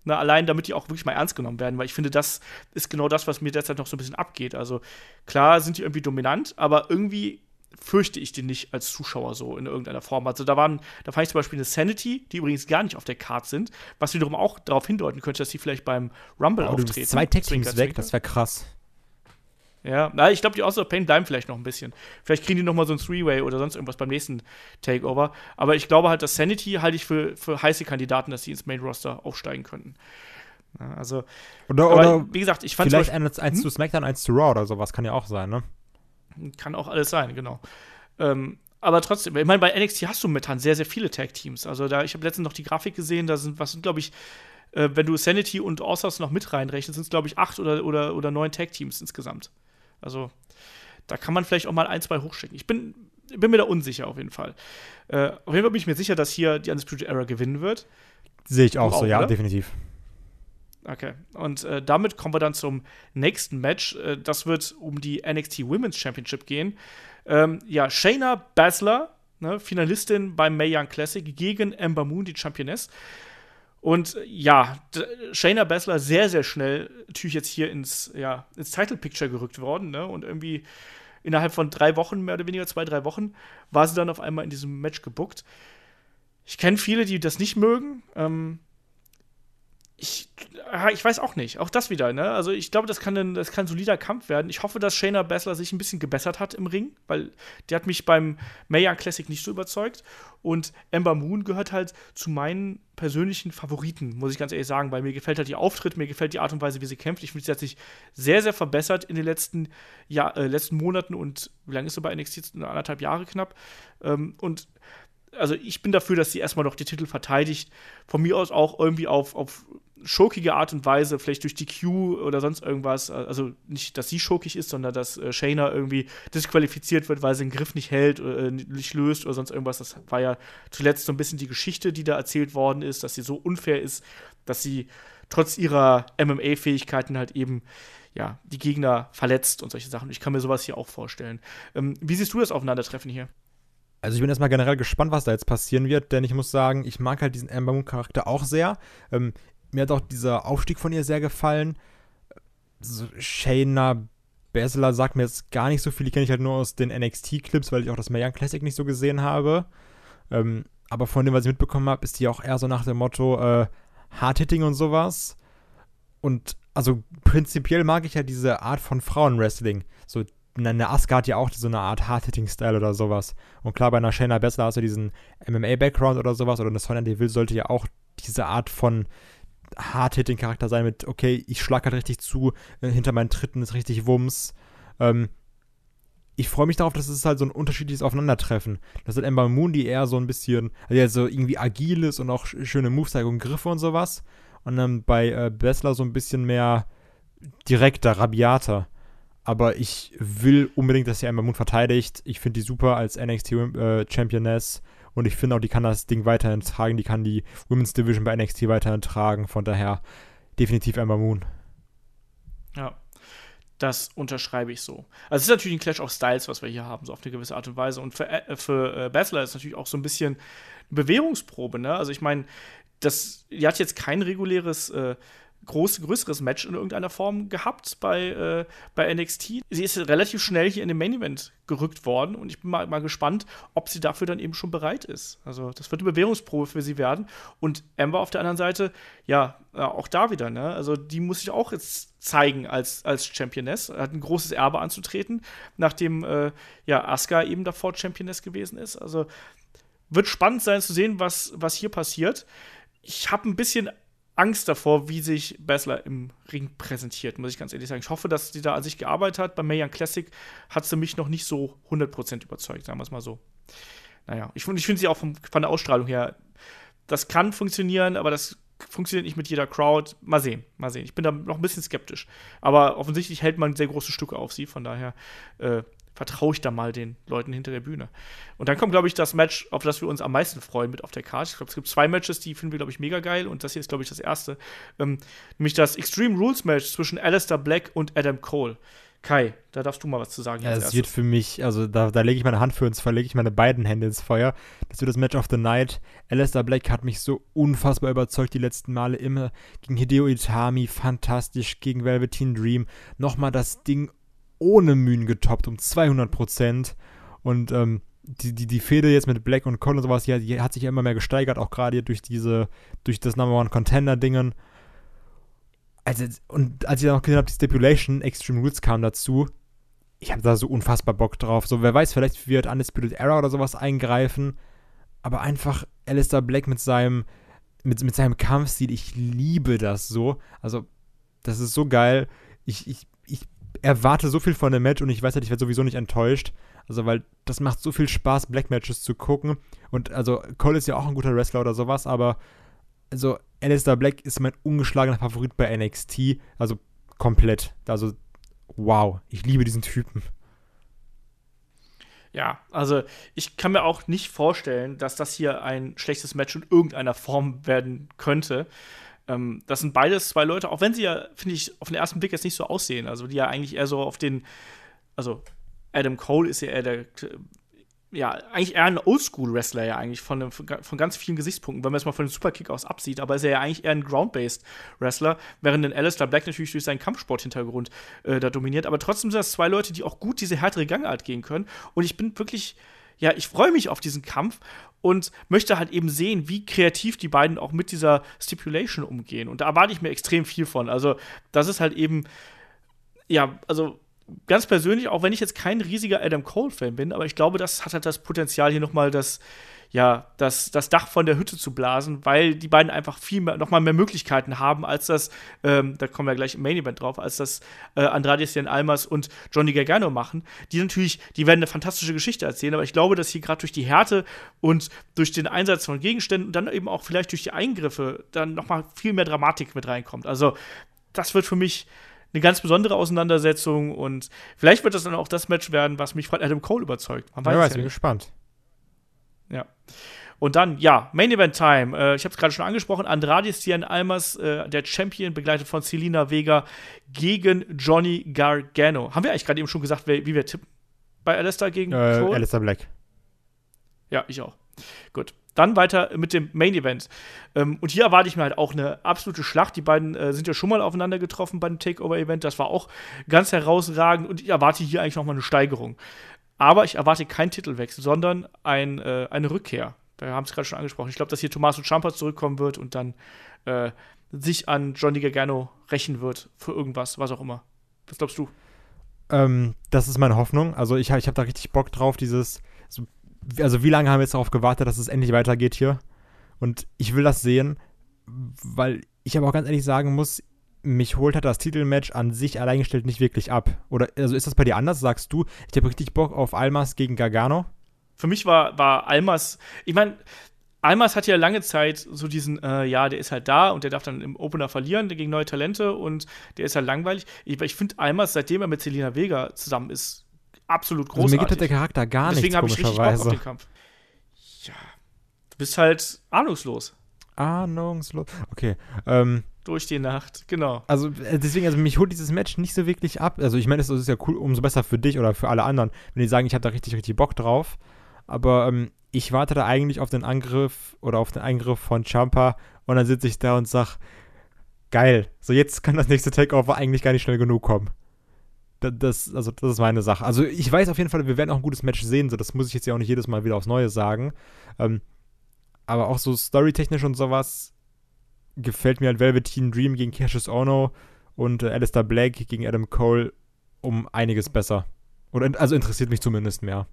Na, allein damit die auch wirklich mal ernst genommen werden, weil ich finde, das ist genau das, was mir derzeit noch so ein bisschen abgeht. Also klar sind die irgendwie dominant, aber irgendwie fürchte ich den nicht als Zuschauer so in irgendeiner Form. Also da waren, da fand ich zum Beispiel eine Sanity, die übrigens gar nicht auf der Card sind, was wiederum auch darauf hindeuten könnte, dass die vielleicht beim Rumble oh, auftreten.
Zwei Tech-Teams weg, das wäre krass.
Ja, na, ich glaube, die Außer Pain bleiben vielleicht noch ein bisschen. Vielleicht kriegen die noch mal so ein Three-Way oder sonst irgendwas beim nächsten Takeover. Aber ich glaube halt, dass Sanity halte ich für, für heiße Kandidaten, dass sie ins Main-Roster aufsteigen könnten. Ja, also,
oder, oder wie gesagt, ich fand Vielleicht eins, eins hm? zu SmackDown, eins zu Raw oder sowas, kann ja auch sein, ne?
Kann auch alles sein, genau. Ähm, aber trotzdem, ich meine, bei NXT hast du momentan sehr, sehr viele Tag-Teams. Also da, ich habe letztens noch die Grafik gesehen, da sind, was sind, glaube ich, äh, wenn du Sanity und Authors noch mit reinrechnest, sind es, glaube ich, acht oder, oder, oder neun Tag-Teams insgesamt. Also da kann man vielleicht auch mal ein, zwei hochschicken. Ich bin, bin mir da unsicher auf jeden Fall. Äh, auf jeden Fall bin ich mir sicher, dass hier die Undisputed Era gewinnen wird.
Sehe ich auch, auch so, ja, oder? definitiv.
Okay, und äh, damit kommen wir dann zum nächsten Match. Äh, das wird um die NXT Women's Championship gehen. Ähm, ja, Shayna Baszler, ne, Finalistin beim Mae Young Classic, gegen Ember Moon, die Championess. Und ja, Shayna Baszler sehr, sehr schnell natürlich jetzt hier ins, ja, ins Title Picture gerückt worden. Ne? Und irgendwie innerhalb von drei Wochen, mehr oder weniger zwei, drei Wochen, war sie dann auf einmal in diesem Match gebuckt. Ich kenne viele, die das nicht mögen. Ähm, ich, ich weiß auch nicht. Auch das wieder, ne? Also ich glaube, das kann ein, das kann ein solider Kampf werden. Ich hoffe, dass Shayna Baszler sich ein bisschen gebessert hat im Ring, weil der hat mich beim Mayan Classic nicht so überzeugt. Und Ember Moon gehört halt zu meinen persönlichen Favoriten, muss ich ganz ehrlich sagen, weil mir gefällt halt ihr Auftritt, mir gefällt die Art und Weise, wie sie kämpft. Ich finde, sie hat sich sehr, sehr verbessert in den letzten, ja, äh, letzten Monaten und wie lange ist sie bei NXT? Anderthalb Jahre knapp. Ähm, und also ich bin dafür, dass sie erstmal noch die Titel verteidigt. Von mir aus auch irgendwie auf, auf schurkige Art und Weise, vielleicht durch die Q oder sonst irgendwas. Also nicht, dass sie schurkig ist, sondern dass äh, Shayna irgendwie disqualifiziert wird, weil sie den Griff nicht hält, äh, nicht löst oder sonst irgendwas. Das war ja zuletzt so ein bisschen die Geschichte, die da erzählt worden ist, dass sie so unfair ist, dass sie trotz ihrer MMA-Fähigkeiten halt eben ja, die Gegner verletzt und solche Sachen. Ich kann mir sowas hier auch vorstellen. Ähm, wie siehst du das Aufeinandertreffen hier?
Also ich bin erstmal generell gespannt, was da jetzt passieren wird, denn ich muss sagen, ich mag halt diesen Amber Moon Charakter auch sehr. Ähm, mir hat auch dieser Aufstieg von ihr sehr gefallen. So, Shayna Baszler sagt mir jetzt gar nicht so viel. Die kenne ich halt nur aus den NXT-Clips, weil ich auch das Mayan Classic nicht so gesehen habe. Ähm, aber von dem, was ich mitbekommen habe, ist die auch eher so nach dem Motto äh, Hard-Hitting und sowas. Und also prinzipiell mag ich ja diese Art von Frauenwrestling. So eine Asuka hat ja auch so eine Art Hard-Hitting-Style oder sowas. Und klar, bei einer Shayna Baszler hast du diesen MMA-Background oder sowas. Oder eine Sonya Deville sollte ja auch diese Art von Hard-Hitting-Charakter sein mit, okay, ich schlag halt richtig zu, äh, hinter meinen Tritten ist richtig Wumms. Ähm, ich freue mich darauf, dass es halt so ein unterschiedliches Aufeinandertreffen. Das ist Ember Moon, die eher so ein bisschen, also irgendwie agil ist und auch schöne Moves und Griffe und sowas. Und dann bei äh, Bessler so ein bisschen mehr direkter, rabiater. Aber ich will unbedingt, dass sie Ember Moon verteidigt. Ich finde die super als NXT äh, Championess und ich finde auch, die kann das Ding weiterhin tragen. Die kann die Women's Division bei NXT weiterhin tragen. Von daher definitiv Ember Moon.
Ja, das unterschreibe ich so. Also es ist natürlich ein Clash of Styles, was wir hier haben, so auf eine gewisse Art und Weise. Und für, äh, für äh, Baszler ist natürlich auch so ein bisschen Bewährungsprobe, ne? Also ich meine, das, die hat jetzt kein reguläres äh, groß, größeres Match in irgendeiner Form gehabt bei, äh, bei NXT. Sie ist relativ schnell hier in den Main Event gerückt worden und ich bin mal, mal gespannt, ob sie dafür dann eben schon bereit ist. Also, das wird eine Bewährungsprobe für sie werden. Und Amber auf der anderen Seite, ja, auch da wieder, ne? Also, die muss sich auch jetzt zeigen als, als Championess. Hat ein großes Erbe anzutreten, nachdem, äh, ja, Asuka eben davor Championess gewesen ist. Also, wird spannend sein zu sehen, was, was hier passiert. Ich habe ein bisschen Angst davor, wie sich Bessler im Ring präsentiert, muss ich ganz ehrlich sagen. Ich hoffe, dass sie da an sich gearbeitet hat. Bei Mayan Classic hat sie mich noch nicht so 100% überzeugt, sagen wir es mal so. Naja, ich, ich finde sie auch vom, von der Ausstrahlung her, das kann funktionieren, aber das funktioniert nicht mit jeder Crowd. Mal sehen, mal sehen. Ich bin da noch ein bisschen skeptisch. Aber offensichtlich hält man sehr große Stücke auf sie, von daher äh, vertraue ich da mal den Leuten hinter der Bühne. Und dann kommt, glaube ich, das Match, auf das wir uns am meisten freuen mit auf der Karte. Ich glaube, es gibt zwei Matches, die finden wir, glaube ich, mega geil. Und das hier ist, glaube ich, das erste. Ähm, nämlich das Extreme Rules Match zwischen Alistair Black und Adam Cole. Kai, da darfst du mal was zu sagen.
Ja, es wird für mich, also da, da lege ich meine Hand für ins Feuer, lege ich meine beiden Hände ins Feuer. Das wird das Match of the Night. Alistair Black hat mich so unfassbar überzeugt die letzten Male. Immer gegen Hideo Itami, fantastisch, gegen Velveteen Dream. Nochmal das Ding ohne Mühen getoppt, um 200 Prozent. Und ähm, die, die, die Fehde jetzt mit Black und Cole und sowas, die, die hat sich ja immer mehr gesteigert, auch gerade durch diese, durch das Number One Contender-Dingen. Also, und als ich dann noch gesehen habe, die Stipulation, Extreme Rules kam dazu, ich habe da so unfassbar Bock drauf. So, wer weiß, vielleicht wird Undisputed Era oder sowas eingreifen. Aber einfach Alistair Black mit seinem, mit, mit seinem Kampfstil, ich liebe das so. Also, das ist so geil. Ich, ich erwarte so viel von dem Match und ich weiß halt, ich werde sowieso nicht enttäuscht. Also, weil das macht so viel Spaß, Black Matches zu gucken. Und also, Cole ist ja auch ein guter Wrestler oder sowas, aber also, Alistair Black ist mein ungeschlagener Favorit bei NXT. Also, komplett. Also, wow, ich liebe diesen Typen.
Ja, also ich kann mir auch nicht vorstellen, dass das hier ein schlechtes Match in irgendeiner Form werden könnte. Ähm, das sind beides zwei Leute, auch wenn sie ja, finde ich, auf den ersten Blick jetzt nicht so aussehen. Also die ja eigentlich eher so auf den, also Adam Cole ist ja eher der, ja, eigentlich eher ein Oldschool-Wrestler ja eigentlich von, von ganz vielen Gesichtspunkten, wenn man es mal von den Superkick aus absieht, aber ist er ja eigentlich eher ein Ground-Based-Wrestler, während den Alistair Black natürlich durch seinen Kampfsport-Hintergrund äh, da dominiert. Aber trotzdem sind das zwei Leute, die auch gut diese härtere Gangart gehen können. Und ich bin wirklich, ja, ich freue mich auf diesen Kampf und möchte halt eben sehen, wie kreativ die beiden auch mit dieser Stipulation umgehen. Und da erwarte ich mir extrem viel von. Also, das ist halt eben, ja, also ganz persönlich, auch wenn ich jetzt kein riesiger Adam Cole-Fan bin, aber ich glaube, das hat halt das Potenzial, hier nochmal das, ja, das, das Dach von der Hütte zu blasen, weil die beiden einfach viel mehr, nochmal mehr Möglichkeiten haben, als das, ähm, da kommen wir gleich im Main Event drauf, als das äh, Andrade Cien Almas und Johnny Gargano machen. Die natürlich, die werden eine fantastische Geschichte erzählen, aber ich glaube, dass hier gerade durch die Härte und durch den Einsatz von Gegenständen und dann eben auch vielleicht durch die Eingriffe dann nochmal viel mehr Dramatik mit reinkommt. Also, das wird für mich eine ganz besondere Auseinandersetzung und vielleicht wird das dann auch das Match werden, was mich von Adam Cole überzeugt.
Man weiß, ja, weiß bin gespannt.
Ja. Und dann, ja, Main Event Time. Äh, ich habe es gerade schon angesprochen. Andrade Cien Almas, äh, der Champion, begleitet von Selina Vega gegen Johnny Gargano. Haben wir eigentlich gerade eben schon gesagt, wer, wie wir tippen bei Alistair gegen
äh, Cole? Alistair Black.
Ja, ich auch. Gut. Dann weiter mit dem Main Event. Ähm, und hier erwarte ich mir halt auch eine absolute Schlacht. Die beiden äh, sind ja schon mal aufeinander getroffen beim Takeover-Event. Das war auch ganz herausragend. Und ich erwarte hier eigentlich noch mal eine Steigerung. Aber ich erwarte keinen Titelwechsel, sondern ein, äh, eine Rückkehr. Da haben Sie gerade schon angesprochen. Ich glaube, dass hier Tommaso Ciampa zurückkommen wird und dann äh, sich an Johnny Gargano rächen wird für irgendwas, was auch immer. Was glaubst du?
Ähm, das ist meine Hoffnung. Also ich, ich habe da richtig Bock drauf, dieses, so, also wie lange haben wir jetzt darauf gewartet, dass es endlich weitergeht hier? Und ich will das sehen, weil ich aber auch ganz ehrlich sagen muss, mich holt hat das Titelmatch an sich alleingestellt nicht wirklich ab. Oder also ist das bei dir anders? Sagst du, ich habe richtig Bock auf Almas gegen Gargano?
Für mich war, war Almas, ich meine, Almas hat ja lange Zeit so diesen, äh, ja, der ist halt da und der darf dann im Opener verlieren gegen neue Talente und der ist halt langweilig. Ich, ich finde Almas, seitdem er mit Selina Vega zusammen ist, absolut großartig. Also
mir gibt halt der Charakter gar
Deswegen
nichts,
Deswegen habe ich richtig Bock auf den Kampf. Ja, du bist halt ahnungslos.
Ahnungslos. Okay. Ähm,
durch die Nacht, genau.
Also äh, deswegen, also mich holt dieses Match nicht so wirklich ab. Also ich meine, es ist ja cool, umso besser für dich oder für alle anderen, wenn die sagen, ich habe da richtig, richtig Bock drauf. Aber ähm, ich warte da eigentlich auf den Angriff oder auf den Angriff von Champa und dann sitze ich da und sag, geil, so jetzt kann das nächste Takeover eigentlich gar nicht schnell genug kommen. Das, also, das ist meine Sache. Also ich weiß auf jeden Fall, wir werden auch ein gutes Match sehen, so das muss ich jetzt ja auch nicht jedes Mal wieder aufs Neue sagen. Ähm, aber auch so storytechnisch und sowas gefällt mir halt Velveteen Dream gegen Cassius Ono und äh, Alistair Black gegen Adam Cole um einiges besser. Oder also interessiert mich zumindest mehr.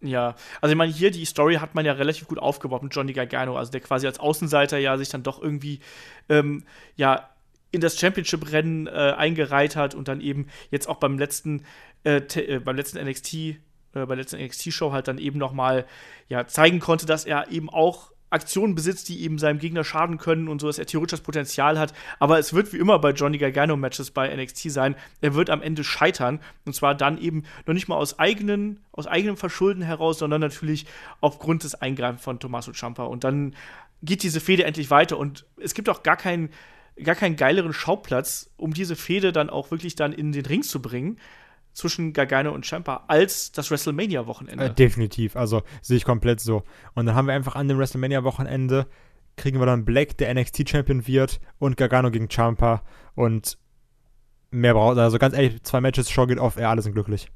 Ja, also ich meine, hier die Story hat man ja relativ gut aufgebaut mit Johnny Gargano, also der quasi als Außenseiter ja sich dann doch irgendwie ähm, ja in das Championship-Rennen äh, eingereiht hat und dann eben jetzt auch beim letzten äh, äh, beim letzten NXT äh, bei der letzten NXT-Show halt dann eben noch mal ja zeigen konnte, dass er eben auch Aktionen besitzt, die eben seinem Gegner schaden können und so, dass er theoretisch das Potenzial hat. Aber es wird wie immer bei Johnny Gargano-Matches bei NXT sein, er wird am Ende scheitern. Und zwar dann eben noch nicht mal aus, eigenen, aus eigenem Verschulden heraus, sondern natürlich aufgrund des Eingreifens von Tommaso Ciampa. Und dann geht diese Fehde endlich weiter. Und es gibt auch gar keinen, gar keinen geileren Schauplatz, um diese Fehde dann auch wirklich dann in den Ring zu bringen zwischen Gargano und Champa als das WrestleMania-Wochenende.
Äh, definitiv, also sehe ich komplett so. Und dann haben wir einfach an dem WrestleMania-Wochenende kriegen wir dann Black, der NXT-Champion wird, und Gargano gegen Champa. Und mehr braucht, also ganz ehrlich, zwei Matches, Show geht auf, er alle sind glücklich.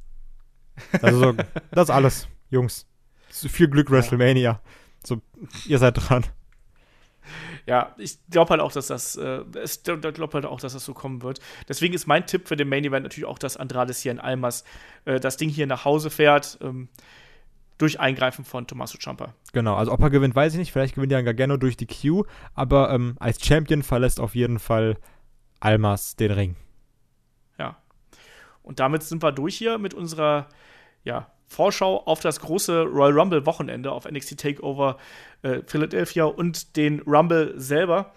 Also so, das ist alles, Jungs. Viel Glück, WrestleMania. So, ihr seid dran
ja, ich glaube halt auch, dass das, äh, ich glaube halt auch, dass das so kommen wird. Deswegen ist mein Tipp für den Main Event natürlich auch, dass Andrades hier in Almas äh, das Ding hier nach Hause fährt. Ähm, durch Eingreifen von Tommaso Ciampa.
Genau, also ob er gewinnt, weiß ich nicht. Vielleicht gewinnt er Gargano durch die Q, aber ähm, als Champion verlässt auf jeden Fall Almas den Ring.
Ja. Und damit sind wir durch hier mit unserer ja, Vorschau auf das große Royal Rumble Wochenende auf NXT Takeover äh, Philadelphia und den Rumble selber.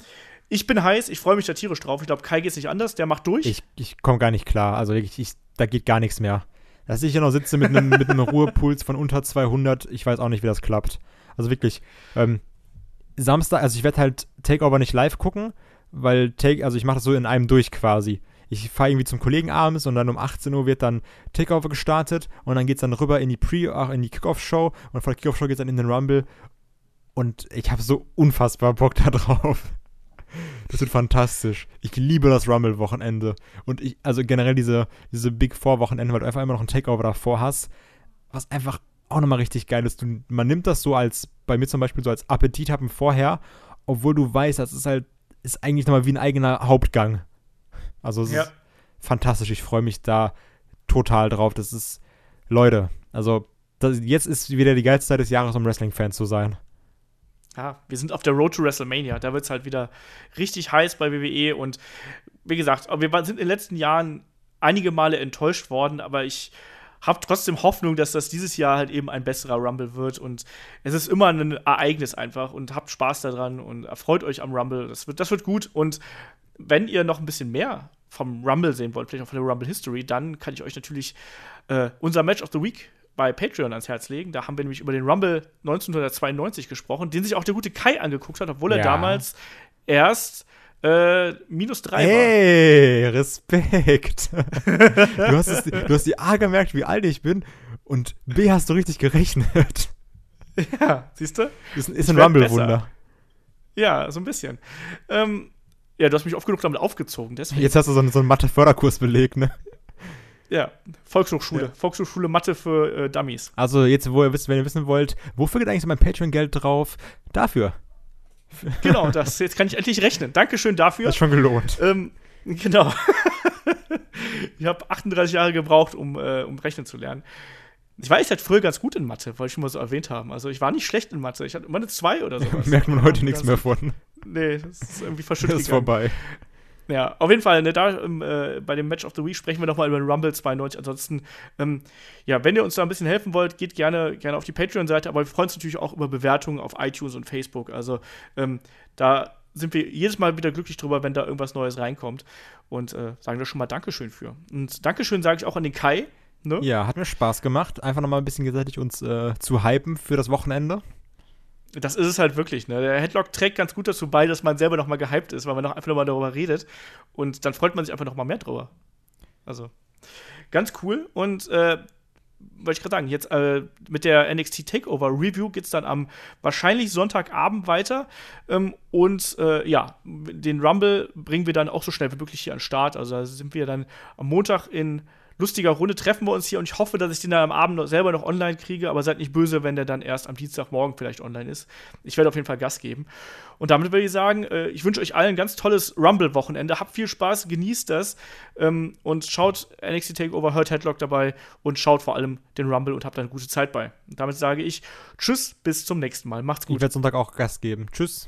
Ich bin heiß, ich freue mich da tierisch drauf. Ich glaube, Kai geht es nicht anders, der macht durch.
Ich, ich komme gar nicht klar. Also, ich, ich, da geht gar nichts mehr. Dass ich hier noch sitze mit einem mit Ruhepuls von unter 200, ich weiß auch nicht, wie das klappt. Also wirklich, ähm, Samstag, also ich werde halt Takeover nicht live gucken, weil Take, also ich mache das so in einem durch quasi ich fahre irgendwie zum Kollegen abends und dann um 18 Uhr wird dann Takeover gestartet und dann geht es dann rüber in die Pre, ach, in die Kickoff-Show und von der Kickoff-Show geht es dann in den Rumble und ich habe so unfassbar Bock da drauf. Das wird fantastisch. Ich liebe das Rumble-Wochenende. Und ich, also generell diese, diese Big Four-Wochenende, weil du einfach immer noch ein Takeover davor hast, was einfach auch nochmal richtig geil ist. Du, man nimmt das so als, bei mir zum Beispiel so als Appetit haben vorher, obwohl du weißt, das ist halt, ist eigentlich nochmal wie ein eigener Hauptgang. Also es ja. ist fantastisch. Ich freue mich da total drauf. Das ist, Leute, also das, jetzt ist wieder die geilste Zeit des Jahres, um Wrestling-Fan zu sein.
Ja, wir sind auf der Road to WrestleMania. Da wird es halt wieder richtig heiß bei WWE. Und wie gesagt, wir sind in den letzten Jahren einige Male enttäuscht worden, aber ich habe trotzdem Hoffnung, dass das dieses Jahr halt eben ein besserer Rumble wird. Und es ist immer ein Ereignis einfach und habt Spaß daran und erfreut euch am Rumble. Das wird, das wird gut. Und wenn ihr noch ein bisschen mehr vom Rumble sehen wollt, vielleicht auch von der Rumble History, dann kann ich euch natürlich äh, unser Match of the Week bei Patreon ans Herz legen. Da haben wir nämlich über den Rumble 1992 gesprochen, den sich auch der gute Kai angeguckt hat, obwohl er damals erst äh, minus drei
hey, war. Hey, Respekt. du, hast es, du hast dir A gemerkt, wie alt ich bin und B hast du richtig gerechnet.
Ja, siehst du?
Ist, ist ein Rumble-Wunder.
Ja, so ein bisschen. Ähm, ja, du hast mich oft genug damit aufgezogen. Deswegen.
Jetzt hast du so einen, so einen Mathe-Förderkurs belegt, ne?
Ja, Volkshochschule. Ja. Volkshochschule Mathe für äh, Dummies.
Also jetzt, wo ihr wisst, wenn ihr wissen wollt, wofür geht eigentlich so mein Patreon-Geld drauf? Dafür.
Genau, das, jetzt kann ich endlich rechnen. Dankeschön dafür.
Das ist schon gelohnt.
Ähm, genau. ich habe 38 Jahre gebraucht, um, äh, um rechnen zu lernen. Ich war echt halt früher ganz gut in Mathe, wollte ich schon mal so erwähnt haben. Also ich war nicht schlecht in Mathe. Ich hatte immer eine 2 oder so.
Merkt man heute nichts mehr von.
Nee, das ist irgendwie verschüttet.
Das ist vorbei.
Ja, auf jeden Fall, ne, da ähm, äh, bei dem Match of the Week sprechen wir nochmal über den Rumble 92. Ansonsten, ähm, ja, wenn ihr uns da ein bisschen helfen wollt, geht gerne, gerne auf die Patreon-Seite, aber wir freuen uns natürlich auch über Bewertungen auf iTunes und Facebook. Also ähm, da sind wir jedes Mal wieder glücklich drüber, wenn da irgendwas Neues reinkommt. Und äh, sagen da schon mal Dankeschön für. Und Dankeschön sage ich auch an den Kai.
Ne? Ja, hat mir Spaß gemacht, einfach nochmal ein bisschen gesättigt uns äh, zu hypen für das Wochenende
das ist es halt wirklich. Ne? Der Headlock trägt ganz gut dazu bei, dass man selber noch mal gehypt ist, weil man noch einfach noch mal darüber redet. Und dann freut man sich einfach noch mal mehr drüber. Also, ganz cool. Und äh, wollte ich gerade sagen, jetzt äh, mit der NXT Takeover Review geht es dann am wahrscheinlich Sonntagabend weiter. Ähm, und äh, ja, den Rumble bringen wir dann auch so schnell wie möglich hier an den Start. Also da sind wir dann am Montag in lustiger Runde treffen wir uns hier und ich hoffe, dass ich den dann am Abend noch selber noch online kriege, aber seid nicht böse, wenn der dann erst am Dienstagmorgen vielleicht online ist. Ich werde auf jeden Fall Gas geben. Und damit würde ich sagen, äh, ich wünsche euch allen ein ganz tolles Rumble-Wochenende. Habt viel Spaß, genießt das ähm, und schaut NXT Takeover, hört Headlock dabei und schaut vor allem den Rumble und habt da eine gute Zeit bei. Und damit sage ich Tschüss, bis zum nächsten Mal. Macht's gut.
Ich werde Sonntag auch Gas geben. Tschüss.